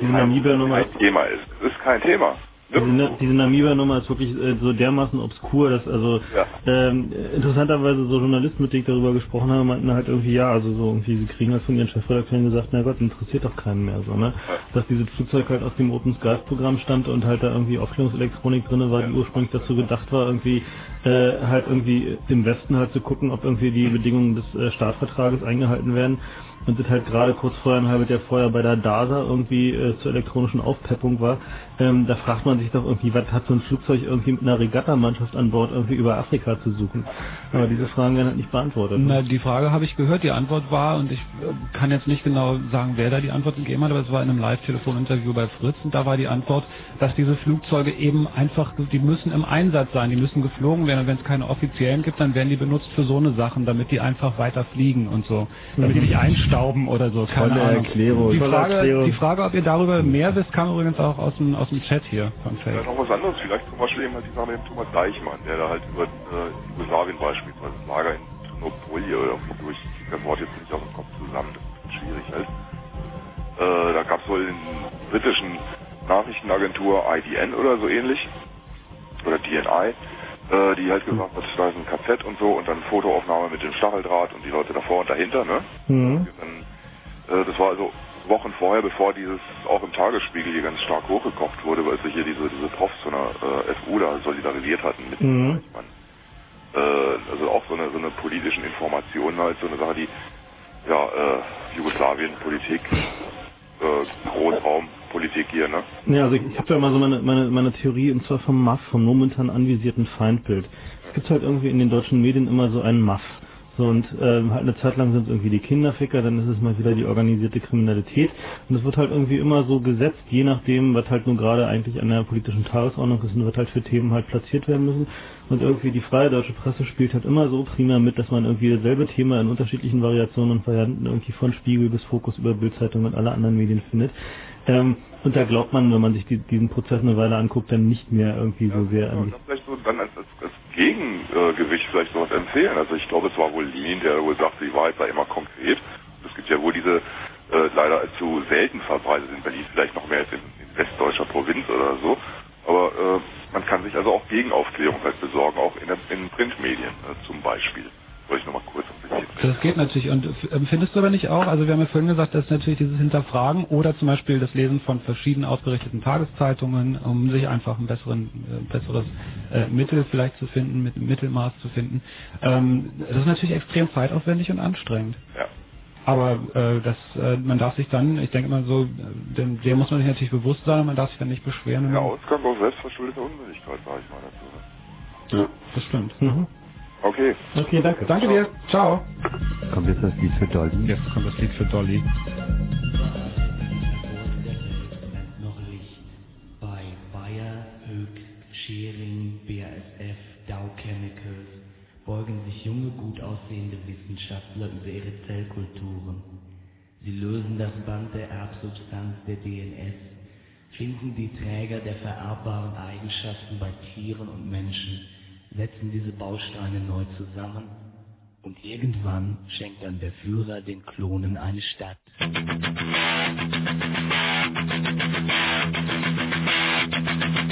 Speaker 17: Kein Thema ist. Das ist kein Thema.
Speaker 4: Diese, diese Namibia-Nummer ist wirklich äh, so dermaßen obskur, dass also ähm, interessanterweise so Journalisten, mit denen ich darüber gesprochen habe, meinten halt irgendwie, ja, also so irgendwie, sie kriegen halt von ihren Chefredakteuren gesagt, na Gott, interessiert doch keinen mehr so, ne? Dass dieses Flugzeug halt aus dem Open Skies Programm stammt und halt da irgendwie Aufklärungselektronik drinne war, die ursprünglich dazu gedacht war, irgendwie äh, halt irgendwie im Westen halt zu gucken, ob irgendwie die Bedingungen des äh, Startvertrages eingehalten werden. Und das halt gerade kurz vorher, ein halbes Jahr vorher bei der DASA irgendwie äh, zur elektronischen Aufpeppung war, ähm, da fragt man sich doch irgendwie, was hat so ein Flugzeug irgendwie mit einer Regattamannschaft an Bord irgendwie über Afrika zu suchen? Aber diese Fragen werden halt nicht beantwortet.
Speaker 3: Na, die Frage habe ich gehört. Die Antwort war, und ich äh, kann jetzt nicht genau sagen, wer da die Antwort gegeben hat, aber es war in einem Live-Telefon-Interview bei Fritz und da war die Antwort, dass diese Flugzeuge eben einfach, die müssen im Einsatz sein, die müssen geflogen werden und wenn es keine offiziellen gibt, dann werden die benutzt für so eine Sachen, damit die einfach weiter fliegen und so, damit die nicht einstauben oder so. Keine
Speaker 1: Tolle
Speaker 3: Ahnung.
Speaker 1: Erklärung.
Speaker 3: Die Frage,
Speaker 1: Erklärung.
Speaker 3: die Frage, ob ihr darüber mehr wisst, kam übrigens auch aus dem, aus dem Chat hier
Speaker 17: Ja, noch was anderes, vielleicht zum Beispiel eben halt die Sache mit dem Thomas Deichmann, der da halt über äh, Jugoslawien beispielsweise das Lager in Monopolie oder irgendwie durch. Ich das Wort jetzt nicht aus dem Kopf zusammen, das ist schwierig halt. Äh, da gab es wohl in britischen Nachrichtenagentur IDN oder so ähnlich, oder DNI, äh, die halt gesagt hat, da ist ein KZ und so und dann Fotoaufnahme mit dem Stacheldraht und die Leute davor und dahinter, ne?
Speaker 4: Mhm.
Speaker 17: Dann, äh, das war also Wochen vorher, bevor dieses auch im Tagesspiegel hier ganz stark hochgekocht wurde, weil sich hier diese, diese Profs von der äh, FU da solidarisiert hatten mit
Speaker 4: Mhm.
Speaker 17: äh, also auch so eine, so eine politischen Informationen halt, so eine Sache, die ja, äh, Jugoslawien, Politik, äh, Großraumpolitik hier, ne?
Speaker 4: Ja, also ich, habe da mal so meine, meine, meine Theorie, und zwar vom MAF, vom momentan anvisierten Feindbild. Es gibt halt irgendwie in den deutschen Medien immer so einen MAF. So und ähm, halt eine Zeit lang sind es irgendwie die Kinderficker, dann ist es mal wieder die organisierte Kriminalität und es wird halt irgendwie immer so gesetzt, je nachdem, was halt nun gerade eigentlich an der politischen Tagesordnung ist und was halt für Themen halt platziert werden müssen. Und irgendwie die freie deutsche Presse spielt halt immer so primär mit, dass man irgendwie dasselbe Thema in unterschiedlichen Variationen und Varianten irgendwie von Spiegel bis Fokus über Bildzeitung und alle anderen Medien findet. Ähm, und da glaubt man, wenn man sich die, diesen Prozess eine Weile anguckt, dann nicht mehr irgendwie so sehr an
Speaker 17: Ja, vielleicht so dann als, als, als Gegengewicht vielleicht sowas empfehlen. Also ich glaube, es war wohl Lean, der wohl sagte, die Wahrheit sei immer konkret. Es gibt ja wohl diese äh, leider zu selten verbreitet in Berlin, vielleicht noch mehr als in, in westdeutscher Provinz oder so. Aber äh, man kann sich also auch Gegenaufklärung halt besorgen, auch in, in Printmedien äh, zum Beispiel. Wollte ich nochmal kurz ein bisschen.
Speaker 3: Das geht natürlich. Und ähm, findest du aber nicht auch, also wir haben ja vorhin gesagt, dass natürlich dieses Hinterfragen oder zum Beispiel das Lesen von verschieden ausgerichteten Tageszeitungen, um sich einfach ein besseren, äh, besseres äh, Mittel vielleicht zu finden, mit einem Mittelmaß zu finden, ähm, das ist natürlich extrem zeitaufwendig und anstrengend.
Speaker 17: Ja.
Speaker 3: Aber äh, das, äh, man darf sich dann, ich denke mal so, äh, dem, dem muss man sich natürlich bewusst sein, man darf sich dann nicht beschweren.
Speaker 17: Der
Speaker 3: man-
Speaker 17: Ausgang aus selbstverschuldete Unwilligkeit, sage ich mal dazu.
Speaker 3: Ja, das stimmt.
Speaker 4: Mhm.
Speaker 17: Okay.
Speaker 4: Okay, danke.
Speaker 3: Danke dir. Ciao.
Speaker 1: Kommt jetzt das Lied für Dolly?
Speaker 3: Jetzt kommt das Lied für Dolly.
Speaker 12: noch Licht bei Bayer, Höck, Schering, BASF, Dow Chemicals beugen sich junge, gut aussehende Wissenschaftler über ihre Zellkulturen. Sie lösen das Band der Erbsubstanz der DNS, finden die Träger der vererbbaren Eigenschaften bei Tieren und Menschen, setzen diese Bausteine neu zusammen und irgendwann schenkt dann der Führer den Klonen eine Stadt.
Speaker 26: Ja,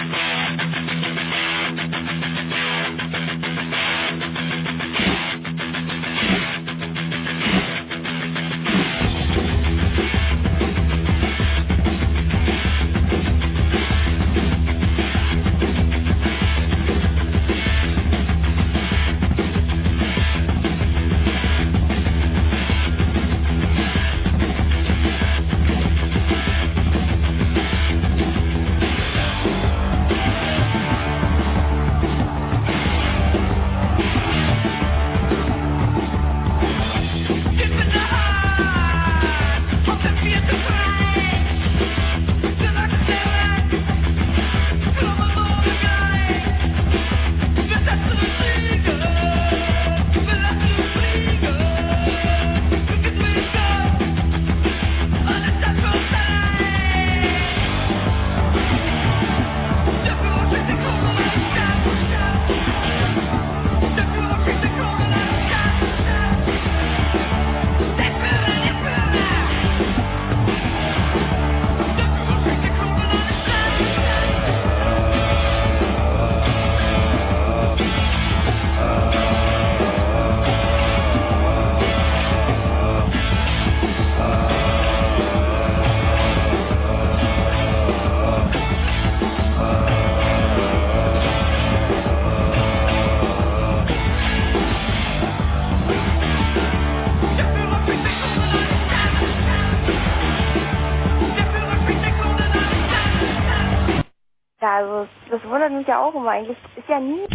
Speaker 26: wundert mich ja auch immer eigentlich. Ist ja nie.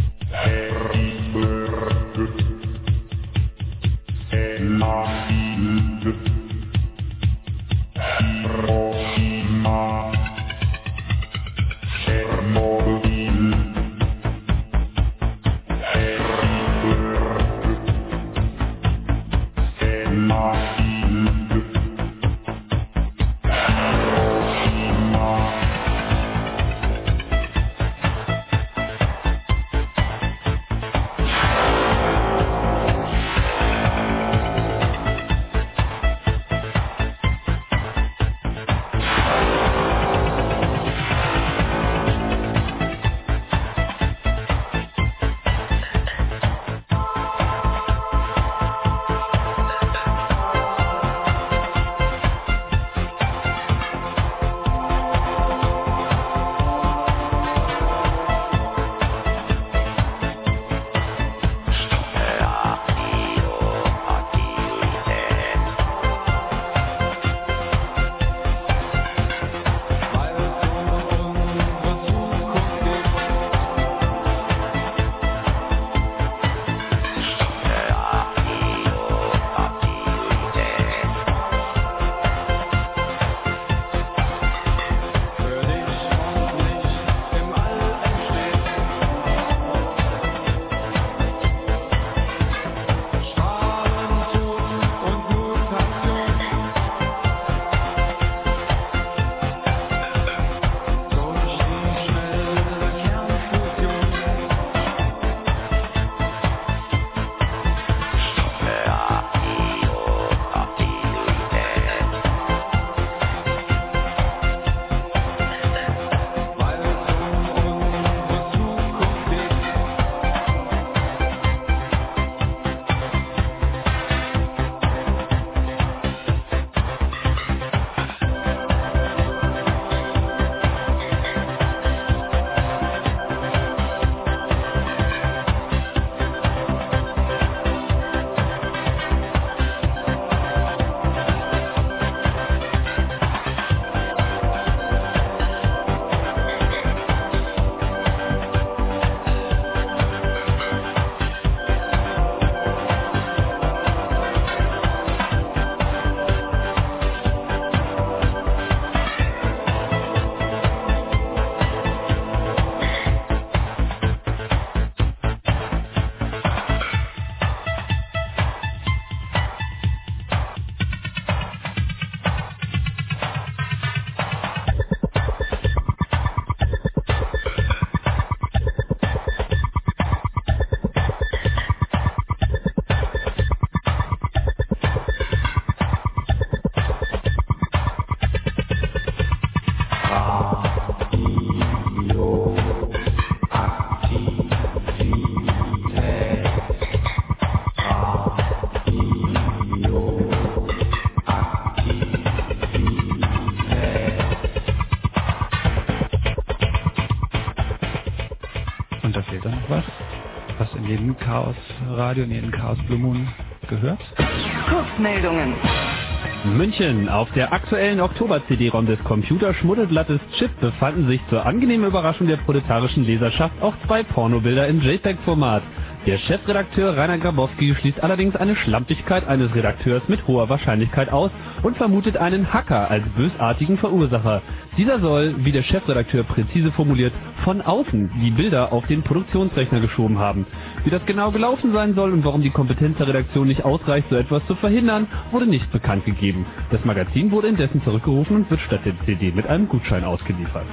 Speaker 1: München. Auf der aktuellen Oktober-CD-ROM des Computerschmuddelblattes Chip befanden sich zur angenehmen Überraschung der proletarischen Leserschaft auch zwei Pornobilder im JPEG-Format. Der Chefredakteur Rainer Grabowski schließt allerdings eine Schlampigkeit eines Redakteurs mit hoher Wahrscheinlichkeit aus und vermutet einen Hacker als bösartigen Verursacher. Dieser soll, wie der Chefredakteur präzise formuliert, von außen die Bilder auf den Produktionsrechner geschoben haben. Wie das genau gelaufen sein soll und warum die Kompetenz der Redaktion nicht ausreicht, so etwas zu verhindern, wurde nicht bekannt gegeben. Das Magazin wurde indessen zurückgerufen und wird statt der CD mit einem Gutschein ausgeliefert.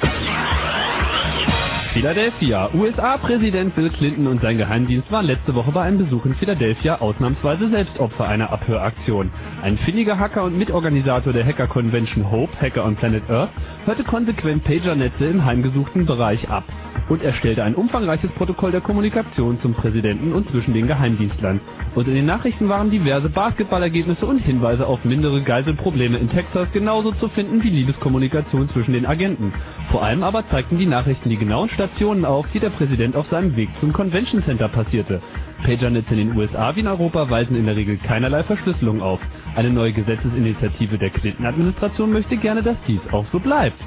Speaker 1: Philadelphia. USA-Präsident Bill Clinton und sein Geheimdienst waren letzte Woche bei einem Besuch in Philadelphia ausnahmsweise selbst Opfer einer Abhöraktion. Ein findiger Hacker und Mitorganisator der Hacker Convention Hope, Hacker on Planet Earth, hörte konsequent Pagernetze im heimgesuchten Bereich ab und erstellte ein umfangreiches Protokoll der Kommunikation zum Präsidenten und zwischen den Geheimdienstlern. Und in den Nachrichten waren diverse Basketballergebnisse und Hinweise auf mindere Geiselprobleme in Texas genauso zu finden wie Liebeskommunikation zwischen den Agenten. Vor allem aber zeigten die Nachrichten die genauen Stationen auf, die der Präsident auf seinem Weg zum Convention Center passierte. Pagernetze in den USA wie in Europa weisen in der Regel keinerlei Verschlüsselung auf. Eine neue Gesetzesinitiative der Clinton-Administration möchte gerne, dass dies auch so bleibt.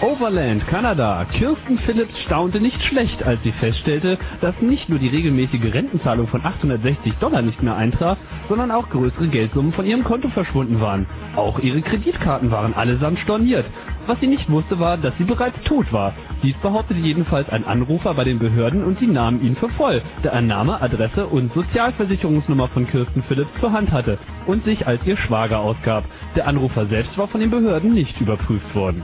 Speaker 1: Overland, Kanada. Kirsten Phillips staunte nicht schlecht, als sie feststellte, dass nicht nur die regelmäßige Rentenzahlung von 860 Dollar nicht mehr eintraf, sondern auch größere Geldsummen von ihrem Konto verschwunden waren. Auch ihre Kreditkarten waren allesamt storniert. Was sie nicht wusste, war, dass sie bereits tot war. Dies behauptete jedenfalls ein Anrufer bei den Behörden und sie nahmen ihn für voll, da er Name, Adresse und Sozialversicherungsnummer von Kirsten Phillips zur Hand hatte und sich als ihr Schwager ausgab. Der Anrufer selbst war von den Behörden nicht überprüft worden.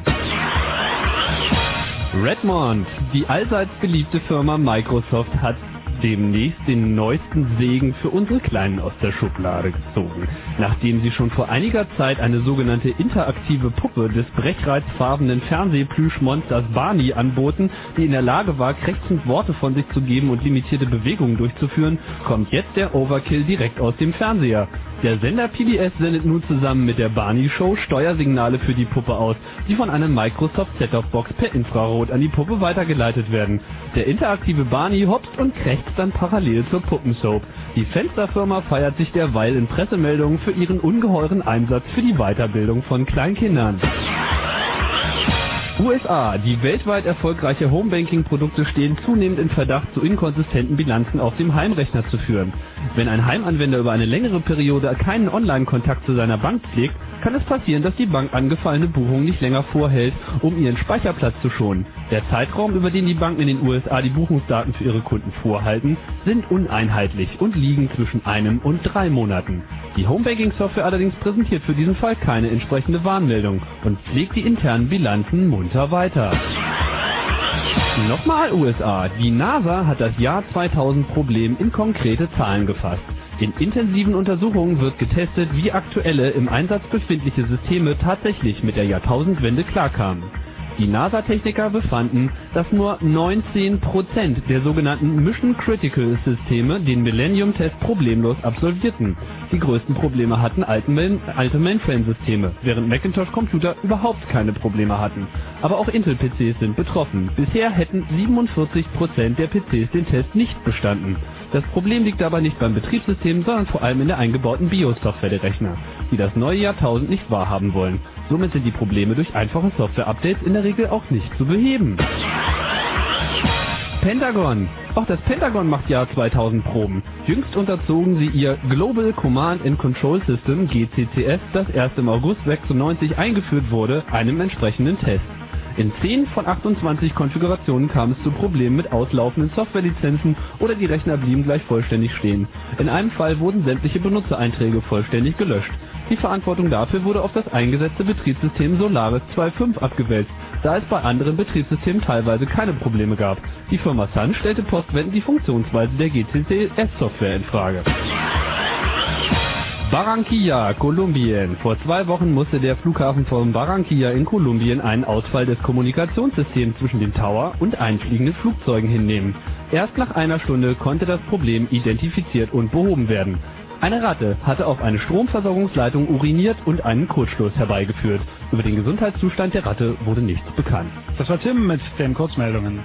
Speaker 1: Redmond, die allseits beliebte Firma Microsoft hat demnächst den neuesten Segen für unsere Kleinen aus der Schublade gezogen. Nachdem sie schon vor einiger Zeit eine sogenannte interaktive Puppe des brechreizfarbenen Fernsehplüschmonsters Barney anboten, die in der Lage war, krächzend Worte von sich zu geben und limitierte Bewegungen durchzuführen, kommt jetzt der Overkill direkt aus dem Fernseher. Der Sender PBS sendet nun zusammen mit der Barney Show Steuersignale für die Puppe aus, die von einer Microsoft Set-Top-Box per Infrarot an die Puppe weitergeleitet werden. Der interaktive Barney hopst und krächzt dann parallel zur Puppensoap. Die Fensterfirma feiert sich derweil in Pressemeldungen für ihren ungeheuren Einsatz für die Weiterbildung von Kleinkindern. USA. Die weltweit erfolgreiche Homebanking-Produkte stehen zunehmend in Verdacht, zu inkonsistenten Bilanzen auf dem Heimrechner zu führen. Wenn ein Heimanwender über eine längere Periode keinen Online-Kontakt zu seiner Bank pflegt, kann es passieren, dass die Bank angefallene Buchungen nicht länger vorhält, um ihren Speicherplatz zu schonen. Der Zeitraum, über den die Banken in den USA die Buchungsdaten für ihre Kunden vorhalten, sind uneinheitlich und liegen zwischen einem und drei Monaten. Die Homebanking-Software allerdings präsentiert für diesen Fall keine entsprechende Warnmeldung und pflegt die internen Bilanzen munter weiter. Nochmal USA. Die NASA hat das Jahr 2000 Problem in konkrete Zahlen gefasst. In intensiven Untersuchungen wird getestet, wie aktuelle im Einsatz befindliche Systeme tatsächlich mit der Jahrtausendwende klarkamen. Die NASA-Techniker befanden, dass nur 19% der sogenannten Mission Critical Systeme den Millennium-Test problemlos absolvierten. Die größten Probleme hatten alte Mainframe-Systeme, während Macintosh-Computer überhaupt keine Probleme hatten. Aber auch Intel-PCs sind betroffen. Bisher hätten 47% der PCs den Test nicht bestanden. Das Problem liegt dabei nicht beim Betriebssystem, sondern vor allem in der eingebauten BIOS-Software der Rechner, die das neue Jahrtausend nicht wahrhaben wollen. Somit sind die Probleme durch einfache Software-Updates in der Regel auch nicht zu beheben. Pentagon. Auch das Pentagon macht Jahr 2000 Proben. Jüngst unterzogen sie ihr Global Command and Control System GCCS, das erst im August 96 eingeführt wurde, einem entsprechenden Test. In 10 von 28 Konfigurationen kam es zu Problemen mit auslaufenden Softwarelizenzen oder die Rechner blieben gleich vollständig stehen. In einem Fall wurden sämtliche Benutzereinträge vollständig gelöscht. Die Verantwortung dafür wurde auf das eingesetzte Betriebssystem Solaris 2.5 abgewälzt, da es bei anderen Betriebssystemen teilweise keine Probleme gab. Die Firma Sun stellte postwendend die Funktionsweise der GCCS-Software in Frage. Barranquilla, Kolumbien. Vor zwei Wochen musste der Flughafen von Barranquilla in Kolumbien einen Ausfall des Kommunikationssystems zwischen dem Tower und einfliegenden Flugzeugen hinnehmen. Erst nach einer Stunde konnte das Problem identifiziert und behoben werden. Eine Ratte hatte auf eine Stromversorgungsleitung uriniert und einen Kurzschluss herbeigeführt. Über den Gesundheitszustand der Ratte wurde nichts bekannt.
Speaker 3: Das war Tim mit den Kurzmeldungen.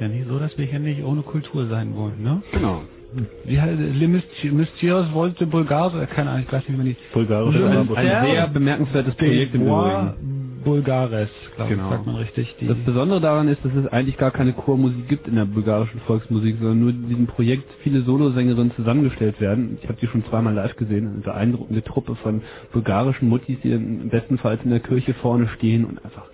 Speaker 3: Ja nicht so, dass wir hier nicht ohne Kultur sein wollen, ne?
Speaker 1: Genau.
Speaker 3: Wie heißt Le Myst- Mysterious Volte Bulgare, äh, keine Ahnung, ich weiß nicht, wie man die...
Speaker 4: Bulgarische.
Speaker 3: Mystère
Speaker 1: Ein sehr bemerkenswertes Projekt im Übrigen.
Speaker 3: Bulgares, glaube
Speaker 1: Genau.
Speaker 3: ich, sagt man richtig.
Speaker 1: Das Besondere daran ist, dass es eigentlich gar keine Chormusik gibt in der bulgarischen Volksmusik, sondern nur in diesem Projekt viele Solosängerinnen zusammengestellt werden. Ich habe die schon zweimal live gesehen, eine beeindruckende Truppe von bulgarischen Muttis, die bestenfalls in der Kirche vorne stehen und einfach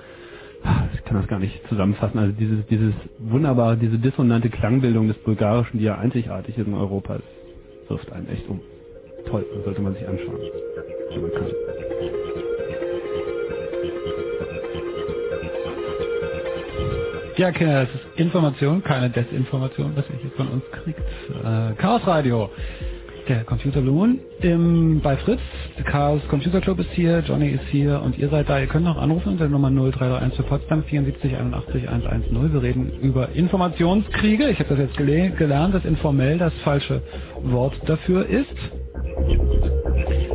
Speaker 1: ich kann das gar nicht zusammenfassen. Also dieses, dieses wunderbare, diese dissonante Klangbildung des Bulgarischen, die ja einzigartig ist in Europa, das wirft einen echt um. Toll, das sollte man sich anschauen. wenn man kann.
Speaker 3: Ja, Kinder, das ist Information, keine Desinformation, was ihr hier von uns kriegt. Äh, Chaos Radio, der Computer Blue Moon im, bei Fritz. Chaos Computer Club ist hier, Johnny ist hier und ihr seid da. Ihr könnt noch anrufen unter Nummer 0331 für Potsdam 74 81 110. Wir reden über Informationskriege. Ich habe das jetzt gele gelernt, dass informell das falsche Wort dafür ist.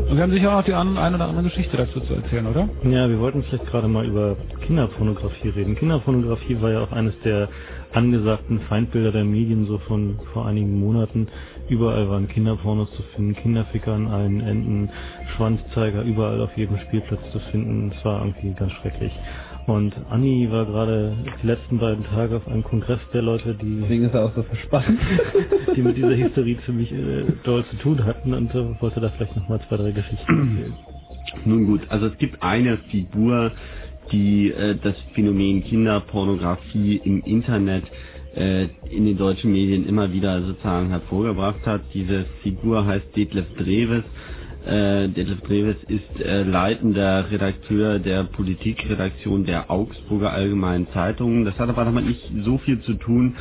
Speaker 3: Und wir haben sicher auch die eine oder andere Geschichte dazu zu erzählen, oder?
Speaker 4: Ja, wir wollten vielleicht gerade mal über Kinderpornografie reden. Kinderpornografie war ja auch eines der angesagten Feindbilder der Medien so von vor einigen Monaten. Überall waren Kinderpornos zu finden, Kinderficker an allen Enden, Schwanzzeiger überall auf jedem Spielplatz zu finden. Es war irgendwie ganz schrecklich. Und Anni war gerade die letzten beiden Tage auf einem Kongress der Leute, die
Speaker 1: Deswegen ist er auch so verspannt. [laughs]
Speaker 4: die mit dieser Hysterie ziemlich äh, doll zu tun hatten und äh, wollte da vielleicht nochmal zwei, drei Geschichten erzählen. [clears throat]
Speaker 6: Nun gut, also es gibt eine Figur, die äh, das Phänomen Kinderpornografie im Internet äh, in den deutschen Medien immer wieder sozusagen hervorgebracht hat. Diese Figur heißt Detlef Dreves. Äh, Detlef Dreves ist äh, leitender Redakteur der Politikredaktion der Augsburger Allgemeinen Zeitung. Das hat aber damit nicht so viel zu tun,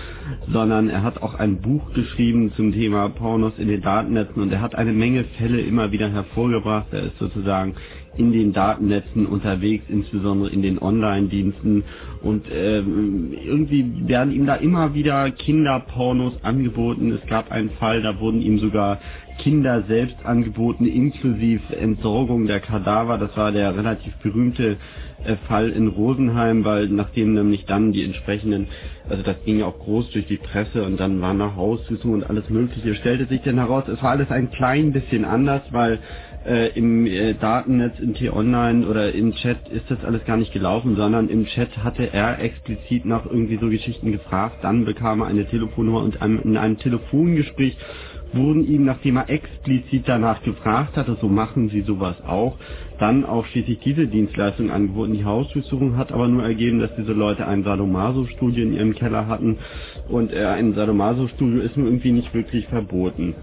Speaker 6: sondern er hat auch ein Buch geschrieben zum Thema Pornos in den Datennetzen und er hat eine Menge Fälle immer wieder hervorgebracht. Er ist sozusagen in den Datennetzen unterwegs, insbesondere in den Online-Diensten und ähm, irgendwie werden ihm da immer wieder Kinderpornos angeboten. Es gab einen Fall, da wurden ihm sogar Kinder selbst angeboten, inklusive Entsorgung der Kadaver. Das war der relativ berühmte äh, Fall in Rosenheim, weil nachdem nämlich dann die entsprechenden, also das ging ja auch groß durch die Presse und dann war nach Haussuchung und alles mögliche, stellte sich dann heraus, es war alles ein klein bisschen anders, weil äh, im äh, Datennetz, in T-Online oder im Chat ist das alles gar nicht gelaufen, sondern im Chat hatte er explizit nach irgendwie so Geschichten gefragt, dann bekam er eine Telefonnummer und einem, in einem Telefongespräch wurden ihm, nachdem er explizit danach gefragt hatte, so machen Sie sowas auch, dann auch schließlich diese Dienstleistung angeboten. Die Hausdurchsuchung hat aber nur ergeben, dass diese Leute ein Sadomaso-Studio in ihrem Keller hatten und äh, ein Sadomaso-Studio ist nun irgendwie nicht wirklich verboten.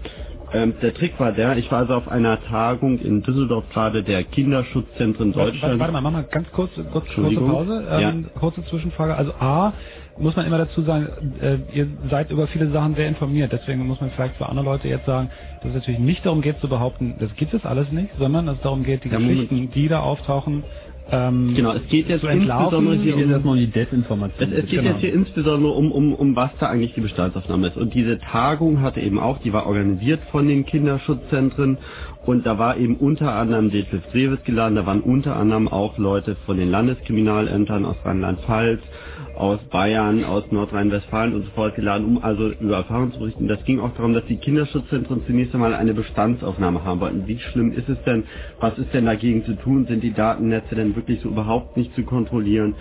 Speaker 6: Ähm, der Trick war der, ich war also auf einer Tagung in Düsseldorf gerade der Kinderschutzzentren
Speaker 3: Warte,
Speaker 6: Deutschland.
Speaker 3: warte, warte mal, mach mal ganz kurz, kurz kurze. Pause. Ähm, Kurze Zwischenfrage. Also A, muss man immer dazu sagen, äh, ihr seid über viele Sachen sehr informiert. Deswegen muss man vielleicht für andere Leute jetzt sagen, dass es natürlich nicht darum geht zu behaupten, das gibt es alles nicht, sondern dass es darum geht, die
Speaker 6: Ja, Moment.
Speaker 3: Geschichten, die da auftauchen, ähm,
Speaker 6: Genau, es geht jetzt insbesondere hier um,
Speaker 1: erstmal um die Desinformation.
Speaker 6: Es, es geht
Speaker 3: Genau.
Speaker 6: jetzt hier insbesondere um, um, um was da eigentlich die Bestandsaufnahme ist. Und diese Tagung hatte eben auch, die war organisiert von den Kinderschutzzentren und da war eben unter anderem Detlef Dreves geladen, da waren unter anderem auch Leute von den Landeskriminalämtern aus Rheinland-Pfalz, aus Bayern, aus Nordrhein-Westfalen und so fort geladen, um also über Erfahrungen zu berichten. Das ging auch darum, dass die Kinderschutzzentren zunächst einmal eine Bestandsaufnahme haben wollten. Wie schlimm ist es denn? Was ist denn dagegen zu tun? Sind die Datennetze denn wirklich so überhaupt nicht zu kontrollieren?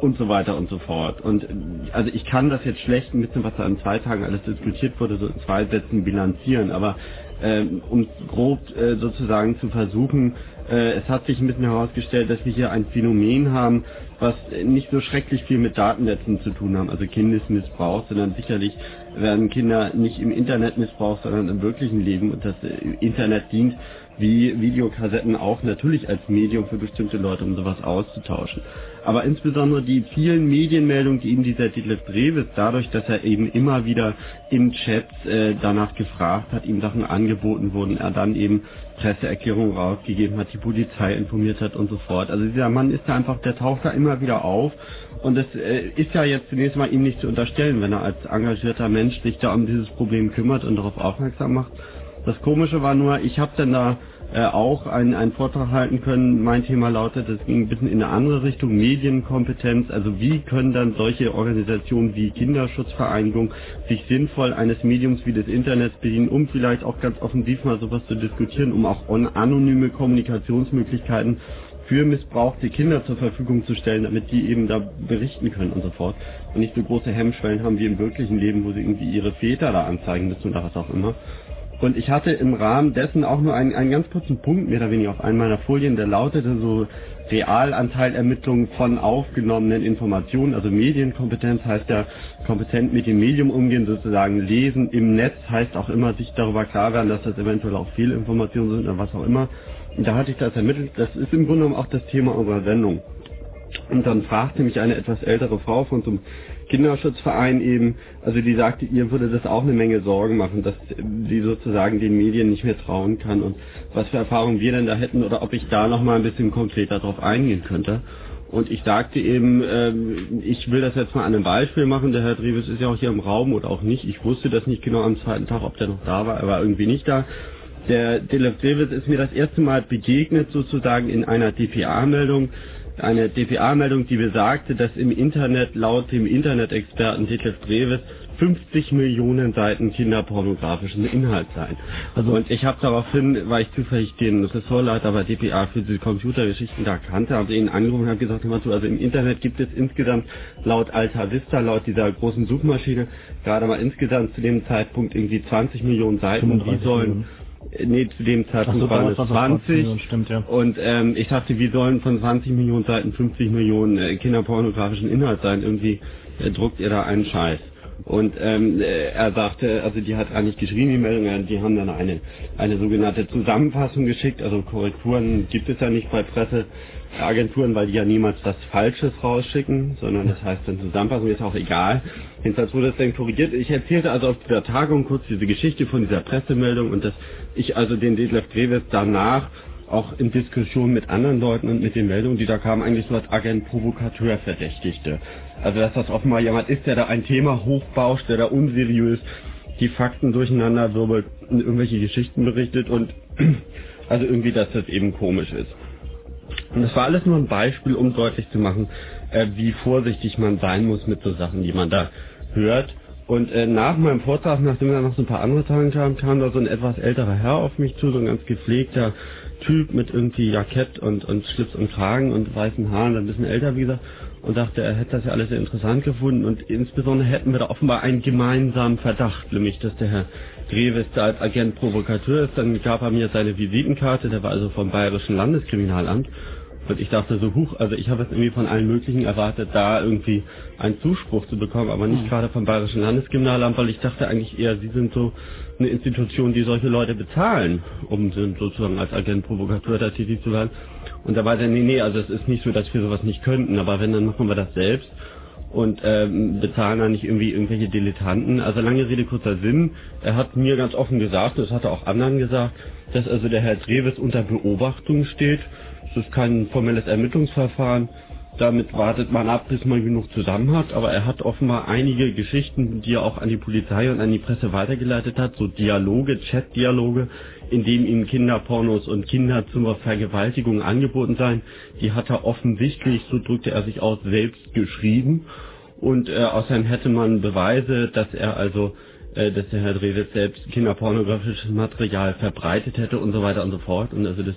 Speaker 6: und so weiter und so fort. Und also ich kann das jetzt schlecht ein bisschen, was da an zwei Tagen alles diskutiert wurde, so in zwei Sätzen bilanzieren, aber ähm, um grob äh, sozusagen zu versuchen, es hat sich ein bisschen herausgestellt, dass wir hier ein Phänomen haben, was äh, nicht so schrecklich viel mit Datennetzen zu tun haben, also Kindesmissbrauch, sondern sicherlich werden Kinder nicht im Internet missbraucht, sondern im wirklichen Leben und das äh, Internet dient wie Videokassetten auch natürlich als Medium für bestimmte Leute, um sowas auszutauschen. Aber insbesondere die vielen Medienmeldungen, die ihm dieser Detlef Dreves, dadurch, dass er eben immer wieder in Chats äh, danach gefragt hat, ihm Sachen angeboten wurden, er dann eben Presseerklärungen rausgegeben hat, die Polizei informiert hat und so fort. Also dieser Mann ist da einfach, der taucht da immer wieder auf und es äh, ist ja jetzt zunächst mal ihm nicht zu unterstellen, wenn er als engagierter Mensch sich da um dieses Problem kümmert und darauf aufmerksam macht, Das Komische war nur, ich habe dann da äh, auch einen, einen Vortrag halten können. Mein Thema lautet, es ging ein bisschen in eine andere Richtung, Medienkompetenz. Also wie können dann solche Organisationen wie Kinderschutzvereinigung sich sinnvoll eines Mediums wie des Internets bedienen, um vielleicht auch ganz offensiv mal sowas zu diskutieren, um auch on anonyme Kommunikationsmöglichkeiten für missbrauchte Kinder zur Verfügung zu stellen, damit die eben da berichten können und so fort. Und nicht so große Hemmschwellen haben wie im wirklichen Leben, wo sie irgendwie ihre Väter da anzeigen müssen oder was auch immer. Und ich hatte im Rahmen dessen auch nur einen, einen ganz kurzen Punkt, mehr oder weniger auf einen meiner Folien, der lautete so Realanteilermittlung von aufgenommenen Informationen, also Medienkompetenz heißt ja kompetent mit dem Medium umgehen, sozusagen lesen im Netz heißt auch immer sich darüber klar werden, dass das eventuell auch Fehlinformationen sind oder was auch immer. Und da hatte ich das ermittelt, das ist im Grunde genommen auch das Thema unserer Sendung. Und dann fragte mich eine etwas ältere Frau von so einem Kinderschutzverein eben, also die sagte, ihr würde das auch eine Menge Sorgen machen, dass sie sozusagen den Medien nicht mehr trauen kann und was für Erfahrungen wir denn da hätten oder ob ich da nochmal ein bisschen konkreter drauf eingehen könnte. Und ich sagte eben, ähm, ich will das jetzt mal an einem Beispiel machen. Der Herr Dreves ist ja auch hier im Raum oder auch nicht. Ich wusste das nicht genau am zweiten Tag, ob der noch da war. Er war irgendwie nicht da. Der Delef Davis ist mir das erste Mal begegnet sozusagen in einer DPA-Meldung eine DPA-Meldung, die besagte, dass im Internet laut dem Internet-Experten Detlef Breves 50 Millionen Seiten kinderpornografischen Inhalt seien. Also und ich habe daraufhin, weil ich zufällig den Ressortleiter bei DPA für diese Computergeschichten da kannte, habe ihn angerufen und habe gesagt, hör mal zu, also im Internet gibt es insgesamt laut Alta Vista, laut dieser großen Suchmaschine, gerade mal insgesamt zu dem Zeitpunkt irgendwie 20 Millionen Seiten, die sollen
Speaker 4: Millionen.
Speaker 6: Nee, zu dem Zeitpunkt
Speaker 4: so,
Speaker 6: waren es
Speaker 4: waren es 20
Speaker 6: 20.
Speaker 4: Millionen, stimmt, ja.
Speaker 6: Und ähm, ich dachte, wie sollen von 20 Millionen Seiten 50 Millionen äh, kinderpornografischen Inhalt sein? Irgendwie äh, druckt ihr da einen Scheiß. Und ähm, äh, er sagte, also die hat eigentlich geschrieben, die Meldung, die haben dann eine, eine sogenannte Zusammenfassung geschickt. Also Korrekturen gibt es ja nicht bei Presseagenturen, weil die ja niemals was Falsches rausschicken, sondern das heißt dann Zusammenfassung ist auch egal. Jedenfalls wurde es dann korrigiert. Ich erzählte also auf dieser Tagung kurz diese Geschichte von dieser Pressemeldung und dass ich also den Detlef Dreves danach auch in Diskussion mit anderen Leuten und mit den Meldungen, die da kamen, eigentlich so als Agent Provokateur verdächtigte. Also dass das offenbar jemand ist, der da ein Thema hochbauscht, der da unseriös die Fakten durcheinander wirbelt, und irgendwelche Geschichten berichtet und [clears throat] also irgendwie, dass das eben komisch ist. Und das war alles nur ein Beispiel, um deutlich zu machen, äh, wie vorsichtig man sein muss mit so Sachen, die man da hört. Und äh, nach meinem Vortrag, nachdem dann noch so ein paar andere Tage kamen, kam da so ein etwas älterer Herr auf mich zu, so ein ganz gepflegter Typ mit irgendwie Jackett und, und Schlips und Kragen und weißen Haaren, ein bisschen älter wie gesagt, und dachte, er hätte das ja alles sehr interessant gefunden und insbesondere hätten wir da offenbar einen gemeinsamen Verdacht, nämlich dass der Herr Dreves da als Agent Provokateur ist. Dann gab er mir seine Visitenkarte, der war also vom Bayerischen Landeskriminalamt und ich dachte so, huch, also ich habe jetzt irgendwie von allen möglichen erwartet, da irgendwie einen Zuspruch zu bekommen, aber nicht gerade vom Bayerischen Landeskriminalamt, weil ich dachte eigentlich eher, sie sind so eine Institution, die solche Leute bezahlen, um so- sozusagen als Agent Provokateur da tätig zu werden. Und da war der, nee, nee, also es ist nicht so, dass wir sowas nicht könnten, aber wenn, dann machen wir das selbst und ähm, bezahlen da nicht irgendwie irgendwelche Dilettanten. Also lange Rede, kurzer Sinn. Er hat mir ganz offen gesagt, das hat er auch anderen gesagt, dass also der Herr Dreves unter Beobachtung steht. Es ist kein formelles Ermittlungsverfahren. Damit wartet man ab, bis man genug zusammen hat. Aber er hat offenbar einige Geschichten, die er auch an die Polizei und an die Presse weitergeleitet hat, so Dialoge, Chat-Dialoge, in denen ihm Kinderpornos und Kinder zur Vergewaltigung angeboten seien. Die hat er offensichtlich, so drückte er sich aus, selbst geschrieben. Und äh, außerdem hätte man Beweise, dass er also, äh, dass der Herr Dreves selbst kinderpornografisches Material verbreitet hätte und so weiter und so fort. Und also das,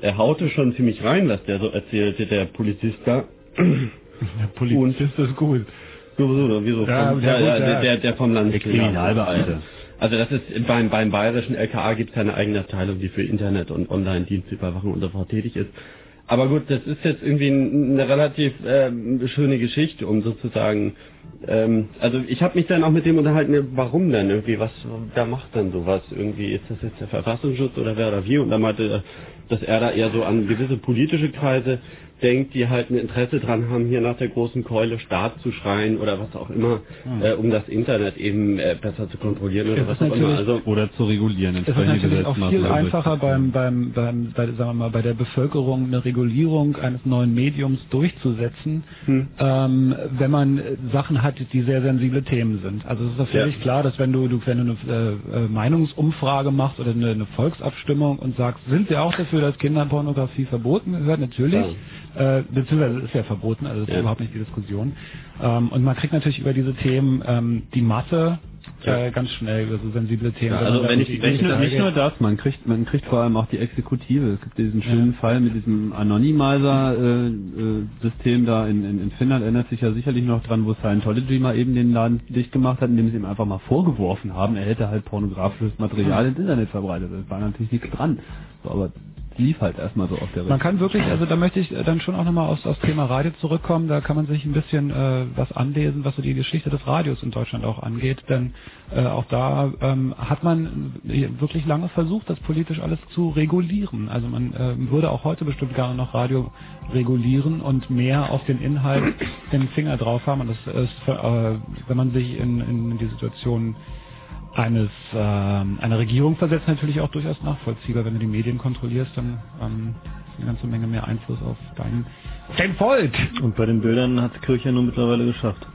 Speaker 6: er haute schon ziemlich rein, was der so erzählte, der Polizist da.
Speaker 4: Der Polizist ist gut.
Speaker 6: Sowieso, wieso?
Speaker 4: Ja,
Speaker 6: vom,
Speaker 4: ja,
Speaker 6: ja,
Speaker 4: gut,
Speaker 6: ja,
Speaker 4: ja.
Speaker 6: der, der, der vom Land. Also das ist beim, beim bayerischen LKA gibt es eine eigene Abteilung, die für Internet und Online-Dienstüberwachung und fort tätig ist. Aber gut, das ist jetzt irgendwie eine relativ ähm, schöne Geschichte, um sozusagen, ähm, also ich habe mich dann auch mit dem unterhalten, warum denn irgendwie, was, wer macht denn sowas irgendwie, ist das jetzt der Verfassungsschutz oder wer oder wie? Und dann meinte er, dass er da eher so an gewisse politische Kreise denkt, die halt ein Interesse dran haben, hier nach der großen Keule Staat zu schreien oder was auch immer,
Speaker 3: Hm.
Speaker 6: äh, um das Internet eben äh, besser zu kontrollieren oder
Speaker 3: Es
Speaker 6: was auch immer. Also
Speaker 1: Oder zu regulieren,
Speaker 3: Es ist natürlich auch viel
Speaker 1: Gesetzmaßnahmen
Speaker 3: einfacher beim, beim, beim, bei, sagen wir mal, bei der Bevölkerung eine Regulierung eines neuen Mediums durchzusetzen, ähm, wenn man Sachen hat, die sehr sensible Themen sind. Also es ist doch völlig
Speaker 6: Ja.
Speaker 3: klar, dass wenn du, du wenn du eine äh, äh, Meinungsumfrage machst oder eine, eine Volksabstimmung und sagst, sind wir auch dafür, dass Kinderpornografie verboten wird? Natürlich. Äh, beziehungsweise ist ja verboten, also das ist
Speaker 6: Ja.
Speaker 3: überhaupt nicht die Diskussion. Ähm, und man kriegt natürlich über diese Themen ähm, die Masse äh, ganz schnell über so sensible Themen.
Speaker 1: Ja, also
Speaker 3: da
Speaker 1: wenn ich
Speaker 3: irgendwie
Speaker 1: nicht nur, nicht nur das, man kriegt man kriegt vor allem auch die Exekutive. Es gibt diesen schönen Fall mit diesem Anonymizer-System da in, in, in Finnland, erinnert sich ja sicherlich noch dran, wo Scientology mal eben den Laden dicht gemacht hat, indem sie ihm einfach mal vorgeworfen haben, er hätte halt pornografisches Material ins Internet verbreitet. Das war natürlich nichts dran. So, aber lief halt erstmal so auf der
Speaker 3: Man kann wirklich, also da möchte ich dann schon auch nochmal aufs, aufs Thema Radio zurückkommen, da kann man sich ein bisschen äh, was anlesen, was so die Geschichte des Radios in Deutschland auch angeht, denn äh, auch da ähm, hat man wirklich lange versucht, das politisch alles zu regulieren. Also man äh, würde auch heute bestimmt gerne noch Radio regulieren und mehr auf den Inhalt den Finger drauf haben. Und das ist, äh, wenn man sich in, in die Situation eines ähm, einer Regierung versetzt natürlich auch durchaus nachvollziehbar. Wenn du die Medien kontrollierst, dann ähm, eine ganze Menge mehr Einfluss auf dein, dein Volk.
Speaker 4: Und bei den Bildern hat Kirche nun mittlerweile geschafft.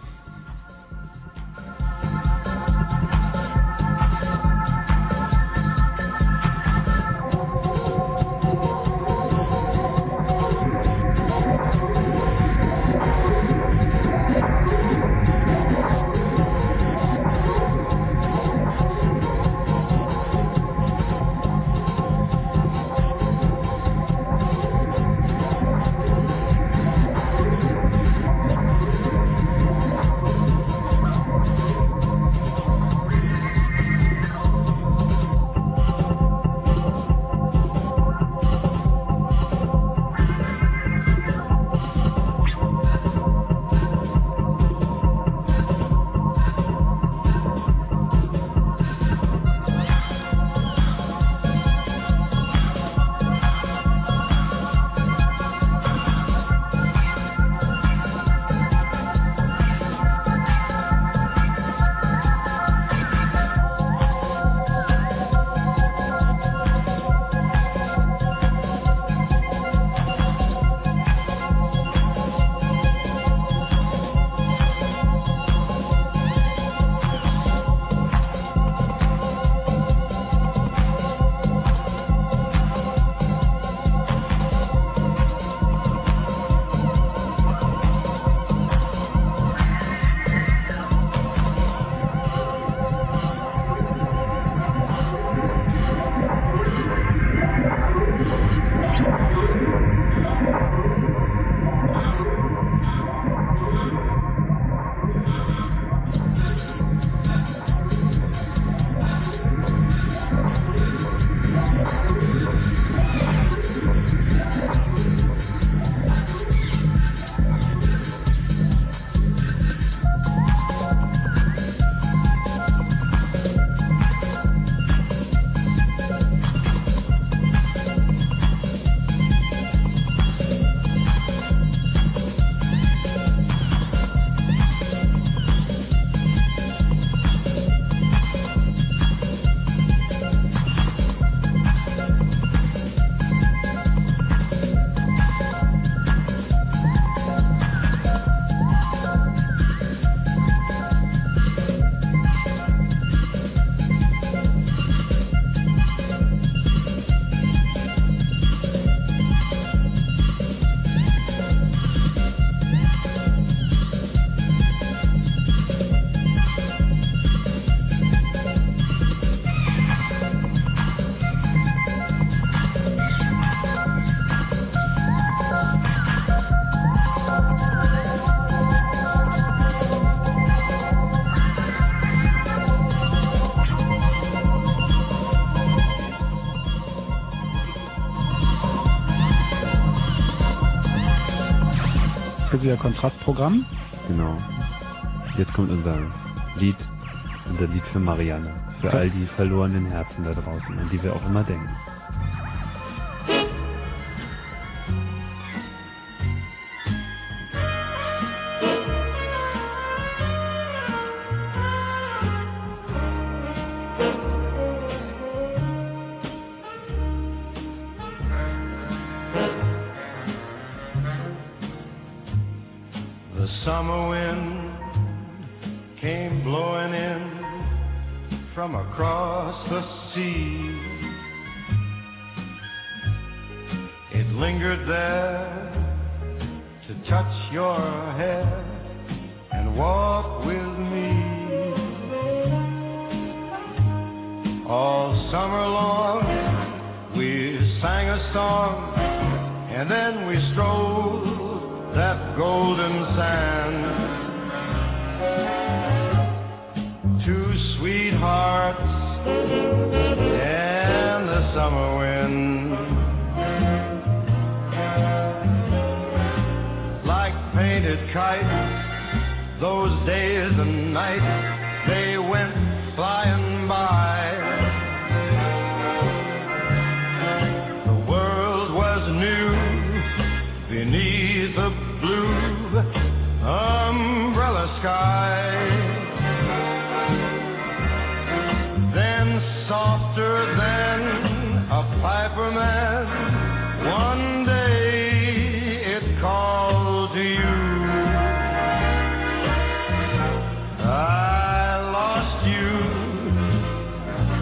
Speaker 3: Kontrastprogramm.
Speaker 1: Genau. Jetzt kommt unser Lied, unser Lied für Marianne. Für all die verlorenen Herzen da draußen, an die wir auch immer denken.
Speaker 27: A one day it called to you. I lost you,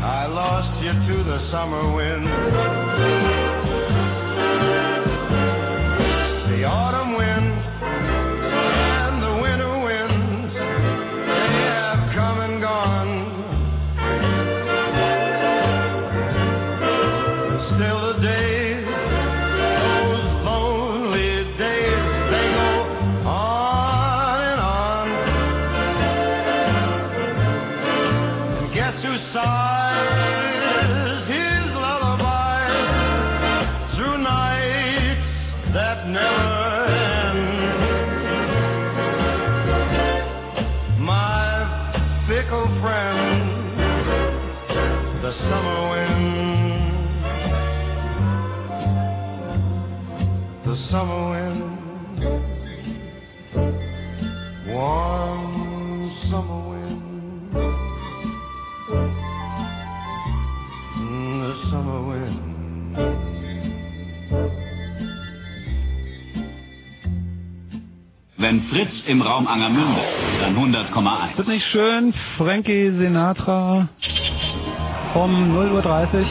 Speaker 27: I lost you to the summer wind.
Speaker 7: Im Raum Angermünde, dann 100,1.
Speaker 3: Ist das nicht schön? Frankie Sinatra um 0.30 Uhr.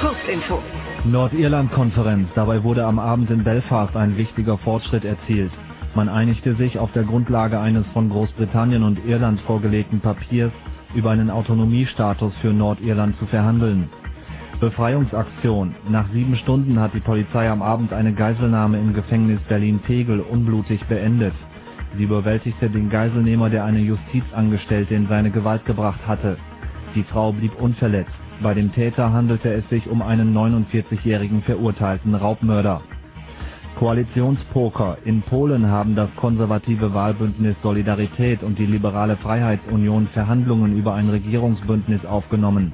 Speaker 18: Kurzinfo.
Speaker 9: Nordirland-Konferenz. Dabei wurde am Abend in Belfast ein wichtiger Fortschritt erzielt. Man einigte sich auf der Grundlage eines von Großbritannien und Irland vorgelegten Papiers über einen Autonomiestatus für Nordirland zu verhandeln. Befreiungsaktion. Nach sieben Stunden hat die Polizei am Abend eine Geiselnahme im Gefängnis Berlin-Tegel unblutig beendet. Sie überwältigte den Geiselnehmer, der eine Justizangestellte in seine Gewalt gebracht hatte. Die Frau blieb unverletzt. Bei dem Täter handelte es sich um einen 49-jährigen verurteilten Raubmörder. Koalitionspoker. In Polen haben das konservative Wahlbündnis Solidarität und die liberale Freiheitsunion Verhandlungen über ein Regierungsbündnis aufgenommen.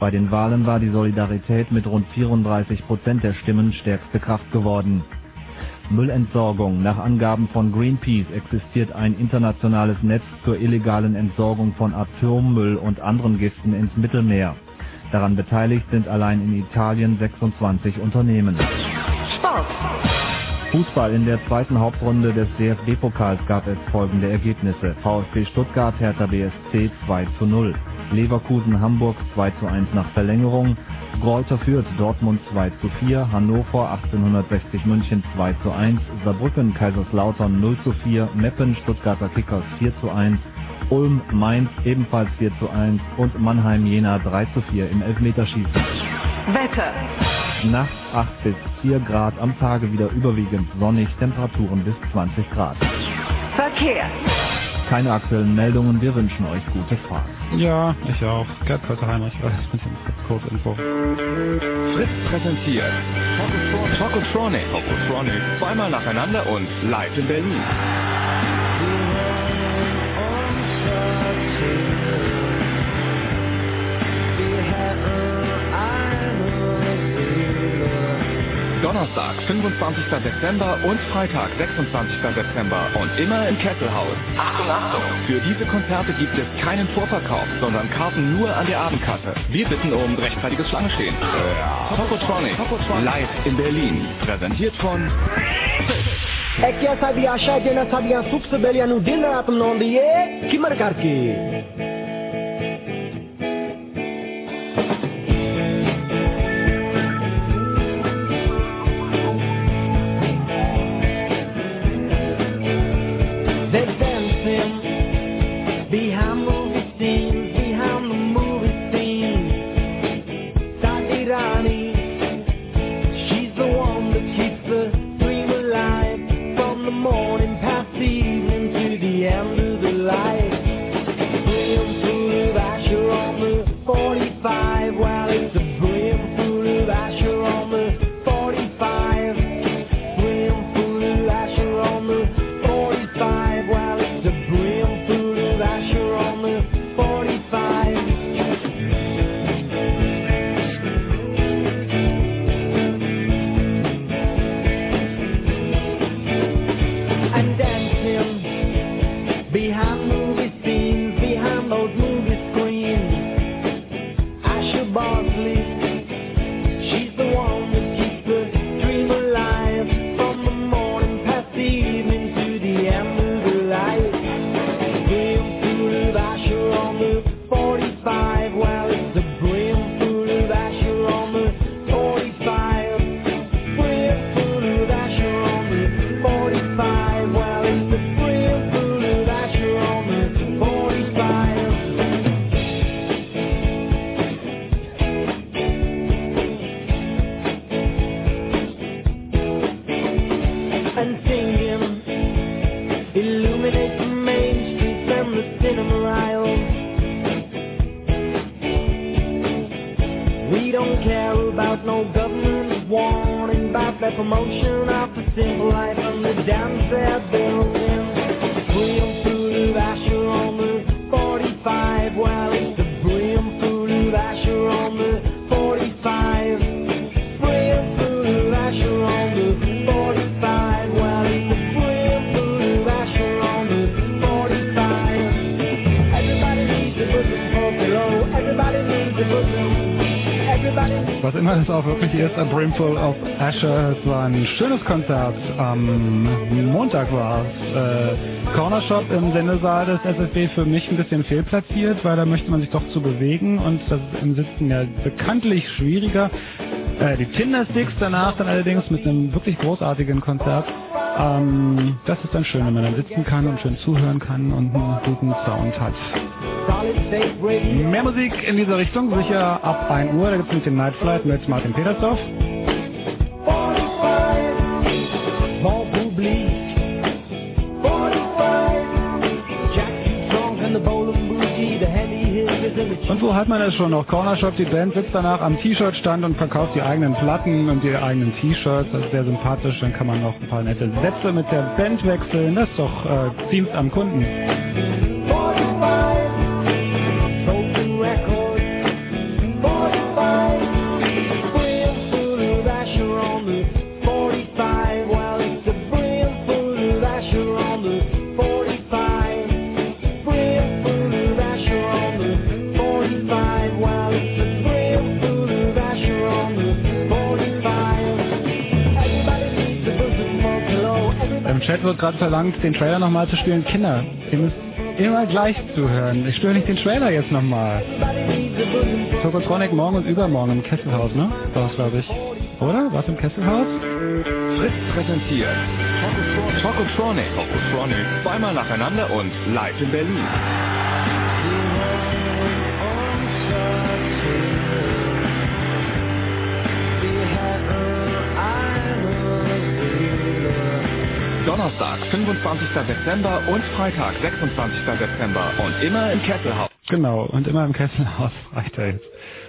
Speaker 9: Bei den Wahlen war die Solidarität mit rund 34 Prozent der Stimmen stärkste Kraft geworden. Müllentsorgung. Nach Angaben von Greenpeace existiert ein internationales Netz zur illegalen Entsorgung von Atommüll und anderen Giften ins Mittelmeer. Daran beteiligt sind allein in Italien 26 Unternehmen.
Speaker 18: Sport.
Speaker 9: Fußball in der zweiten Hauptrunde des DFB-Pokals gab es folgende Ergebnisse. VfB Stuttgart, Hertha BSC 2 zu 0. Leverkusen Hamburg 2 zu 1 nach Verlängerung. Greuther Fürth Dortmund 2 zu 4. Hannover 1860 München 2 zu 1. Saarbrücken Kaiserslautern 0 zu 4. Meppen Stuttgarter Kickers 4 zu 1. Ulm Mainz ebenfalls 4 zu 1 und Mannheim Jena 3 zu 4 im Elfmeterschießen.
Speaker 18: Wetter.
Speaker 9: Nachts 8 bis 4 Grad, am Tage wieder überwiegend sonnig, Temperaturen bis 20 Grad.
Speaker 18: Verkehr.
Speaker 9: Keine aktuellen Meldungen, wir wünschen euch gute Fahrt.
Speaker 3: Ja, ich auch. Gerd Kötter-Heinrich, äh, mit dem Kurzinfo.
Speaker 21: Fritz präsentiert Tokotronic. Tokotronic. Zweimal nacheinander und live in Berlin. Donnerstag, 25. Dezember und Freitag, 26. September und immer im Kesselhaus. Achtung, Achtung! Für diese Konzerte gibt es keinen Vorverkauf, sondern Karten nur an der Abendkasse. Wir bitten um rechtzeitiges Schlangenstehen. Tokotronic, live in Berlin. Präsentiert von.
Speaker 2: É que essa biachadinha nessa bicha subsebeliya no din raat não diye kimar karke They're Asher.
Speaker 3: Es war ein schönes Konzert. Am Montag war es. Äh, Corner Shop im Sendesaal des SFB für mich ein bisschen fehlplatziert, weil da möchte man sich doch zu bewegen und das ist im Sitzen ja bekanntlich schwieriger. Äh, die Tinder Sticks danach dann allerdings mit einem wirklich großartigen Konzert. Ähm, das ist dann schön, wenn man dann sitzen kann und schön zuhören kann und einen guten Sound hat. Mehr Musik in dieser Richtung, sicher ab 1 Uhr. Da gibt es den Night Flight mit Martin Petersdorf. Hat man das schon noch? Corner Shop, die Band sitzt danach am T-Shirt-Stand und verkauft die eigenen Platten und die eigenen T-Shirts. Das ist sehr sympathisch. Dann kann man noch ein paar nette Sätze mit der Band wechseln. Das ist doch äh, Dienst am Kunden. Verlangt, den Trailer nochmal zu spielen. Kinder, ihr müsst immer gleich zuhören. Ich störe nicht den Trailer jetzt nochmal. Tokotronic morgen und übermorgen im Kesselhaus, ne? Das, glaube ich. Oder? War es im Kesselhaus?
Speaker 21: Fritz präsentiert Tokotronic. Tokotronic. Zweimal nacheinander und live in Berlin. Donnerstag, 25. Dezember und Freitag, 26. Dezember und immer im Kesselhaus.
Speaker 3: Genau, und immer im Kesselhaus [laughs] jetzt.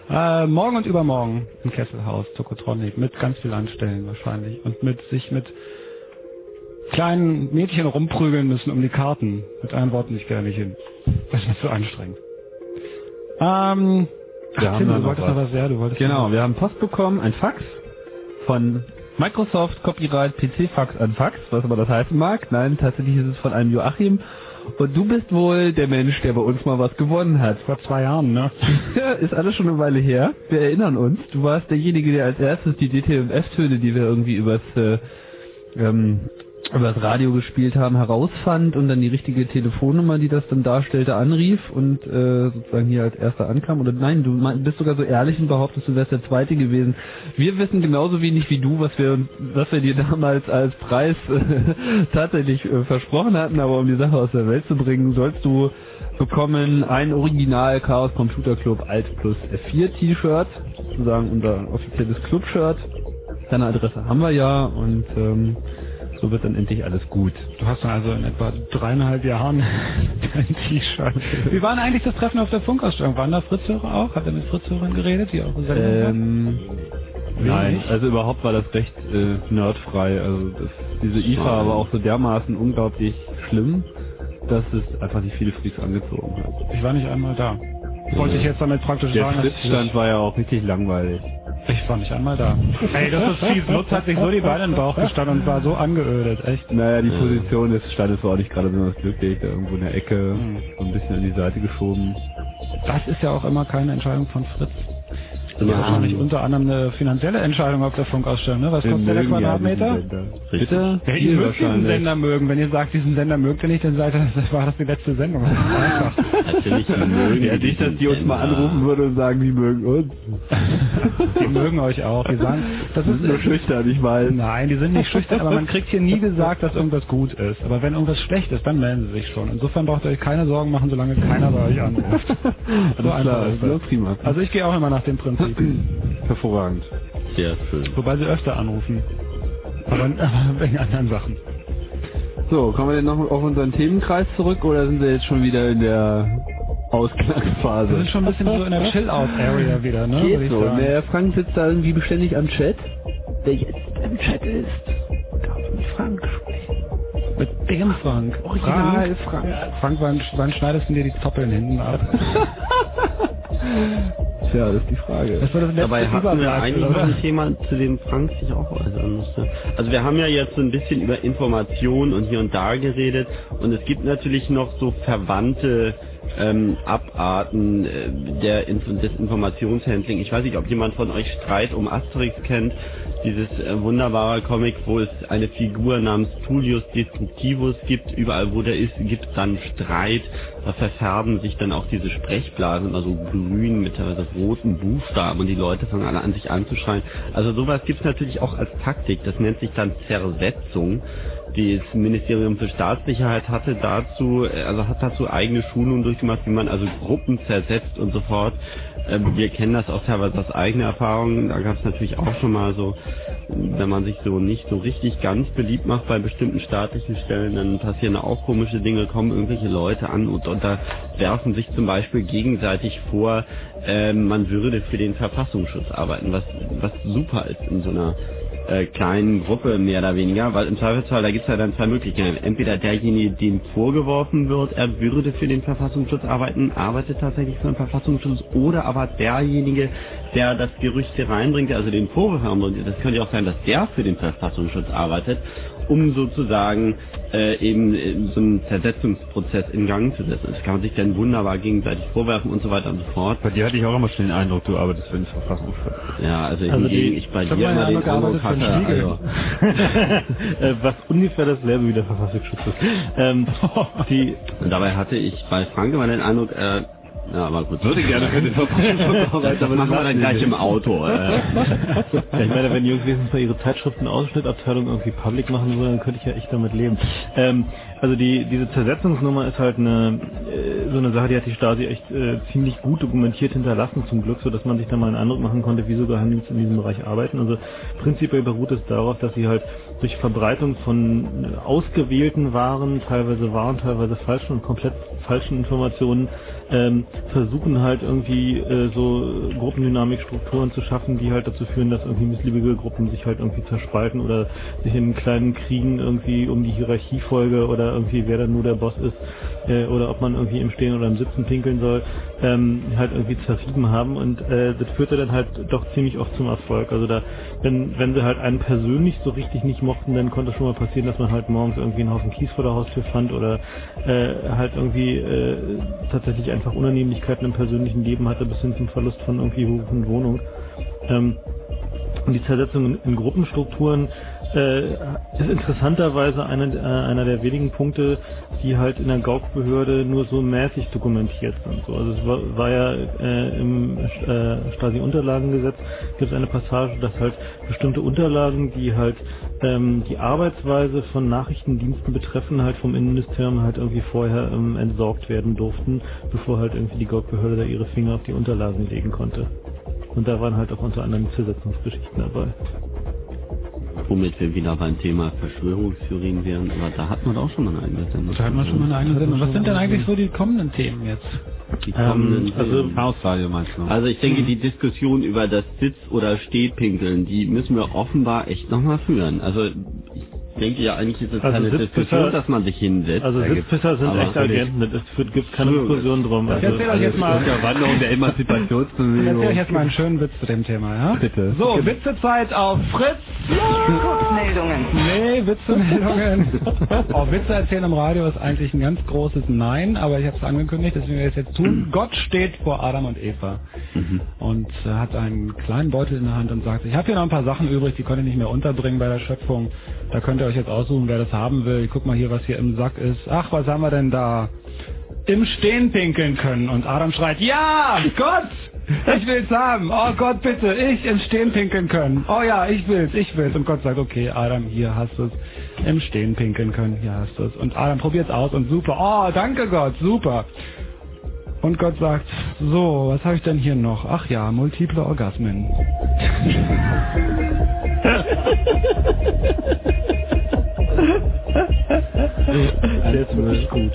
Speaker 3: Äh, morgen und übermorgen im Kesselhaus, Tokotronic, mit ganz viel Anstellen wahrscheinlich. Und mit sich mit kleinen Mädchen rumprügeln müssen um die Karten. Mit einem Wort nicht gerne nicht hin. Das ist zu anstrengend. Ähm,
Speaker 1: Wir
Speaker 3: ach,
Speaker 1: haben
Speaker 3: Tim,
Speaker 1: da
Speaker 3: du
Speaker 1: noch
Speaker 3: wolltest
Speaker 1: was.
Speaker 3: noch was, ja, du wolltest
Speaker 1: Genau,
Speaker 3: noch-
Speaker 1: wir haben Post bekommen, ein Fax von Microsoft Copyright PC Fax an Fax, was immer das heißen mag. Nein, tatsächlich ist es von einem Joachim. Und du bist wohl der Mensch, der bei uns mal was gewonnen hat.
Speaker 3: Vor zwei Jahren, ne?
Speaker 1: Ja, ist alles schon eine Weile her. Wir erinnern uns. Du warst derjenige, der als erstes die DT und F-Töne, die wir irgendwie übers äh, ähm, über das Radio gespielt haben, herausfand und dann die richtige Telefonnummer, die das dann darstellte, anrief und äh, sozusagen hier als erster ankam. Oder nein, du bist sogar so ehrlich und behauptest, du wärst der Zweite gewesen. Wir wissen genauso wenig wie du, was wir was wir dir damals als Preis äh, [laughs] tatsächlich äh, versprochen hatten, aber um die Sache aus der Welt zu bringen, sollst du bekommen ein Original Chaos Computer Club Alt Plus F4 T-Shirt, sozusagen unser offizielles Club-Shirt. Deine Adresse haben wir ja und ähm, so wird dann endlich alles gut.
Speaker 3: Du hast dann also in etwa dreieinhalb Jahren [laughs] dein T-Shirt. Wie war denn eigentlich das Treffen auf der Funkausstellung? Waren da Fritzhörer auch? Hat er mit Fritzhörern geredet, die auch
Speaker 1: Ähm, nein, also überhaupt war das recht äh, nerdfrei. Also das, diese IFA war auch so dermaßen unglaublich schlimm, dass es einfach nicht viele Freaks angezogen hat.
Speaker 3: Ich war nicht einmal da. Wollte ich jetzt damit praktisch
Speaker 1: Der
Speaker 3: sagen, dass
Speaker 1: Fritzstand war ja auch richtig langweilig.
Speaker 3: Ich war nicht einmal da. Ey, das ist fies. Lutz hat sich so die Beine in den Bauch gestanden und war so angeödet, echt.
Speaker 1: Naja, die Position des Standes war auch nicht gerade besonders glücklich, da irgendwo in der Ecke,
Speaker 3: Hm.
Speaker 1: so ein bisschen an die Seite geschoben.
Speaker 3: Das ist ja auch immer keine Entscheidung von Fritz. Das ist
Speaker 1: Ja.
Speaker 3: wahrscheinlich unter anderem eine finanzielle Entscheidung auf der Funkausstellung, ne? Was
Speaker 1: Wir
Speaker 3: kostet der
Speaker 1: ja
Speaker 3: Quadratmeter?
Speaker 1: diesen Sender. Bitte?
Speaker 3: Ja, ihr mögt diesen. Sender mögen. Wenn ihr sagt, diesen Sender mögt ihr nicht, dann seid ihr, [laughs] das war das die letzte Sendung. Das ist einfach.
Speaker 6: Natürlich [laughs] mögen
Speaker 1: Ja, nicht, dass die uns mal anrufen würden und sagen, die mögen uns.
Speaker 3: Die mögen euch auch. Die sagen, das
Speaker 1: Die
Speaker 3: ist
Speaker 1: sind nur schüchtern, ich weiß.
Speaker 3: Nein, die sind nicht schüchtern, aber man kriegt hier nie gesagt, dass irgendwas gut ist. Aber wenn irgendwas schlecht ist, dann melden sie sich schon. Insofern braucht ihr euch keine Sorgen machen, solange keiner bei euch anruft. [laughs] So
Speaker 1: klar,
Speaker 3: ist
Speaker 1: ja,
Speaker 3: das.
Speaker 1: prima.
Speaker 3: Also ich gehe auch immer nach dem Prinzip. [clears throat]
Speaker 1: Hervorragend.
Speaker 6: Sehr schön.
Speaker 3: Wobei sie öfter anrufen. Aber, [laughs] aber wegen anderen Sachen.
Speaker 1: So, kommen wir denn noch auf unseren Themenkreis zurück oder sind wir jetzt schon wieder in der Ausgangsphase?
Speaker 3: Wir sind schon ein bisschen so in der Chill-Out-Area wieder, ne?
Speaker 1: Geht so. Der Frank sitzt da irgendwie beständig am Chat. Der jetzt im Chat ist. Darf mit Frank sprechen.
Speaker 3: Mit dem Frank.
Speaker 1: Original Frank.
Speaker 3: Frank, wann, wann schneidest du dir die Zoppeln hinten ab? [laughs]
Speaker 1: Tja, das ist die Frage.
Speaker 3: Das war das letzte
Speaker 6: Dabei hatten wir eigentlich noch ein Thema, zu dem Frank sich auch äußern musste. Also wir haben ja jetzt so ein bisschen über Information und hier und da geredet und es gibt natürlich noch so verwandte ähm, Abarten äh, der des Informationshandling. Ich weiß nicht, ob jemand von euch Streit um Asterix kennt, dieses äh, wunderbare Comic, wo es eine Figur namens Tullius Destructivus gibt. Überall, wo der ist, gibt es dann Streit. Da verfärben sich dann auch diese Sprechblasen, also grün mit teilweise roten Buchstaben und die Leute fangen alle an, sich anzuschreien. Also sowas gibt es natürlich auch als Taktik. Das nennt sich dann Zersetzung. Das Ministerium für Staatssicherheit hatte dazu, äh, also hat dazu eigene Schulungen durchgemacht, wie man also Gruppen zersetzt und so fort. Ähm, Wir kennen das auch teilweise aus eigener Erfahrung. Da gab es natürlich auch schon mal so, wenn man sich so nicht so richtig ganz beliebt macht bei bestimmten staatlichen Stellen, dann passieren auch komische Dinge, kommen irgendwelche Leute an und, und da werfen sich zum Beispiel gegenseitig vor, ähm, man würde für den Verfassungsschutz arbeiten, was, was super ist in so einer äh, kleinen Gruppe mehr oder weniger, weil im Zweifelsfall, da gibt es ja dann zwei Möglichkeiten. Entweder derjenige, dem vorgeworfen wird, er würde für den Verfassungsschutz arbeiten, arbeitet tatsächlich für den Verfassungsschutz, oder aber derjenige, der das Gerücht hier reinbringt, also den Vorwurf haben würde, das könnte ja auch sein, dass der für den Verfassungsschutz arbeitet, um sozusagen äh, eben äh, so einen Zersetzungsprozess in Gang zu setzen. Das kann man sich dann wunderbar gegenseitig vorwerfen und so weiter und so fort.
Speaker 1: Bei dir hatte ich auch immer schon den Eindruck, du arbeitest für den Verfassungsschutz.
Speaker 6: Ja, also,
Speaker 4: Also
Speaker 6: hingegen
Speaker 4: die-
Speaker 6: ich bei
Speaker 4: ich
Speaker 6: dir immer den
Speaker 4: Eindruck,
Speaker 6: hatte, also, [laughs]
Speaker 4: äh, was ungefähr dasselbe wie der Verfassungsschutz ist. Ähm, [laughs] die,
Speaker 6: und dabei hatte ich bei Frank immer den Eindruck, äh, ja, aber gut.
Speaker 4: Würde gerne für den arbeiten, [laughs]
Speaker 6: Das
Speaker 4: aber
Speaker 6: machen wir dann gleich
Speaker 4: nicht.
Speaker 6: im Auto. Äh.
Speaker 4: ja, ich meine, wenn die Jungs wenigstens mal ihre Zeitschriften-Ausschnittabteilung irgendwie public machen würden, dann könnte ich ja echt damit leben. Ähm, also die, diese Zersetzungsnummer ist halt eine, äh, so eine Sache, die hat die Stasi echt äh, ziemlich gut dokumentiert hinterlassen zum Glück, so dass man sich da mal einen Eindruck machen konnte, wie so Geheimdienste in diesem Bereich arbeiten. Also prinzipiell beruht es darauf, dass sie halt durch Verbreitung von äh, ausgewählten Waren, teilweise wahren, teilweise falschen und komplett falschen Informationen, ähm, versuchen halt irgendwie äh, so Gruppendynamikstrukturen zu schaffen, die halt dazu führen, dass irgendwie missliebige Gruppen sich halt irgendwie zerspalten oder sich in kleinen Kriegen irgendwie um die Hierarchiefolge oder irgendwie wer dann nur der Boss ist äh, oder ob man irgendwie im Stehen oder im Sitzen pinkeln soll, ähm, halt irgendwie zerrieben haben und äh, das führte dann halt doch ziemlich oft zum Erfolg. Also da, wenn, wenn sie halt einen persönlich so richtig nicht mochten, dann konnte schon mal passieren, dass man halt morgens irgendwie einen Haufen Kies vor der Haustür fand oder äh, halt irgendwie äh, tatsächlich einfach Unannehmlichkeiten im persönlichen Leben hatte, bis hin zum Verlust von irgendwie Hof und Wohnung. Ähm, Und die Zersetzung in, in Gruppenstrukturen äh, ist interessanterweise eine, äh, einer der wenigen Punkte, die halt in der Gauk-Behörde nur so mäßig dokumentiert sind. So, also es war, war ja äh, im äh, Stasi-Unterlagengesetz gibt es eine Passage, dass halt bestimmte Unterlagen, die halt ähm, die Arbeitsweise von Nachrichtendiensten betreffen, halt vom Innenministerium halt irgendwie vorher ähm, entsorgt werden durften, bevor halt irgendwie die Gauk-Behörde da ihre Finger auf die Unterlagen legen konnte. Und da waren halt auch unter anderem Zersetzungsgeschichten dabei.
Speaker 6: Womit wir wieder beim Thema Verschwörungstheorien wären, aber da hatten wir doch auch schon mal eine eigene Sendung.
Speaker 3: Da hatten wir schon mal eine eigene Sendung. Was sind denn eigentlich so die kommenden Themen jetzt?
Speaker 6: Die kommenden
Speaker 3: Ähm, also
Speaker 6: Themen.
Speaker 1: Chaosradio meinst du?
Speaker 6: Also ich denke, die Diskussion über das Sitz- oder Stehpinkeln, die müssen wir offenbar echt nochmal führen. Also ich denke ja eigentlich ist es
Speaker 4: Also
Speaker 6: keine
Speaker 4: Sitzpisser-
Speaker 6: Diskussion, dass man sich hinsetzt.
Speaker 4: Also Sitzpisser sind echte Agenten, es gibt keine Diskussion drum.
Speaker 3: Ich erzähle euch jetzt mal.
Speaker 1: Unterwanderung der
Speaker 3: Ich
Speaker 1: Emanzipationsbewegung.
Speaker 3: erzähle euch jetzt mal einen schönen Witz zu dem Thema, ja?
Speaker 1: Bitte.
Speaker 3: So, Witzezeit auf Fritz.
Speaker 18: Kurzmeldungen.
Speaker 3: Nee, Witzemeldungen. oh, [laughs] Witze erzählen im Radio ist eigentlich ein ganz großes Nein, aber ich habe es angekündigt, deswegen werde ich es jetzt tun. Gott steht vor Adam und Eva und äh, hat einen kleinen Beutel in der Hand und sagt, ich habe hier noch ein paar Sachen übrig, die konnte ich nicht mehr unterbringen bei der Schöpfung. Da könnt ihr euch jetzt aussuchen, wer das haben will. Guck mal hier, was hier im Sack ist. Ach, was haben wir denn da? Im Stehen pinkeln können. Und Adam schreit, ja, Gott! Ich will's haben. Oh Gott, bitte, ich im Stehen pinkeln können. Oh ja, ich will's, ich will's. Und Gott sagt, okay, Adam, hier hast du's. Im Stehen pinkeln können, hier hast du's. Und Adam probiert's aus und super. Oh, danke Gott, super. Und Gott sagt, so, was habe ich denn hier noch? Ach ja, multiple Orgasmen. [laughs]
Speaker 4: Der ist wirklich gut.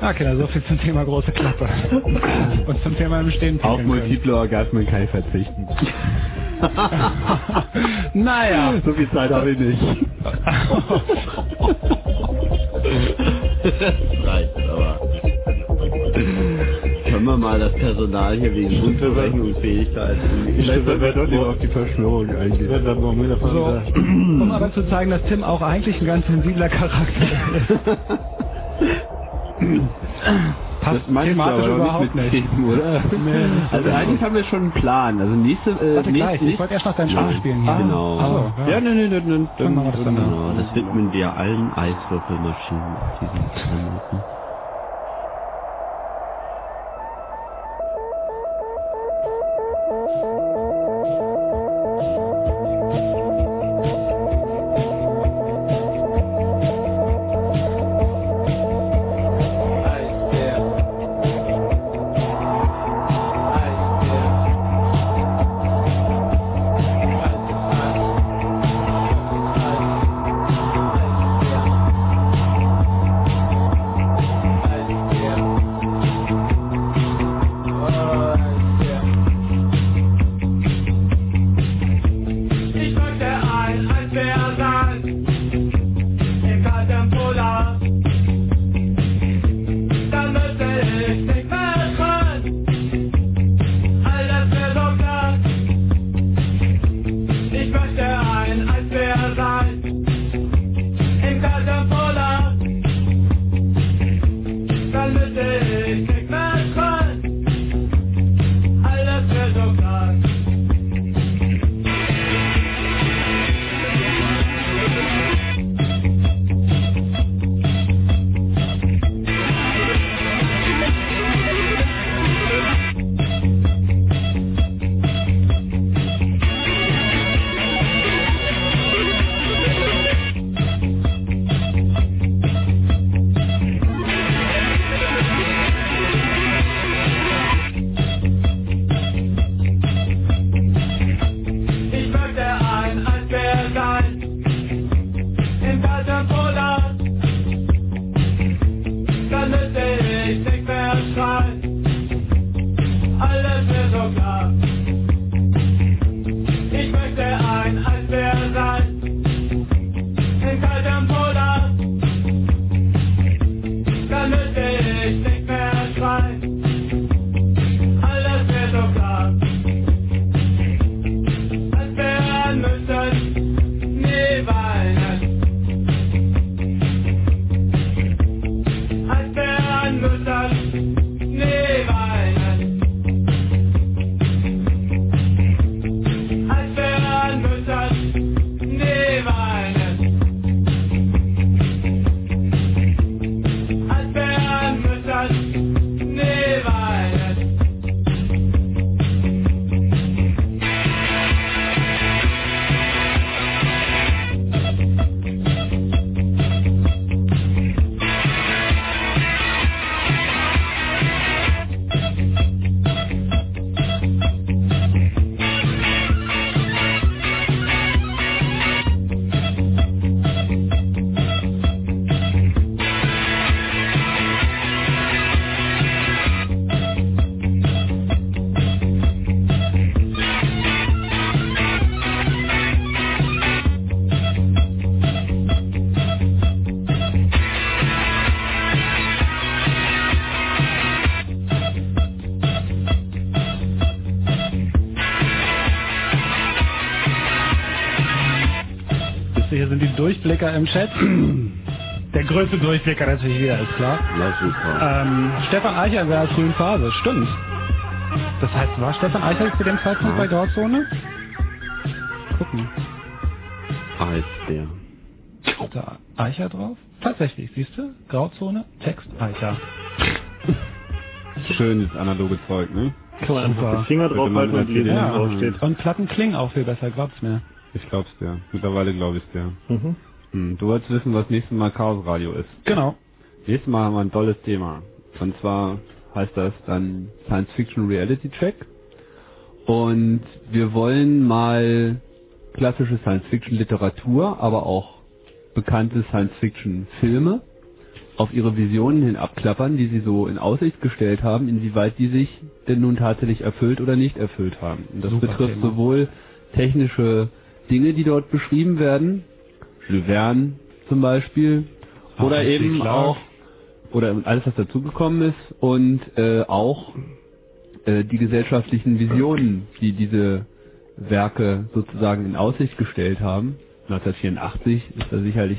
Speaker 3: Ah, Kinder, so viel zum Thema große Klappe. Und zum Thema im Stehen
Speaker 1: Auf multiple Orgasmen kann ich verzichten. [laughs]
Speaker 3: Naja.
Speaker 1: So viel Zeit habe ich nicht.
Speaker 6: das [laughs] reicht aber. Können wir mal das Personal hier wegen Unzurechnungsfähigkeit
Speaker 1: sollten wir doch lieber auf die Verschwörung eigentlich.
Speaker 3: So, um aber zu zeigen, dass Tim auch eigentlich ein ganz sensibler Charakter ist. Passt
Speaker 1: du
Speaker 3: thematisch
Speaker 1: aber
Speaker 3: überhaupt
Speaker 1: mit
Speaker 3: nicht.
Speaker 1: Themen, oder? [laughs]
Speaker 3: Nee.
Speaker 1: Also eigentlich haben wir schon einen Plan. Also nächste, äh,
Speaker 3: Warte
Speaker 1: nächste,
Speaker 3: gleich, ich wollte erst noch dein Spiel spielen hier.
Speaker 6: Genau.
Speaker 3: So, ja.
Speaker 1: Ja, nein, nein, nein, nein.
Speaker 3: Dann das dann
Speaker 6: das widmen wir allen Eiswürfelmaschinen
Speaker 3: Durchblicker im Chat. [clears throat] Der größte Durchblicker natürlich wieder, ist klar.
Speaker 6: Na super.
Speaker 3: Ähm, Stefan Eicher in seiner frühen Phase, stimmt. Das heißt, war Stefan Eicher zu dem Zeitpunkt bei Grauzone? Gucken.
Speaker 6: Heißt der.
Speaker 3: Ist da Eicher drauf? Tatsächlich, siehst du? Grauzone, Text Eicher.
Speaker 1: Schön, das analoge Zeug, ne?
Speaker 4: Kann man einfach den Finger draufhalten und lesen,
Speaker 3: ja.
Speaker 4: draufsteht.
Speaker 3: Und Platten klingen auch viel besser, glaubt's mir.
Speaker 1: Ich glaub's dir. Mittlerweile glaub ich's dir.
Speaker 4: Mhm.
Speaker 1: Hm, du wolltest wissen, was nächstes Mal Chaos Radio ist.
Speaker 3: Genau.
Speaker 1: Nächstes Mal haben wir ein tolles Thema. Und zwar heißt das dann Science Fiction Reality Check. Und wir wollen mal klassische Science Fiction Literatur, aber auch bekannte Science Fiction Filme auf ihre Visionen hin abklappern, die sie so in Aussicht gestellt haben, inwieweit die sich denn nun tatsächlich erfüllt oder nicht erfüllt haben. Und das
Speaker 3: Super
Speaker 1: betrifft
Speaker 3: Thema.
Speaker 1: sowohl technische Dinge, die dort beschrieben werden, Jules Verne zum Beispiel, oder
Speaker 3: H.C.
Speaker 1: eben auch oder alles, was dazugekommen ist und äh, auch äh, die gesellschaftlichen Visionen, die diese Werke sozusagen in Aussicht gestellt haben. 1984 ist da sicherlich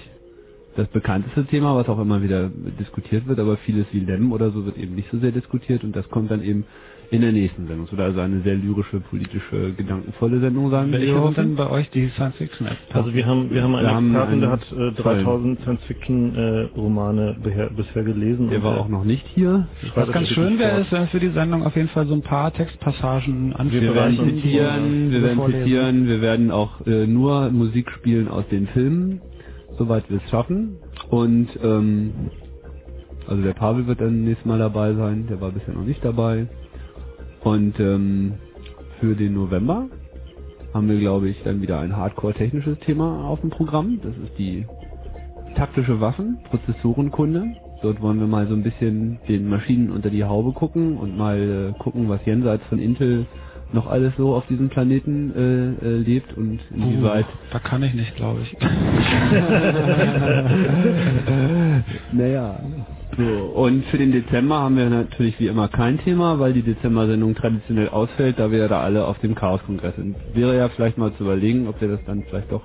Speaker 1: das bekannteste Thema, was auch immer wieder diskutiert wird, aber vieles wie Lem oder so wird eben nicht so sehr diskutiert und das kommt dann eben in der nächsten Sendung. Es wird also eine sehr lyrische, politische, gedankenvolle Sendung sein.
Speaker 3: Welche sind
Speaker 1: hoffen.
Speaker 3: denn bei euch die Science Fiction Experten?
Speaker 4: Also wir haben wir haben einen
Speaker 1: Wir haben
Speaker 4: Experten, der hat äh,
Speaker 1: tollen.
Speaker 4: 3000 Science-Fiction-Romane bisher gelesen.
Speaker 1: Der
Speaker 4: und
Speaker 1: war
Speaker 4: der
Speaker 1: auch noch nicht hier.
Speaker 3: Was ganz schön wäre, ist, wenn für die Sendung auf jeden Fall so ein paar Textpassagen anführen.
Speaker 1: Wir werden zitieren, wir werden zitieren, wir werden auch äh, nur Musik spielen aus den Filmen, soweit wir es schaffen. Und ähm, also der Pavel wird dann nächstes Mal dabei sein, der war bisher noch nicht dabei. Und ähm, für den November haben wir, glaube ich, dann wieder ein hardcore-technisches Thema auf dem Programm. Das ist die taktische Waffen, Prozessorenkunde. Dort wollen wir mal so ein bisschen den Maschinen unter die Haube gucken und mal äh, gucken, was jenseits von Intel noch alles so auf diesem Planeten äh, äh, lebt und inwieweit.
Speaker 3: Uh, da kann ich nicht, glaube ich. [laughs] [laughs]
Speaker 1: naja. So, und für den Dezember haben wir natürlich wie immer kein Thema, weil die Dezember-Sendung traditionell ausfällt, da wir ja da alle auf dem Chaos-Kongress sind. Wäre ja vielleicht mal zu überlegen, ob wir das dann vielleicht doch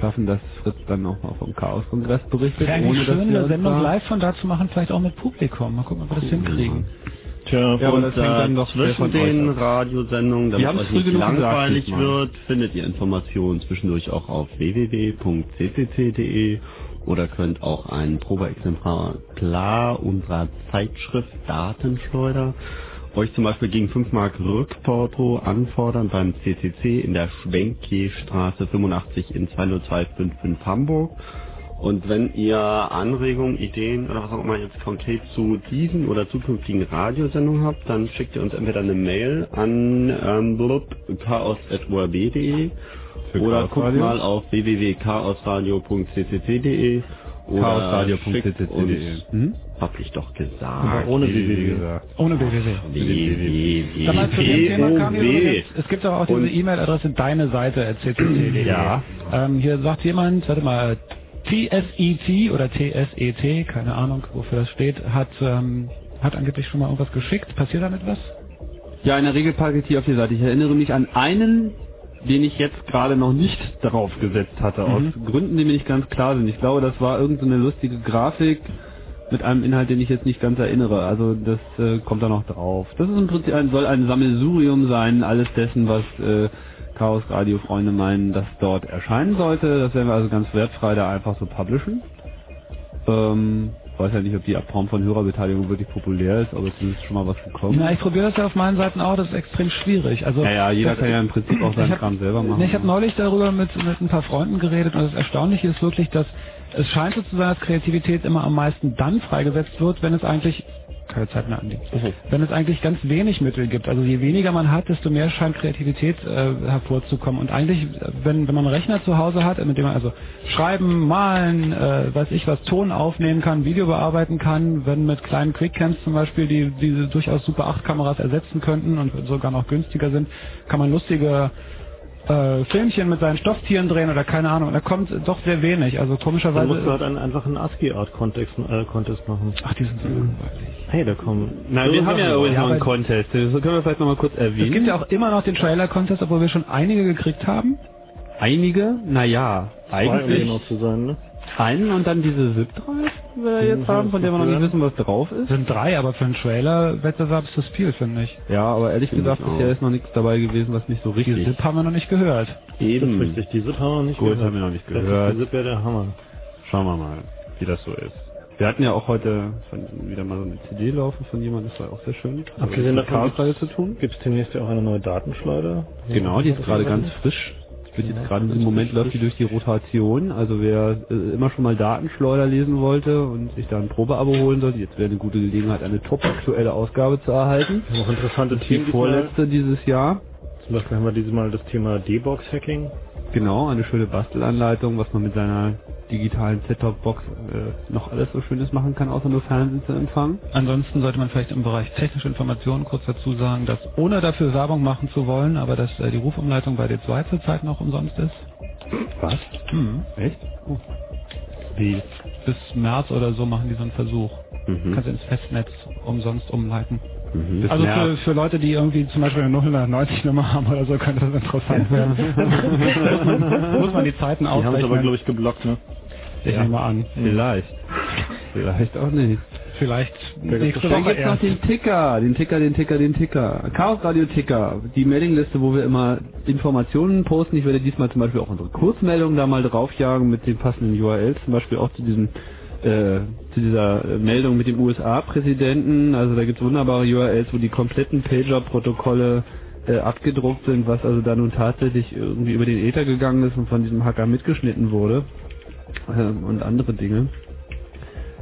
Speaker 1: schaffen, dass Fritz dann noch mal vom Chaos-Kongress berichtet,
Speaker 3: Wäre
Speaker 1: ohne
Speaker 3: eigentlich
Speaker 1: dass
Speaker 3: schön,
Speaker 1: wir
Speaker 3: eine Sendung
Speaker 1: da-
Speaker 3: live von da zu machen, vielleicht auch mit Publikum. Mal gucken, ob wir das hinkriegen.
Speaker 4: Tja,
Speaker 6: Ja, aber
Speaker 4: und
Speaker 6: das
Speaker 4: da
Speaker 6: hängt dann doch
Speaker 4: zwischen
Speaker 6: zwischen
Speaker 4: den
Speaker 6: Radiosendungen, damit
Speaker 1: früh
Speaker 6: nicht
Speaker 1: genug gesagt
Speaker 6: langweilig
Speaker 1: diesmal.
Speaker 6: wird, findet ihr Informationen zwischendurch auch auf www.ccc.de oder könnt auch ein Probeexemplar klar unserer Zeitschrift Datenschleuder euch zum Beispiel gegen 5 Mark Rückporto anfordern beim CCC in der Schwenkjestraße 85 in 20255 Hamburg. Und wenn ihr Anregungen, Ideen oder was auch immer jetzt konkret zu diesen oder zukünftigen Radiosendungen habt, dann schickt ihr uns entweder eine Mail an ähm,
Speaker 1: Für
Speaker 6: oder
Speaker 1: Chaos
Speaker 6: guckt
Speaker 1: Radio?
Speaker 6: mal auf www.chaosradio.ccc.de oder
Speaker 1: Chaosradio.ccc.de. Mhm.
Speaker 6: Hab ich doch gesagt.
Speaker 4: Aber ohne www.
Speaker 1: gesagt.
Speaker 3: Ohne
Speaker 6: www.
Speaker 3: Sag mal, zu dem Thema kam hier
Speaker 6: WWW.
Speaker 3: es gibt auch, auch diese E-Mail-Adresse deine Seite ccc.de.
Speaker 6: Ja.
Speaker 3: Ähm, hier sagt jemand, warte mal, TSET oder TSET, keine Ahnung, wofür das steht, hat, ähm, hat angeblich schon mal irgendwas geschickt. Passiert damit was?
Speaker 1: Ja, in der Regel ich die auf die Seite. Ich erinnere mich an einen, den ich jetzt gerade noch nicht darauf gesetzt hatte, aus Gründen, die mir nicht ganz klar sind. Ich glaube, das war irgendeine lustige Grafik mit einem Inhalt, den ich jetzt nicht ganz erinnere. Also das äh, kommt da noch drauf. Das ist im Prinzip ein, soll ein Sammelsurium sein, alles dessen, was äh, Chaos Radio Freunde meinen, dass dort erscheinen sollte. Das werden wir also ganz wertfrei da einfach so publishen. Ähm, weiß ja nicht, ob die Form von Hörerbeteiligung wirklich populär ist, aber zumindest schon mal was gekommen.
Speaker 3: Na, ich probiere das ja auf meinen Seiten auch, das ist extrem schwierig. Also,
Speaker 1: Ja, ja, jeder
Speaker 3: das-
Speaker 1: kann ja im Prinzip auch seinen
Speaker 3: ich hab-
Speaker 1: Kram selber machen.
Speaker 3: Ich habe neulich darüber mit, mit ein paar Freunden geredet und das Erstaunliche ist wirklich, dass es scheint so zu sein, dass Kreativität immer am meisten dann freigesetzt wird, wenn es eigentlich keine Zeit mehr anliegt. Wenn es eigentlich ganz wenig Mittel gibt. Also je weniger man hat, desto mehr scheint Kreativität äh, hervorzukommen. Und eigentlich, wenn, wenn man einen Rechner zu Hause hat, mit dem man also schreiben, malen, äh, weiß ich was, Ton aufnehmen kann, Video bearbeiten kann, wenn mit kleinen Quickcams zum Beispiel, die diese durchaus Super 8 Kameras ersetzen könnten und sogar noch günstiger sind, kann man lustige äh, Filmchen mit seinen Stofftieren drehen oder keine Ahnung. Da kommt doch sehr wenig. Also
Speaker 4: Dann
Speaker 3: komischerweise.
Speaker 4: musst du halt einen, einfach einen ASCII-Art-Contest äh, Contest machen.
Speaker 3: Ach, die sind so langweilig.
Speaker 4: Hey, da kommen.
Speaker 1: Na, wir haben ja übrigens noch einen Contest. Das können wir vielleicht noch mal kurz
Speaker 3: Es
Speaker 1: erwähnen.
Speaker 3: gibt ja auch immer noch den Trailer-Contest, obwohl wir schon einige gekriegt haben.
Speaker 1: einige, naja,
Speaker 4: Zwei, um
Speaker 1: eigentlich
Speaker 4: genau zu sein, ne?
Speaker 1: Einen und dann diese ZIP-Drive, die wir
Speaker 3: Mhm,
Speaker 1: jetzt haben, von der wir noch nicht wissen, was drauf ist.
Speaker 3: Sind drei, aber für einen Trailer-Wettbewerb ist das viel, finde ich.
Speaker 1: Ja, aber ehrlich
Speaker 6: Finde
Speaker 1: gesagt,
Speaker 6: ich auch.
Speaker 1: bisher ist noch nichts dabei gewesen, was nicht so
Speaker 3: Die
Speaker 1: richtig
Speaker 3: SIP haben wir noch nicht gehört.
Speaker 1: Eben.
Speaker 4: Das ist richtig, die SIP haben wir noch nicht
Speaker 1: Gut,
Speaker 4: gehört.
Speaker 1: haben wir noch nicht
Speaker 4: Das ist
Speaker 1: gehört.
Speaker 4: Die SIP wäre der Hammer.
Speaker 1: Schauen wir mal, wie das so ist. Wir hatten ja auch heute von, wieder mal so eine CD laufen von jemandem, das war auch sehr schön. Hat
Speaker 4: Abgesehen davon
Speaker 1: Chaosreihe zu tun.
Speaker 4: Gibt es demnächst ja auch eine neue Datenschleuder?
Speaker 1: Genau, die ist gerade ganz frisch. Wird jetzt gerade in diesem Moment läuft die durch die Rotation. Also wer äh, immer schon mal Datenschleuder lesen wollte und sich da ein Probeabo holen sollte, jetzt wäre eine gute Gelegenheit, eine top aktuelle Ausgabe zu erhalten.
Speaker 4: Auch interessante
Speaker 1: Die
Speaker 4: Themen. diesmal.
Speaker 1: vorletzte dieses Jahr.
Speaker 4: Zum Beispiel haben wir dieses Mal das Thema D-Box-Hacking.
Speaker 1: Genau, eine schöne Bastelanleitung, was man mit seiner digitalen Set-Top-Box äh, noch alles so Schönes machen kann, außer nur Fernsehen zu empfangen.
Speaker 3: Ansonsten sollte man vielleicht im Bereich technische Informationen kurz dazu sagen, dass ohne dafür Werbung machen zu wollen, aber dass äh, die Rufumleitung bei D2 zurzeit noch umsonst ist.
Speaker 1: Was?
Speaker 3: Mhm.
Speaker 1: Echt? Oh.
Speaker 3: Wie? Bis März oder so machen die so einen Versuch.
Speaker 1: Mhm.
Speaker 3: Kannst du ins Festnetz umsonst umleiten.
Speaker 1: Mhm.
Speaker 3: Also für, für Leute, die irgendwie zum Beispiel eine 090 Nummer haben oder so, könnte das interessant werden. [laughs] Muss man die Zeiten
Speaker 4: Die haben es
Speaker 3: ausrechnen.
Speaker 4: aber, glaube ich, geblockt, ne?
Speaker 3: Ich
Speaker 1: Ja.
Speaker 3: nehme an.
Speaker 1: Vielleicht. Vielleicht auch nicht.
Speaker 3: Vielleicht nächste
Speaker 1: gibt's
Speaker 3: Woche
Speaker 1: noch
Speaker 3: erst.
Speaker 1: den Ticker, den Ticker, den Ticker, den Ticker. Chaos Radio Ticker, die Mailingliste, wo wir immer Informationen posten. Ich werde diesmal zum Beispiel auch unsere Kurzmeldungen da mal draufjagen mit den passenden URLs, zum Beispiel auch zu diesem äh, zu dieser äh, Meldung mit dem USA-Präsidenten. Also da gibt es wunderbare URLs, wo die kompletten Pager-Protokolle äh, abgedruckt sind, was also da nun tatsächlich irgendwie über den Ether gegangen ist und von diesem Hacker mitgeschnitten wurde ähm, und andere Dinge.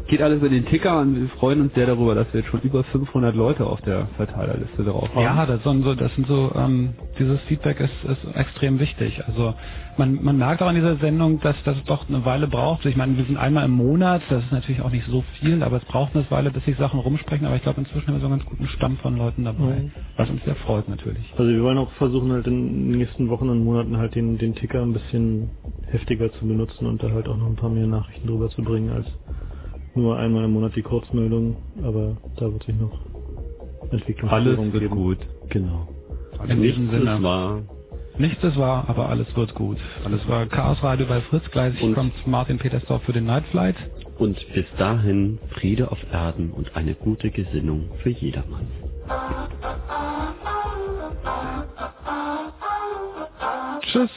Speaker 1: Geht alles über den Ticker und wir freuen uns sehr darüber, dass wir jetzt schon über 500 Leute auf der Verteilerliste drauf haben.
Speaker 3: Ja, das sind so, das sind so, ähm, dieses Feedback ist, ist extrem wichtig. Also man, man merkt auch an dieser Sendung, dass das doch eine Weile braucht. Ich meine, wir sind einmal im Monat, das ist natürlich auch nicht so viel, aber es braucht eine Weile, bis sich Sachen rumsprechen. Aber ich glaube, inzwischen haben wir so einen ganz guten Stamm von Leuten dabei,
Speaker 4: Mhm.
Speaker 3: was uns sehr freut natürlich.
Speaker 4: Also wir wollen auch versuchen halt in den nächsten Wochen und Monaten halt den, den Ticker ein bisschen heftiger zu benutzen und da halt auch noch ein paar mehr Nachrichten drüber zu bringen als nur einmal im Monat die Kurzmeldung, aber da wird sich noch Entwicklungsspielraum
Speaker 1: Alles wird
Speaker 4: geben.
Speaker 1: gut.
Speaker 4: Genau.
Speaker 3: In diesem
Speaker 6: Nichts
Speaker 3: Sinne.
Speaker 6: ist wahr.
Speaker 3: Nichts ist wahr, aber alles wird gut. Alles war Chaos Radio bei Fritz. Gleich
Speaker 6: Und-
Speaker 3: kommt Martin Petersdorf für den Night Flight.
Speaker 6: Und bis dahin Friede auf Erden und eine gute Gesinnung für jedermann.
Speaker 3: Tschüss.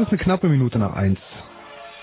Speaker 3: Ist eine knappe Minute nach eins.